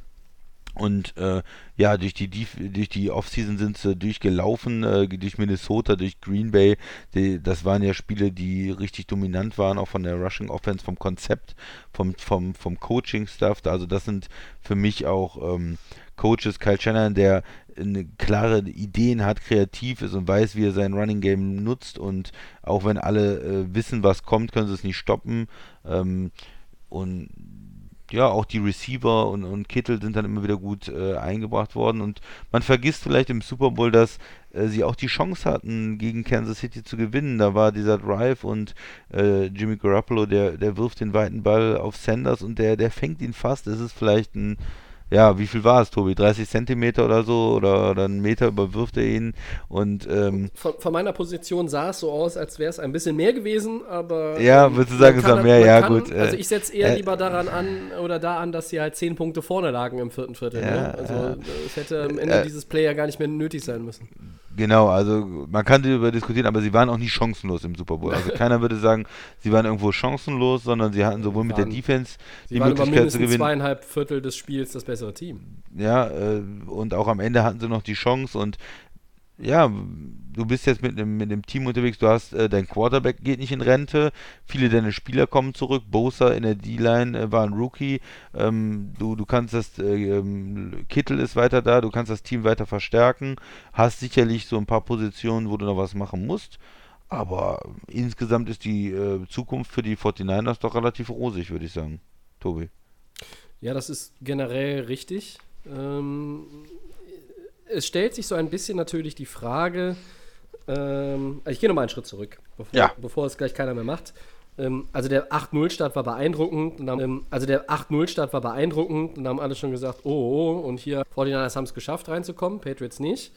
Und äh, ja, durch die, Def durch die Offseason sind sie durchgelaufen, äh, durch Minnesota, durch Green Bay. Die, das waren ja Spiele, die richtig dominant waren, auch von der Rushing Offense, vom Konzept, vom, vom, vom Coaching-Stuff. Also das sind für mich auch ähm, Coaches, Kyle Shannon, der eine klare Ideen hat, kreativ ist und weiß, wie er sein Running Game nutzt und auch wenn alle äh, wissen, was kommt, können sie es nicht stoppen. Ähm, und ja, auch die Receiver und, und Kittel sind dann immer wieder gut äh, eingebracht worden und man vergisst vielleicht im Super Bowl, dass äh, sie auch die Chance hatten, gegen Kansas City zu gewinnen. Da war dieser Drive und äh, Jimmy Garoppolo, der, der wirft den weiten Ball auf Sanders und der, der fängt ihn fast. Es ist vielleicht ein, ja, wie viel war es, Tobi? 30 Zentimeter oder so oder, oder einen Meter überwirft er ihn und ähm, Von, von meiner Position sah es so aus, als wäre es ein bisschen mehr gewesen, aber. Ja, ähm, würdest du sagen, es war mehr? Ja, kann, gut, äh, Also ich setze eher äh, lieber daran an oder da an, dass sie halt zehn Punkte vorne lagen im vierten Viertel. Ja, ne? Also äh, es hätte am Ende Äh, dieses Play ja gar nicht mehr nötig sein müssen. Genau, also man kann darüber diskutieren, aber sie waren auch nicht chancenlos im Super Bowl. Also keiner würde sagen, sie waren irgendwo chancenlos, sondern sie hatten sowohl mit der Defense Sie die Möglichkeit zu mindestens gewinnen. zweieinhalb Viertel des Spiels das bessere Team. Ja, äh, und auch am Ende hatten sie noch die Chance und ja, du bist jetzt mit einem mit Team unterwegs, du hast, äh, dein Quarterback geht nicht in Rente, viele deiner Spieler kommen zurück, Bosa in der D-Line äh, war ein Rookie, ähm, du, du kannst das, äh, ähm, Kittel ist weiter da, du kannst das Team weiter verstärken, hast sicherlich so ein paar Positionen, wo du noch was machen musst, aber insgesamt ist die äh, Zukunft für die 49ers doch relativ rosig, würde ich sagen, Tobi. Ja, das ist generell richtig. Ähm, es stellt sich so ein bisschen natürlich die Frage, Ähm, ich gehe nochmal einen Schritt zurück, bevor, Ja. bevor es gleich keiner mehr macht. Ähm, also der 8-0-Start war beeindruckend. Und dann, ähm, also der 8-0-Start war beeindruckend. Und da haben alle schon gesagt, oh, oh, und hier 49ers haben es geschafft reinzukommen, Patriots nicht.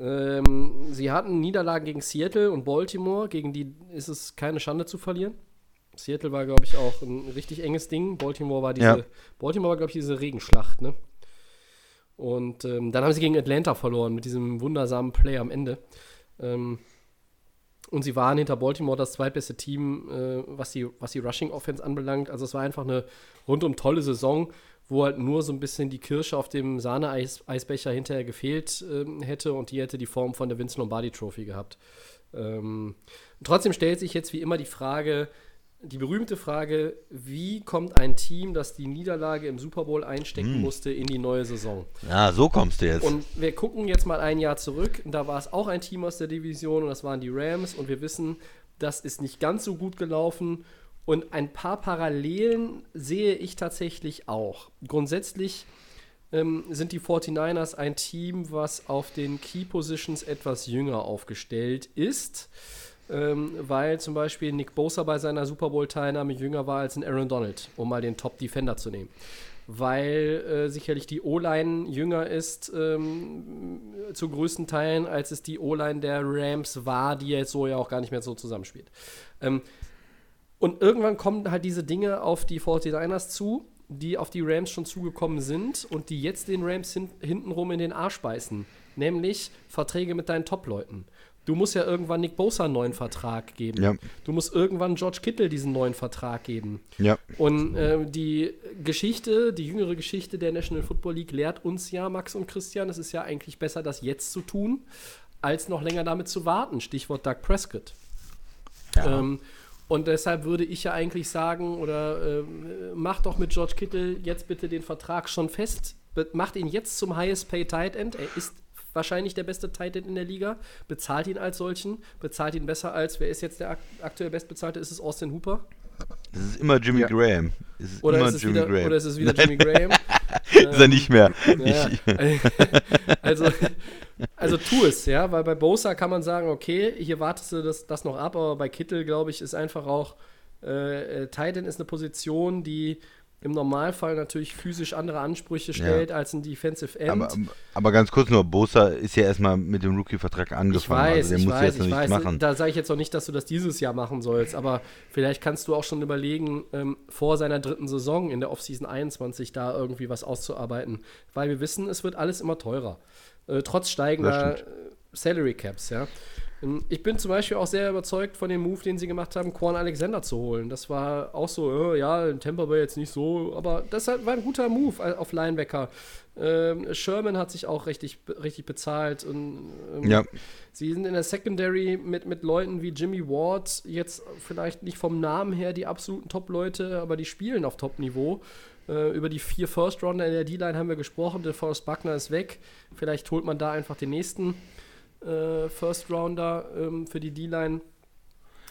Ähm, sie hatten Niederlagen gegen Seattle und Baltimore, gegen die ist es keine Schande zu verlieren. Seattle war, glaube ich, auch ein richtig enges Ding. Baltimore war diese, Ja. Baltimore war, glaube ich, diese Regenschlacht, ne? Und ähm, dann haben sie gegen Atlanta verloren mit diesem wundersamen Play am Ende. Ähm, und sie waren hinter Baltimore das zweitbeste Team, äh, was, die, was die Rushing Offense anbelangt. Also es war einfach eine rundum tolle Saison, wo halt nur so ein bisschen die Kirsche auf dem Sahne-Eisbecher hinterher gefehlt ähm, hätte und die hätte die Form von der Vince Lombardi Trophy gehabt. Ähm, trotzdem stellt sich jetzt wie immer die Frage, die berühmte Frage, wie kommt ein Team, das die Niederlage im Super Bowl einstecken musste, in die neue Saison? Ja, so kommst du jetzt. Und wir gucken jetzt mal ein Jahr zurück. Da war es auch ein Team aus der Division und das waren die Rams. Und wir wissen, das ist nicht ganz so gut gelaufen. Und ein paar Parallelen sehe ich tatsächlich auch. Grundsätzlich ähm, sind die 49ers ein Team, was auf den Key Positions etwas jünger aufgestellt ist. Ähm, weil zum Beispiel Nick Bosa bei seiner Super Bowl-Teilnahme jünger war als ein Aaron Donald, um mal den Top-Defender zu nehmen weil äh, sicherlich die O-Line jünger ist ähm, zu größten Teilen, als es die O-Line der Rams war, die jetzt so ja auch gar nicht mehr so zusammenspielt. Ähm, und irgendwann kommen halt diese Dinge auf die 49ers zu, die auf die Rams schon zugekommen sind und die jetzt den Rams hin hintenrum in den Arsch beißen. Nämlich Verträge mit deinen Top-Leuten. Du musst ja irgendwann Nick Bosa einen neuen Vertrag geben. Ja. Du musst irgendwann George Kittle diesen neuen Vertrag geben. ja. Und äh, die Geschichte, die jüngere Geschichte der National Football League lehrt uns ja, Max und Christian, es ist ja eigentlich besser, das jetzt zu tun, als noch länger damit zu warten. Stichwort Doug Prescott. Ähm, und deshalb würde ich ja eigentlich sagen, oder ähm, mach doch mit George Kittle jetzt bitte den Vertrag schon fest. Macht ihn jetzt zum Highest Pay Tight End. Er ist wahrscheinlich der beste Tight End in der Liga. Bezahlt ihn als solchen. Bezahlt ihn besser als, wer ist jetzt der ak aktuell bestbezahlte? Ist es Austin Hooper? Es ist immer Jimmy Ja. Graham. Es ist Oder immer ist, es Jimmy wieder, Graham. oder ist es wieder Jimmy Graham? ist er nicht mehr. Ja, Ich, also, also tu es, ja, weil bei Bosa kann man sagen, okay, hier wartest du das, das noch ab, aber bei Kittel, glaube ich, ist einfach auch, äh, äh, Tight End ist eine Position, die im Normalfall natürlich physisch andere Ansprüche stellt als ein Defensive End. aber, aber ganz kurz nur, Bosa ist ja erstmal mit dem Rookie-Vertrag ich angefangen. weiß, also der ich muss weiß, jetzt noch ich weiß. machen. Da sage ich jetzt auch nicht, dass du das dieses Jahr machen sollst, aber vielleicht kannst du auch schon überlegen, ähm, vor seiner dritten Saison in der Offseason 21 da irgendwie was auszuarbeiten, weil wir wissen, es wird alles immer teurer. Äh, trotz steigender äh, Salary Caps, ja. Ähm, Ich bin zum Beispiel auch sehr überzeugt von dem Move, den sie gemacht haben, Quan Alexander zu holen. Das war auch so, äh, ja, Tampa Bay jetzt nicht so, aber das war ein guter Move äh, auf Linebacker. Ähm, Sherman hat sich auch richtig, richtig bezahlt und ähm, Ja. Sie sind in der Secondary mit, mit Leuten wie Jimmy Ward jetzt vielleicht nicht vom Namen her die absoluten Top-Leute, aber die spielen auf Top-Niveau. Äh, über die vier First-Rounder in der D-Line haben wir gesprochen. Der Forrest Buckner ist weg. Vielleicht holt man da einfach den nächsten äh, First-Rounder ähm, für die D-Line.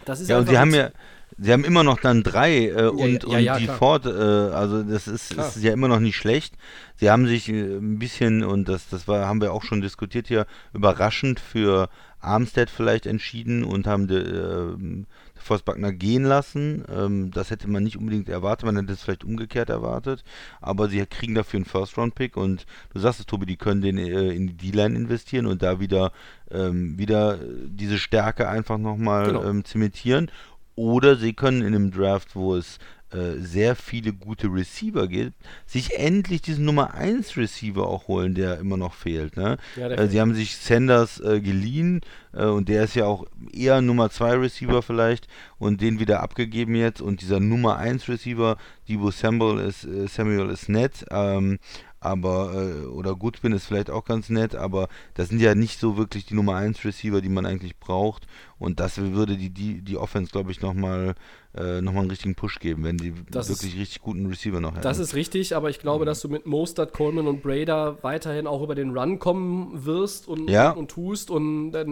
Das ist Ja, und sie haben ja, sie haben immer noch dann drei äh, und, ja, und ja, die klar. Ford, äh, also das ist, ist ja immer noch nicht schlecht. Sie haben sich äh, ein bisschen, und das, das war, haben wir auch schon diskutiert hier, überraschend für Armstead vielleicht entschieden und haben de, Forst Buckner gehen lassen. Ähm, das hätte man nicht unbedingt erwartet, man hätte es vielleicht umgekehrt erwartet. Aber sie kriegen dafür einen First-Round-Pick und du sagst es, Tobi, die können den äh, in die D-Line investieren und da wieder, ähm, wieder diese Stärke einfach nochmal Genau. ähm, zementieren. Oder sie können in einem Draft, wo es äh, sehr viele gute Receiver gibt, sich endlich diesen Nummer 1 Receiver auch holen, der immer noch fehlt. Ne? Ja, äh, sie haben sich Sanders äh, geliehen äh, und der ist ja auch eher Nummer 2 Receiver vielleicht und den wieder abgegeben jetzt und dieser Nummer 1 Receiver, Debo Samuel ist, äh, Samuel ist nett, ähm, aber oder Goodwin ist vielleicht auch ganz nett, aber das sind ja nicht so wirklich die Nummer 1 Receiver, die man eigentlich braucht und das würde die, die, die Offense, glaube ich, nochmal äh, noch mal einen richtigen Push geben, wenn die Das ist- wirklich richtig guten Receiver noch hätten. Das ist richtig, aber ich glaube, dass du mit Mostert, Coleman und Brader weiterhin auch über den Run kommen wirst und, Ja. und, tust. Und dann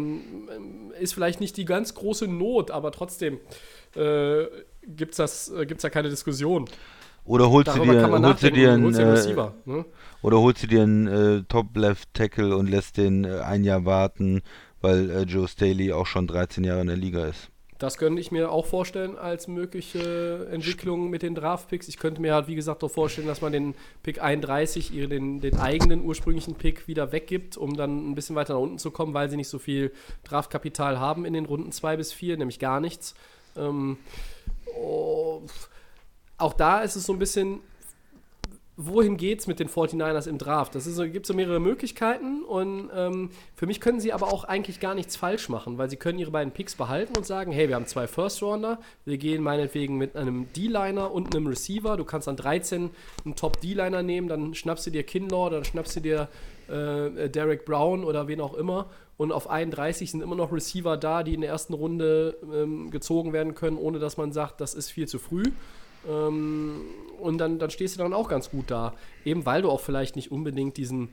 ähm, ist vielleicht nicht die ganz große Not, aber trotzdem äh, gibt es äh, gibt's da keine Diskussion. oder holst du dir, holst du dir einen, äh, Receiver. Ne? Oder holst du dir einen äh, Top-Left-Tackle und lässt den äh, ein Jahr warten, weil äh, Joe Staley auch schon 13 Jahre in der Liga ist. Das könnte ich mir auch vorstellen als mögliche Entwicklung mit den Draft-Picks. Ich könnte mir halt, wie gesagt, auch vorstellen, dass man den Pick 31, ihre, den, den eigenen ursprünglichen Pick wieder weggibt, um dann ein bisschen weiter nach unten zu kommen, weil sie nicht so viel Draftkapital haben in den Runden 2 bis 4, nämlich gar nichts. Ähm, oh, auch da ist es so ein bisschen, wohin geht's mit den 49ers im Draft? Das so, gibt so mehrere Möglichkeiten und ähm, für mich können sie aber auch eigentlich gar nichts falsch machen, weil sie können ihre beiden Picks behalten und sagen, hey, wir haben zwei First-Rounder, wir gehen meinetwegen mit einem D-Liner und einem Receiver, du kannst an 13 einen Top-D-Liner nehmen, dann schnappst du dir Kinlaw, dann schnappst du dir äh, Derek Brown oder wen auch immer und auf 31 sind immer noch Receiver da, die in der ersten Runde ähm, gezogen werden können, ohne dass man sagt, das ist viel zu früh. Ähm, und dann, dann stehst du dann auch ganz gut da. Eben weil du auch vielleicht nicht unbedingt diesen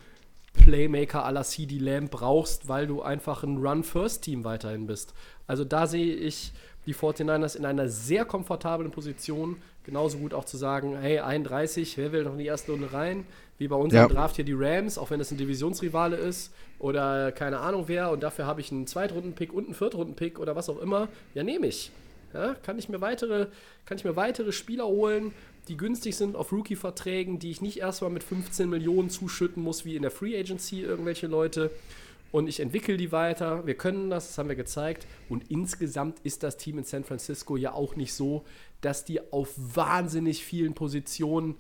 Playmaker à la CD Lamb brauchst, weil du einfach ein Run-First-Team weiterhin bist. Also da sehe ich die 49ers in einer sehr komfortablen Position. Genauso gut auch zu sagen, hey, 31, wer will noch in die erste Runde rein? Wie bei unserem ja. Draft hier die Rams, auch wenn es ein Divisionsrivale ist oder keine Ahnung wer und dafür habe ich einen Zweitrunden-Pick und einen Viertrunden-Pick oder was auch immer. Ja, nehme ich. Ja, kann, ich mir weitere, kann ich mir weitere Spieler holen, die günstig sind auf Rookie-Verträgen, die ich nicht erstmal mit 15 Millionen zuschütten muss, wie in der Free Agency irgendwelche Leute. Und ich entwickle die weiter. Wir können das, das haben wir gezeigt. Und insgesamt ist das Team in San Francisco ja auch nicht so, dass die auf wahnsinnig vielen Positionen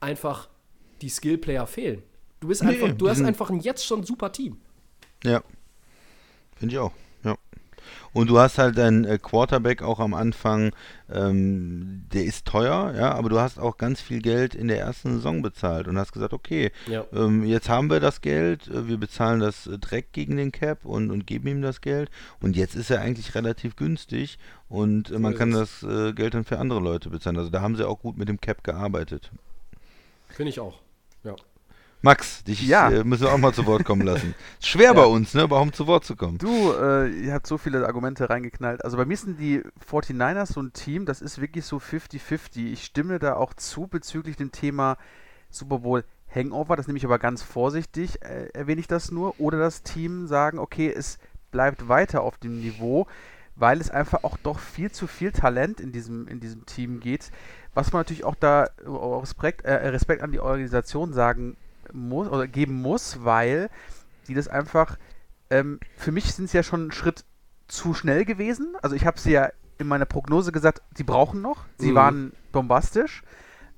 einfach die Skill-Player fehlen. Du bist einfach, nee, du hast einfach ein jetzt schon super Team. Ja. Finde ich auch. Und du hast halt deinen äh, Quarterback auch am Anfang, ähm, der ist teuer, ja, aber du hast auch ganz viel Geld in der ersten Saison bezahlt und hast gesagt, okay, ja. ähm, jetzt haben wir das Geld, äh, wir bezahlen das äh, Dreck gegen den Cap und, und geben ihm das Geld und jetzt ist er eigentlich relativ günstig und äh, man kann das äh, Geld dann für andere Leute bezahlen. Also da haben sie auch gut mit dem Cap gearbeitet. Finde ich auch. Max, dich ja. äh, müssen wir auch mal zu Wort kommen lassen. Schwer ja. bei uns, ne, überhaupt zu Wort zu kommen. Du, äh, ihr habt so viele Argumente reingeknallt. Also bei mir sind die 49ers so ein Team, das ist wirklich so 50-50. Ich stimme da auch zu bezüglich dem Thema Super Bowl Hangover. Das nehme ich aber ganz vorsichtig, äh, erwähne ich das nur. Oder das Team sagen, okay, es bleibt weiter auf dem Niveau, weil es einfach auch doch viel zu viel Talent in diesem, in diesem Team geht. Was man natürlich auch da äh, Respekt, äh, Respekt an die Organisation sagen muss oder geben muss, weil die das einfach, ähm, für mich sind es ja schon einen Schritt zu schnell gewesen. Also ich habe sie ja in meiner Prognose gesagt, sie brauchen noch. Sie mhm. waren bombastisch.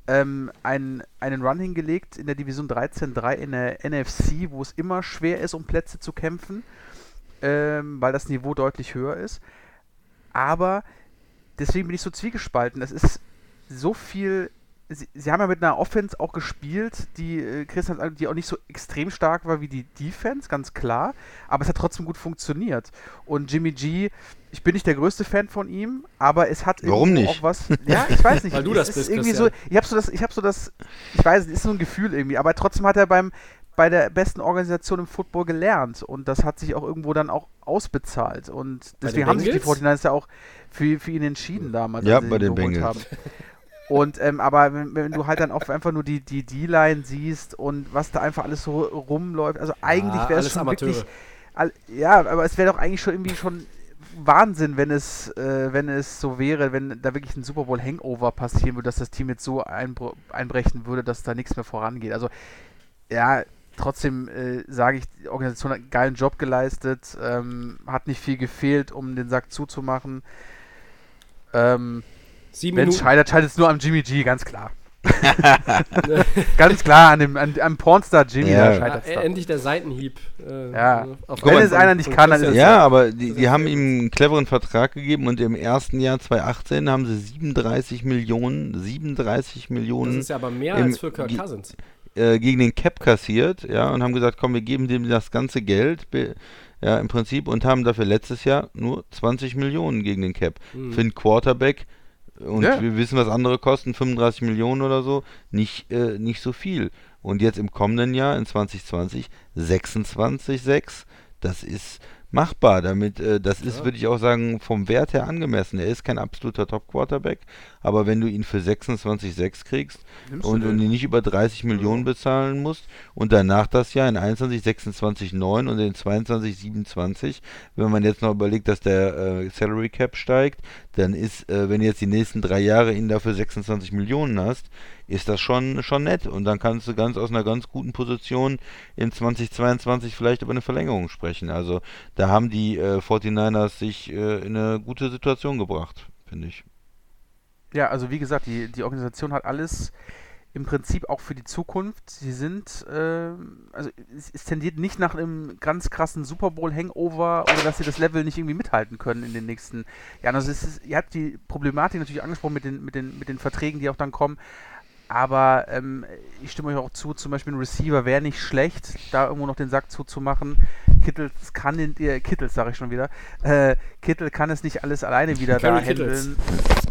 Ähm, ein, einen Run hingelegt in der Division 13-3 in der NFC, wo es immer schwer ist, um Plätze zu kämpfen, ähm, weil das Niveau deutlich höher ist. Aber deswegen bin ich so zwiegespalten. Es ist so viel sie, sie, haben ja mit einer Offense auch gespielt, die äh, Christian, die auch nicht so extrem stark war wie die Defense, ganz klar, aber es hat trotzdem gut funktioniert. Und Jimmy G, ich bin nicht der größte Fan von ihm, aber es hat Warum nicht? auch was. Ja, ich weiß nicht. Weil du das ist bist. Irgendwie so, ich habe so das, ich habe so das, ich weiß, es ist so ein Gefühl irgendwie, aber trotzdem hat er beim bei der besten Organisation im Football gelernt und das hat sich auch irgendwo dann auch ausbezahlt und deswegen haben sich die 49ers ja auch für, für ihn entschieden damals. Ja, bei den Bengals. Haben. Und ähm, aber wenn, wenn, du halt dann auch einfach nur die die D-Line siehst und was da einfach alles so rumläuft, also eigentlich wäre es schon Amateure. wirklich, all, ja, aber es wäre doch eigentlich schon irgendwie schon Wahnsinn, wenn es äh, wenn es so wäre, wenn da wirklich ein Super Bowl Hangover passieren würde, dass das Team jetzt so einbrechen würde, dass da nichts mehr vorangeht. Also ja, trotzdem äh, sage ich, die Organisation hat einen geilen Job geleistet, ähm, hat nicht viel gefehlt, um den Sack zuzumachen. Ähm, Wenn es scheitert, scheitert es nur am Jimmy G, ganz klar. ganz klar, an dem, an, am Pornstar Jimmy, ja. da scheitert es. Ja, endlich der Seitenhieb. Äh, ja. Wenn es einer nicht kann, dann ist es Ja, aber die, die haben ihm einen cleveren Vertrag gegeben und im ersten Jahr 2018 haben sie 37 Millionen, 37 Millionen. Das ist ja aber mehr im, als für Kirk Cousins. Äh, gegen den Cap kassiert, ja, und haben gesagt, komm, wir geben dem das ganze Geld, ja, im Prinzip, und haben dafür letztes Jahr nur 20 Millionen gegen den Cap. Mhm. Für einen Quarterback, und ja. wir wissen, was andere kosten, 35 Millionen oder so, nicht, äh, nicht so viel. Und jetzt im kommenden Jahr, in 2020, 26,6. Das ist machbar. Damit, äh, das ist, würde ich auch sagen, vom Wert her angemessen. Er ist kein absoluter Top-Quarterback, aber wenn du ihn für 26,6 kriegst Nimmst und, und ihn nicht über 30 Millionen bezahlen musst und danach das Jahr in 21, 26, 9 und in 22, 27, wenn man jetzt noch überlegt, dass der äh, Salary Cap steigt, dann ist, äh, wenn du jetzt die nächsten drei Jahre ihn dafür 26 Millionen hast, ist das schon, schon nett. Und dann kannst du ganz aus einer ganz guten Position in 2022 vielleicht über eine Verlängerung sprechen. Also da haben die äh, 49ers sich äh, in eine gute Situation gebracht, finde ich. Ja, also wie gesagt, die, die Organisation hat alles im Prinzip auch für die Zukunft. Sie sind, äh, also es, tendiert nicht nach einem ganz krassen Super Bowl-Hangover oder dass sie das Level nicht irgendwie mithalten können in den nächsten Jahren. Also es ist, ihr habt die Problematik natürlich angesprochen mit den, mit den, mit den Verträgen, die auch dann kommen. Aber ähm, ich stimme euch auch zu, zum Beispiel ein Receiver wäre nicht schlecht, da irgendwo noch den Sack zuzumachen. Kittels kann den, äh, Kittels sage ich schon wieder, äh, Kittel kann es nicht alles alleine wieder da Kerry Kittles. handeln.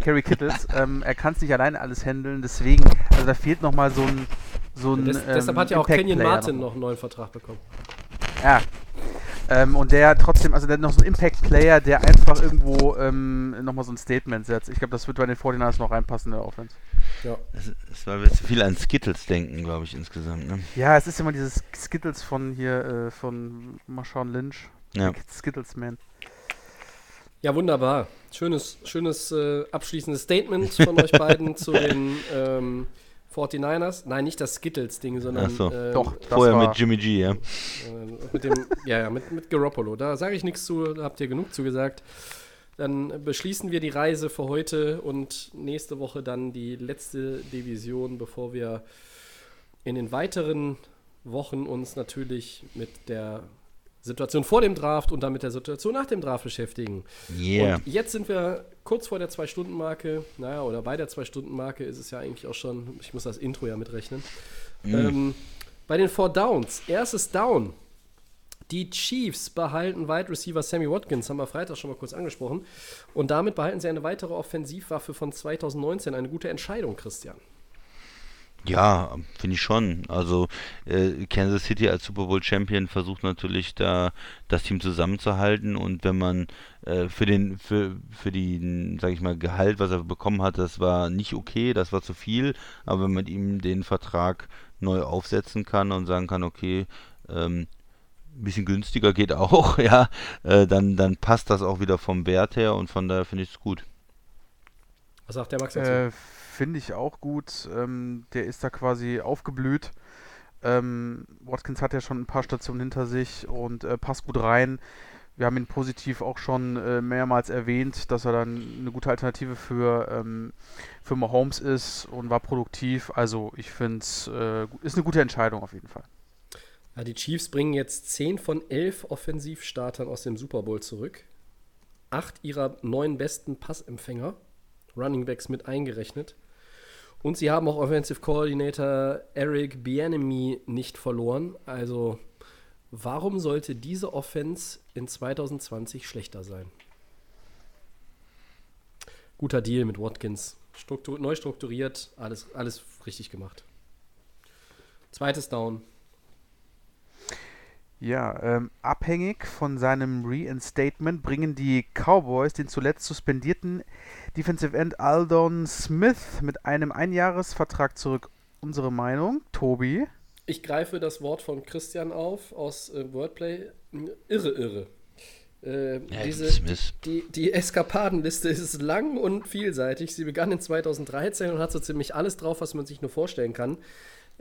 Kerry Kittles, ähm, er kann es nicht alleine alles handeln, deswegen, also da fehlt nochmal so ein, so ein Des, ähm, deshalb hat ja auch Kenyon Martin noch. noch einen neuen Vertrag bekommen. Ja. Ähm, und der trotzdem, also der noch so ein Impact-Player, der einfach irgendwo ähm, nochmal so ein Statement setzt. Ich glaube, das wird bei den 49ers noch reinpassen in der Offense. Ja. Es, es war jetzt viel an Skittles denken, glaube ich, insgesamt. Ne? Ja, es ist immer dieses Skittles von hier, äh, von Marshawn Lynch. Ja. Skittles Man. Ja, wunderbar. Schönes, schönes äh, abschließendes Statement von euch beiden zu den ähm, 49ers. Nein, nicht das Skittles-Ding, sondern Ach so. ähm, Doch, das Vorher war, mit Jimmy G, ja. äh, mit dem, ja, ja, mit, mit Garoppolo. Da sage ich nichts zu, da habt ihr genug zugesagt. Dann beschließen wir die Reise für heute und nächste Woche dann die letzte Division, bevor wir in den weiteren Wochen uns natürlich mit der Situation vor dem Draft und dann mit der Situation nach dem Draft beschäftigen. Yeah. Und jetzt sind wir kurz vor der Zwei-Stunden-Marke. Naja, oder bei der Zwei-Stunden-Marke ist es ja eigentlich auch schon, ich muss das Intro ja mitrechnen. Ähm, bei den Four Downs, erstes Down. Die Chiefs behalten Wide Receiver Sammy Watkins, haben wir Freitag schon mal kurz angesprochen. Und damit behalten sie eine weitere Offensivwaffe von 2019. Eine gute Entscheidung, Christian. Ja, finde ich schon. Also äh, Kansas City als Super Bowl Champion versucht natürlich da das Team zusammenzuhalten und wenn man äh, für den für für den sag ich mal Gehalt, was er bekommen hat, das war nicht okay, das war zu viel, aber wenn man ihm den Vertrag neu aufsetzen kann und sagen kann, okay, ähm, ein bisschen günstiger geht auch, ja, äh, dann dann passt das auch wieder vom Wert her und von daher finde ich es gut. Was sagt der Max dazu? Äh, Finde ich auch gut. Ähm, der ist da quasi aufgeblüht. Ähm, Watkins hat ja schon ein paar Stationen hinter sich und äh, passt gut rein. Wir haben ihn positiv auch schon äh, mehrmals erwähnt, dass er dann eine gute Alternative für, ähm, für Mahomes ist und war produktiv. Also ich finde es äh, ist eine gute Entscheidung auf jeden Fall. Ja, die Chiefs bringen jetzt 10 von 11 Offensivstartern aus dem Super Bowl zurück. Acht ihrer neun besten Passempfänger, Running Backs mit eingerechnet. Und sie haben auch Offensive Coordinator Eric Bieniemy nicht verloren. Also, warum sollte diese Offense in 2020 schlechter sein? Guter Deal mit Watkins. Struktur, neu strukturiert, alles, alles richtig gemacht. Zweites Down. Ja, ähm, abhängig von seinem Reinstatement bringen die Cowboys den zuletzt suspendierten Defensive End Aldon Smith mit einem Einjahresvertrag zurück. Unsere Meinung, Tobi? Ich greife das Wort von Christian auf aus äh, Wordplay. Irre, irre. Äh, diese, Smith. die, die Eskapadenliste ist lang und vielseitig. Sie begann in 2013 und hat so ziemlich alles drauf, was man sich nur vorstellen kann.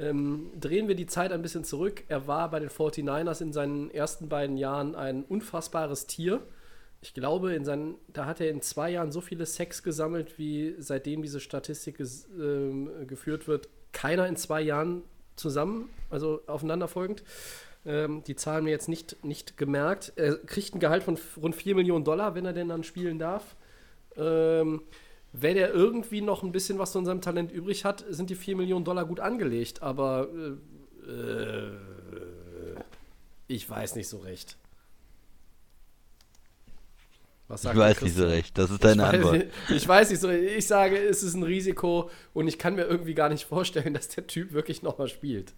Ähm, drehen wir die Zeit ein bisschen zurück. Er war bei den 49ers in seinen ersten beiden Jahren ein unfassbares Tier. Ich glaube, in seinen, da hat er in zwei Jahren so viele Sex gesammelt, wie seitdem diese Statistik ges, ähm, geführt wird. Keiner in zwei Jahren zusammen, also aufeinanderfolgend. Ähm, die Zahlen mir jetzt nicht, nicht gemerkt. Er kriegt ein Gehalt von rund 4 Millionen Dollar, wenn er denn dann spielen darf. Ähm, wenn er irgendwie noch ein bisschen was von seinem Talent übrig hat, sind die 4 Millionen Dollar gut angelegt. Aber äh, äh, ich weiß nicht so recht. Was Ich sagt der weiß nicht so recht. Das ist deine ich weiß, Antwort. Ich weiß nicht so. Ich sage, es ist ein Risiko und ich kann mir irgendwie gar nicht vorstellen, dass der Typ wirklich nochmal spielt.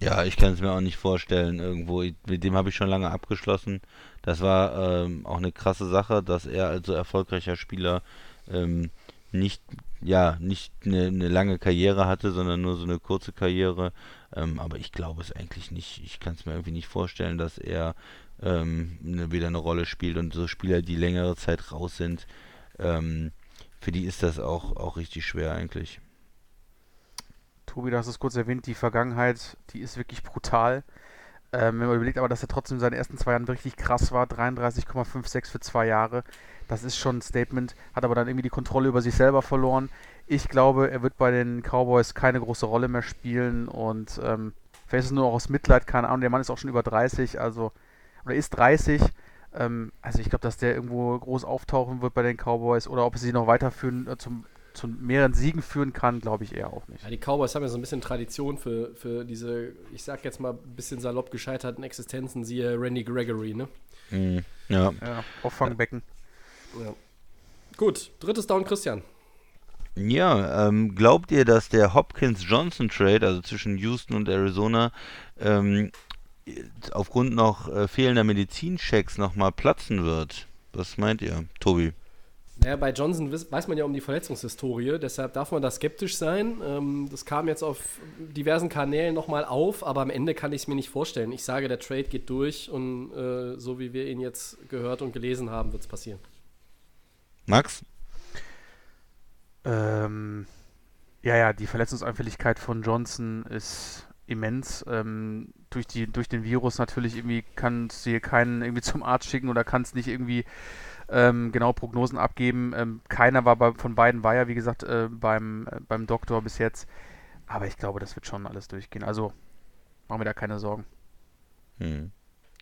Ja, ich kann es mir auch nicht vorstellen irgendwo. Ich- Mit dem habe ich schon lange abgeschlossen. Das war ähm, auch eine krasse Sache, dass er als so erfolgreicher Spieler ähm, nicht, ja, nicht eine, eine lange Karriere hatte, sondern nur so eine kurze Karriere. Ähm, aber ich glaube es eigentlich nicht. Ich kann es mir irgendwie nicht vorstellen, dass er ähm, ne, wieder eine Rolle spielt. Und so Spieler, die längere Zeit raus sind, ähm, für die ist das auch, auch richtig schwer eigentlich. Tobi, du hast es kurz erwähnt, die Vergangenheit, die ist wirklich brutal. Ähm, wenn man überlegt aber, dass er trotzdem in seinen ersten zwei Jahren richtig krass war, 33,56 für zwei Jahre, das ist schon ein Statement, hat aber dann irgendwie die Kontrolle über sich selber verloren. Ich glaube, er wird bei den Cowboys keine große Rolle mehr spielen und ähm, vielleicht ist es nur auch aus Mitleid, keine Ahnung, der Mann ist auch schon über 30, also, oder ist 30. Ähm, also ich glaube, dass der irgendwo groß auftauchen wird bei den Cowboys oder ob es sie noch weiterführen, äh, zum, zu mehreren Siegen führen kann, glaube ich eher auch nicht. Ja, die Cowboys haben ja so ein bisschen Tradition für, für diese, ich sag jetzt mal, ein bisschen salopp gescheiterten Existenzen, siehe Randy Gregory, ne? Mhm. Ja. Ja, Auffangbecken. Ja. Gut, drittes Down, Christian. Ja, ähm, glaubt ihr, dass der Hopkins-Johnson-Trade, also zwischen Houston und Arizona, ähm, aufgrund noch äh, fehlender Medizinchecks nochmal platzen wird? Was meint ihr, Tobi? Naja, bei Johnson weiß man ja um die Verletzungshistorie, deshalb darf man da skeptisch sein. Ähm, das kam jetzt auf diversen Kanälen nochmal auf, aber am Ende kann ich es mir nicht vorstellen. Ich sage, der Trade geht durch und äh, so wie wir ihn jetzt gehört und gelesen haben, wird es passieren. Max? Ähm, ja, ja, die Verletzungsanfälligkeit von Johnson ist immens. Ähm, durch, die, durch den Virus natürlich irgendwie kannst du hier keinen irgendwie zum Arzt schicken oder kannst nicht irgendwie ähm, genau Prognosen abgeben. Ähm, keiner war bei, von beiden war ja, wie gesagt, äh, beim, äh, beim Doktor bis jetzt. Aber ich glaube, das wird schon alles durchgehen. Also machen wir da keine Sorgen, Hm.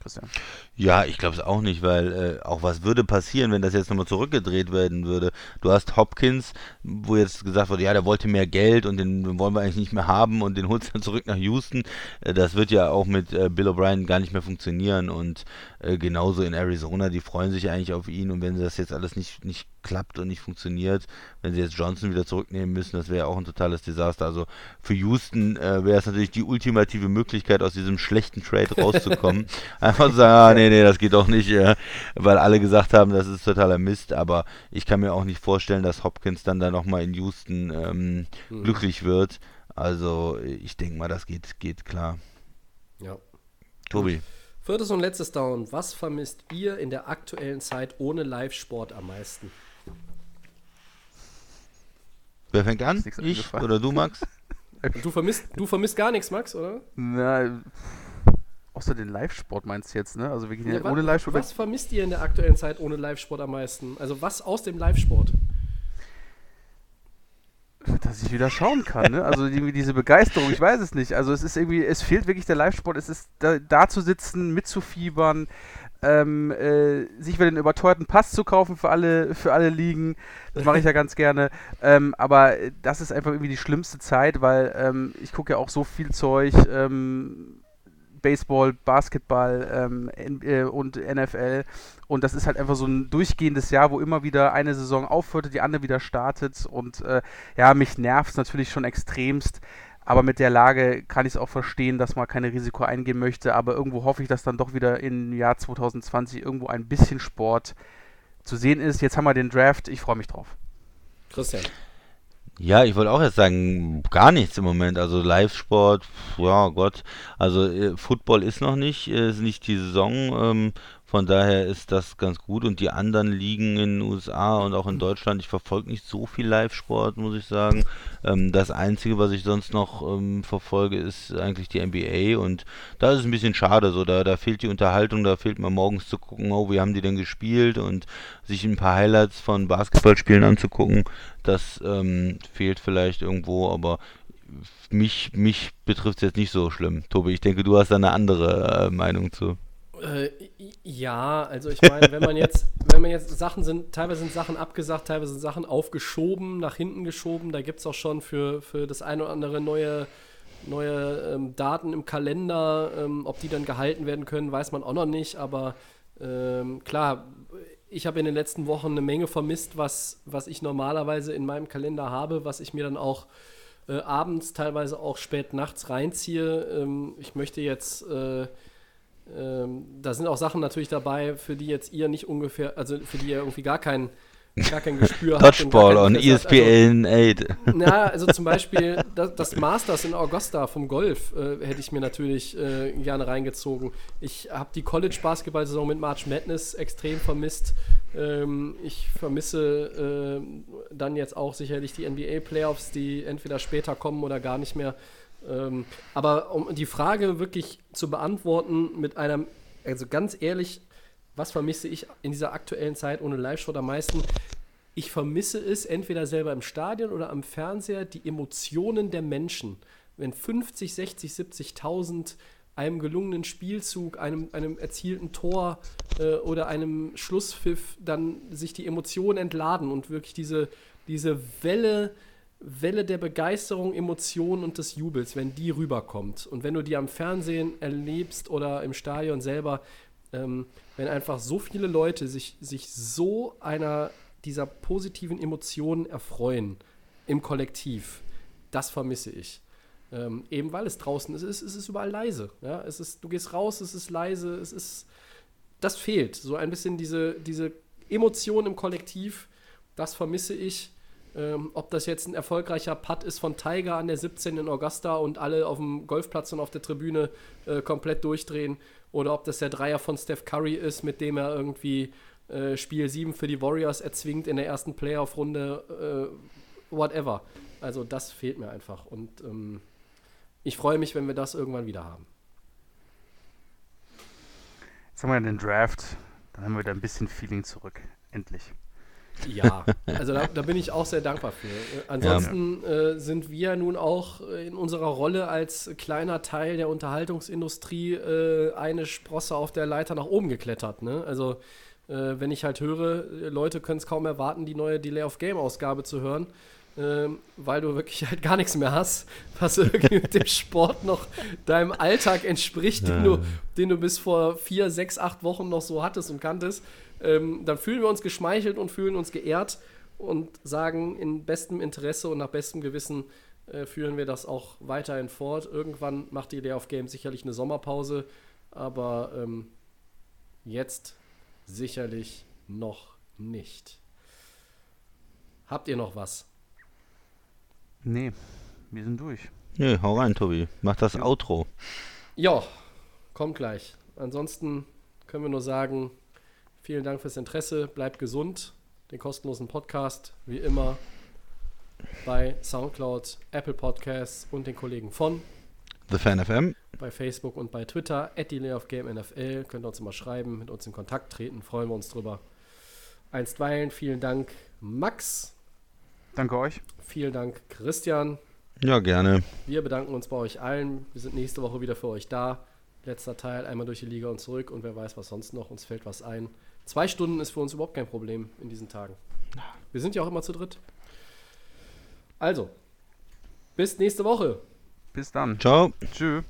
Christian. Ja, ich glaube es auch nicht, weil äh, auch was würde passieren, wenn das jetzt nochmal zurückgedreht werden würde. Du hast Hopkins, wo jetzt gesagt wurde, ja, der wollte mehr Geld und den wollen wir eigentlich nicht mehr haben und den holst dann zurück nach Houston. Äh, das wird ja auch mit äh, Bill O'Brien gar nicht mehr funktionieren und äh, genauso in Arizona, die freuen sich eigentlich auf ihn und wenn das jetzt alles nicht, nicht klappt und nicht funktioniert, wenn sie jetzt Johnson wieder zurücknehmen müssen, das wäre ja auch ein totales Desaster. Also für Houston äh, wäre es natürlich die ultimative Möglichkeit, aus diesem schlechten Trade rauszukommen. Einfach zu sagen, ah, nee, nee, das geht doch nicht, äh, weil alle gesagt haben, das ist totaler Mist, aber ich kann mir auch nicht vorstellen, dass Hopkins dann da nochmal in Houston ähm, glücklich wird. Also ich denke mal, das geht, geht klar. Ja. Tobi. Viertes und letztes Down. Was vermisst ihr in der aktuellen Zeit ohne Live-Sport am meisten? Wer fängt an? Ich oder du, Max? Du vermisst, du vermisst gar nichts, Max, oder? Na, außer den Live-Sport meinst du jetzt, ne? Also wirklich Ja, ohne Live-Sport. Was vermisst ihr in der aktuellen Zeit ohne Live-Sport am meisten? Also was aus dem Live-Sport? dass ich wieder schauen kann, ne? Also irgendwie diese Begeisterung, ich weiß es nicht. Also es ist irgendwie, es fehlt wirklich der Live-Sport, es ist da, da zu sitzen, mitzufiebern, ähm, äh, sich wieder den überteuerten Pass zu kaufen für alle, für alle Ligen. Das mache ich ja ganz gerne. Ähm, aber das ist einfach irgendwie die schlimmste Zeit, weil ähm, ich gucke ja auch so viel Zeug, ähm, Baseball, Basketball ähm, äh, und NFL. Und das ist halt einfach so ein durchgehendes Jahr, wo immer wieder eine Saison aufhört, die andere wieder startet. Und äh, ja, mich nervt es natürlich schon extremst. Aber mit der Lage kann ich es auch verstehen, dass man keine Risiko eingehen möchte. Aber irgendwo hoffe ich, dass dann doch wieder im Jahr 2020 irgendwo ein bisschen Sport zu sehen ist. Jetzt haben wir den Draft. Ich freue mich drauf. Christian. Ja, ich wollte auch jetzt sagen, gar nichts im Moment. Also Live-Sport, ja Gott. Also äh, Football ist noch nicht, äh, ist nicht die Saison. Ähm, von daher ist das ganz gut. Und die anderen Ligen in den USA und auch in Deutschland, ich verfolge nicht so viel Live-Sport, muss ich sagen. Ähm, das Einzige, was ich sonst noch ähm, verfolge, ist eigentlich die NBA. Und da ist es ein bisschen schade. So, da, da fehlt die Unterhaltung, da fehlt mir morgens zu gucken, oh, wie haben die denn gespielt und sich ein paar Highlights von Basketballspielen anzugucken. Das ähm, fehlt vielleicht irgendwo, aber mich, mich betrifft es jetzt nicht so schlimm. Tobi, ich denke, du hast da eine andere äh, Meinung zu. Äh, ja, also ich meine, wenn man jetzt, wenn man jetzt Sachen sind, teilweise sind Sachen abgesagt, teilweise sind Sachen aufgeschoben, nach hinten geschoben, da gibt es auch schon für, für das eine oder andere neue, neue ähm, Daten im Kalender, ähm, ob die dann gehalten werden können, weiß man auch noch nicht, aber ähm, klar, ich habe in den letzten Wochen eine Menge vermisst, was, was ich normalerweise in meinem Kalender habe, was ich mir dann auch äh, abends, teilweise auch spät nachts reinziehe. Ähm, ich möchte jetzt, äh, ähm, da sind auch Sachen natürlich dabei, für die jetzt ihr nicht ungefähr, also für die ihr irgendwie gar kein, gar kein Gespür habt. und gar Dodgeball kein on E Interesse habt. Also, ESPN 8. na, also zum Beispiel das, das Masters in Augusta vom Golf äh, hätte ich mir natürlich äh, gerne reingezogen. Ich habe die College-Basketball-Saison mit March Madness extrem vermisst. Ähm, ich vermisse äh, dann jetzt auch sicherlich die NBA-Playoffs, die entweder später kommen oder gar nicht mehr. Ähm, aber um die Frage wirklich zu beantworten mit einem, also ganz ehrlich, was vermisse ich in dieser aktuellen Zeit ohne Live-Show am meisten? ich vermisse es entweder selber im Stadion oder am Fernseher, die Emotionen der Menschen. Wenn 50, 60, 70.000 einem gelungenen Spielzug, einem, einem erzielten Tor äh, oder einem Schlusspfiff dann sich die Emotionen entladen und wirklich diese, diese Welle, Welle der Begeisterung, Emotionen und des Jubels, wenn die rüberkommt. Und wenn du die am Fernsehen erlebst oder im Stadion selber, ähm, wenn einfach so viele Leute sich, sich so einer dieser positiven Emotionen erfreuen im Kollektiv, das vermisse ich. Ähm, eben weil es draußen ist, es ist, es ist überall leise. Ja? Es ist, du gehst raus, es ist leise, es ist. Das fehlt. So ein bisschen diese, diese Emotion im Kollektiv, das vermisse ich. Ähm, ob das jetzt ein erfolgreicher Putt ist von Tiger an der 17 in Augusta und alle auf dem Golfplatz und auf der Tribüne äh, komplett durchdrehen, oder ob das der Dreier von Steph Curry ist, mit dem er irgendwie äh, Spiel 7 für die Warriors erzwingt in der ersten Playoff-Runde, äh, whatever. Also das fehlt mir einfach. Und ähm, ich freue mich, wenn wir das irgendwann wieder haben. Jetzt haben wir den Draft. Dann haben wir wieder ein bisschen Feeling zurück. Endlich. Ja, also da, da bin ich auch sehr dankbar für. Äh, Ansonsten äh, sind wir nun auch äh, in unserer Rolle als kleiner Teil der Unterhaltungsindustrie äh, eine Sprosse auf der Leiter nach oben geklettert. Ne? Also äh, wenn ich halt höre, Leute können es kaum erwarten, die neue Delay of Game Ausgabe zu hören, ähm, weil du wirklich halt gar nichts mehr hast, was irgendwie mit dem Sport noch deinem Alltag entspricht, den, du, den du bis vor vier, sechs, acht Wochen noch so hattest und kanntest. Ähm, dann fühlen wir uns geschmeichelt und fühlen uns geehrt und sagen, in bestem Interesse und nach bestem Gewissen äh, führen wir das auch weiterhin fort. Irgendwann macht die Delay of Game sicherlich eine Sommerpause, aber ähm, jetzt sicherlich noch nicht. Habt ihr noch was? Nee, wir sind durch. Nö, hau rein, Tobi. Mach das Outro. Ja, kommt gleich. Ansonsten können wir nur sagen, vielen Dank fürs Interesse, bleibt gesund. Den kostenlosen Podcast, wie immer, bei Soundcloud, Apple Podcasts und den Kollegen von The Fan FM. bei Facebook und bei Twitter, at Delay of Game NFL. Könnt ihr uns immer schreiben, mit uns in Kontakt treten, freuen wir uns drüber. Einstweilen, vielen Dank, Max. Danke euch. Vielen Dank, Christian. Ja, gerne. Wir bedanken uns bei euch allen. Wir sind nächste Woche wieder für euch da. Letzter Teil, einmal durch die Liga und zurück und wer weiß, was sonst noch. Uns fällt was ein. Zwei Stunden ist für uns überhaupt kein Problem in diesen Tagen. Wir sind ja auch immer zu dritt. Also, bis nächste Woche. Bis dann. Ciao. Tschüss.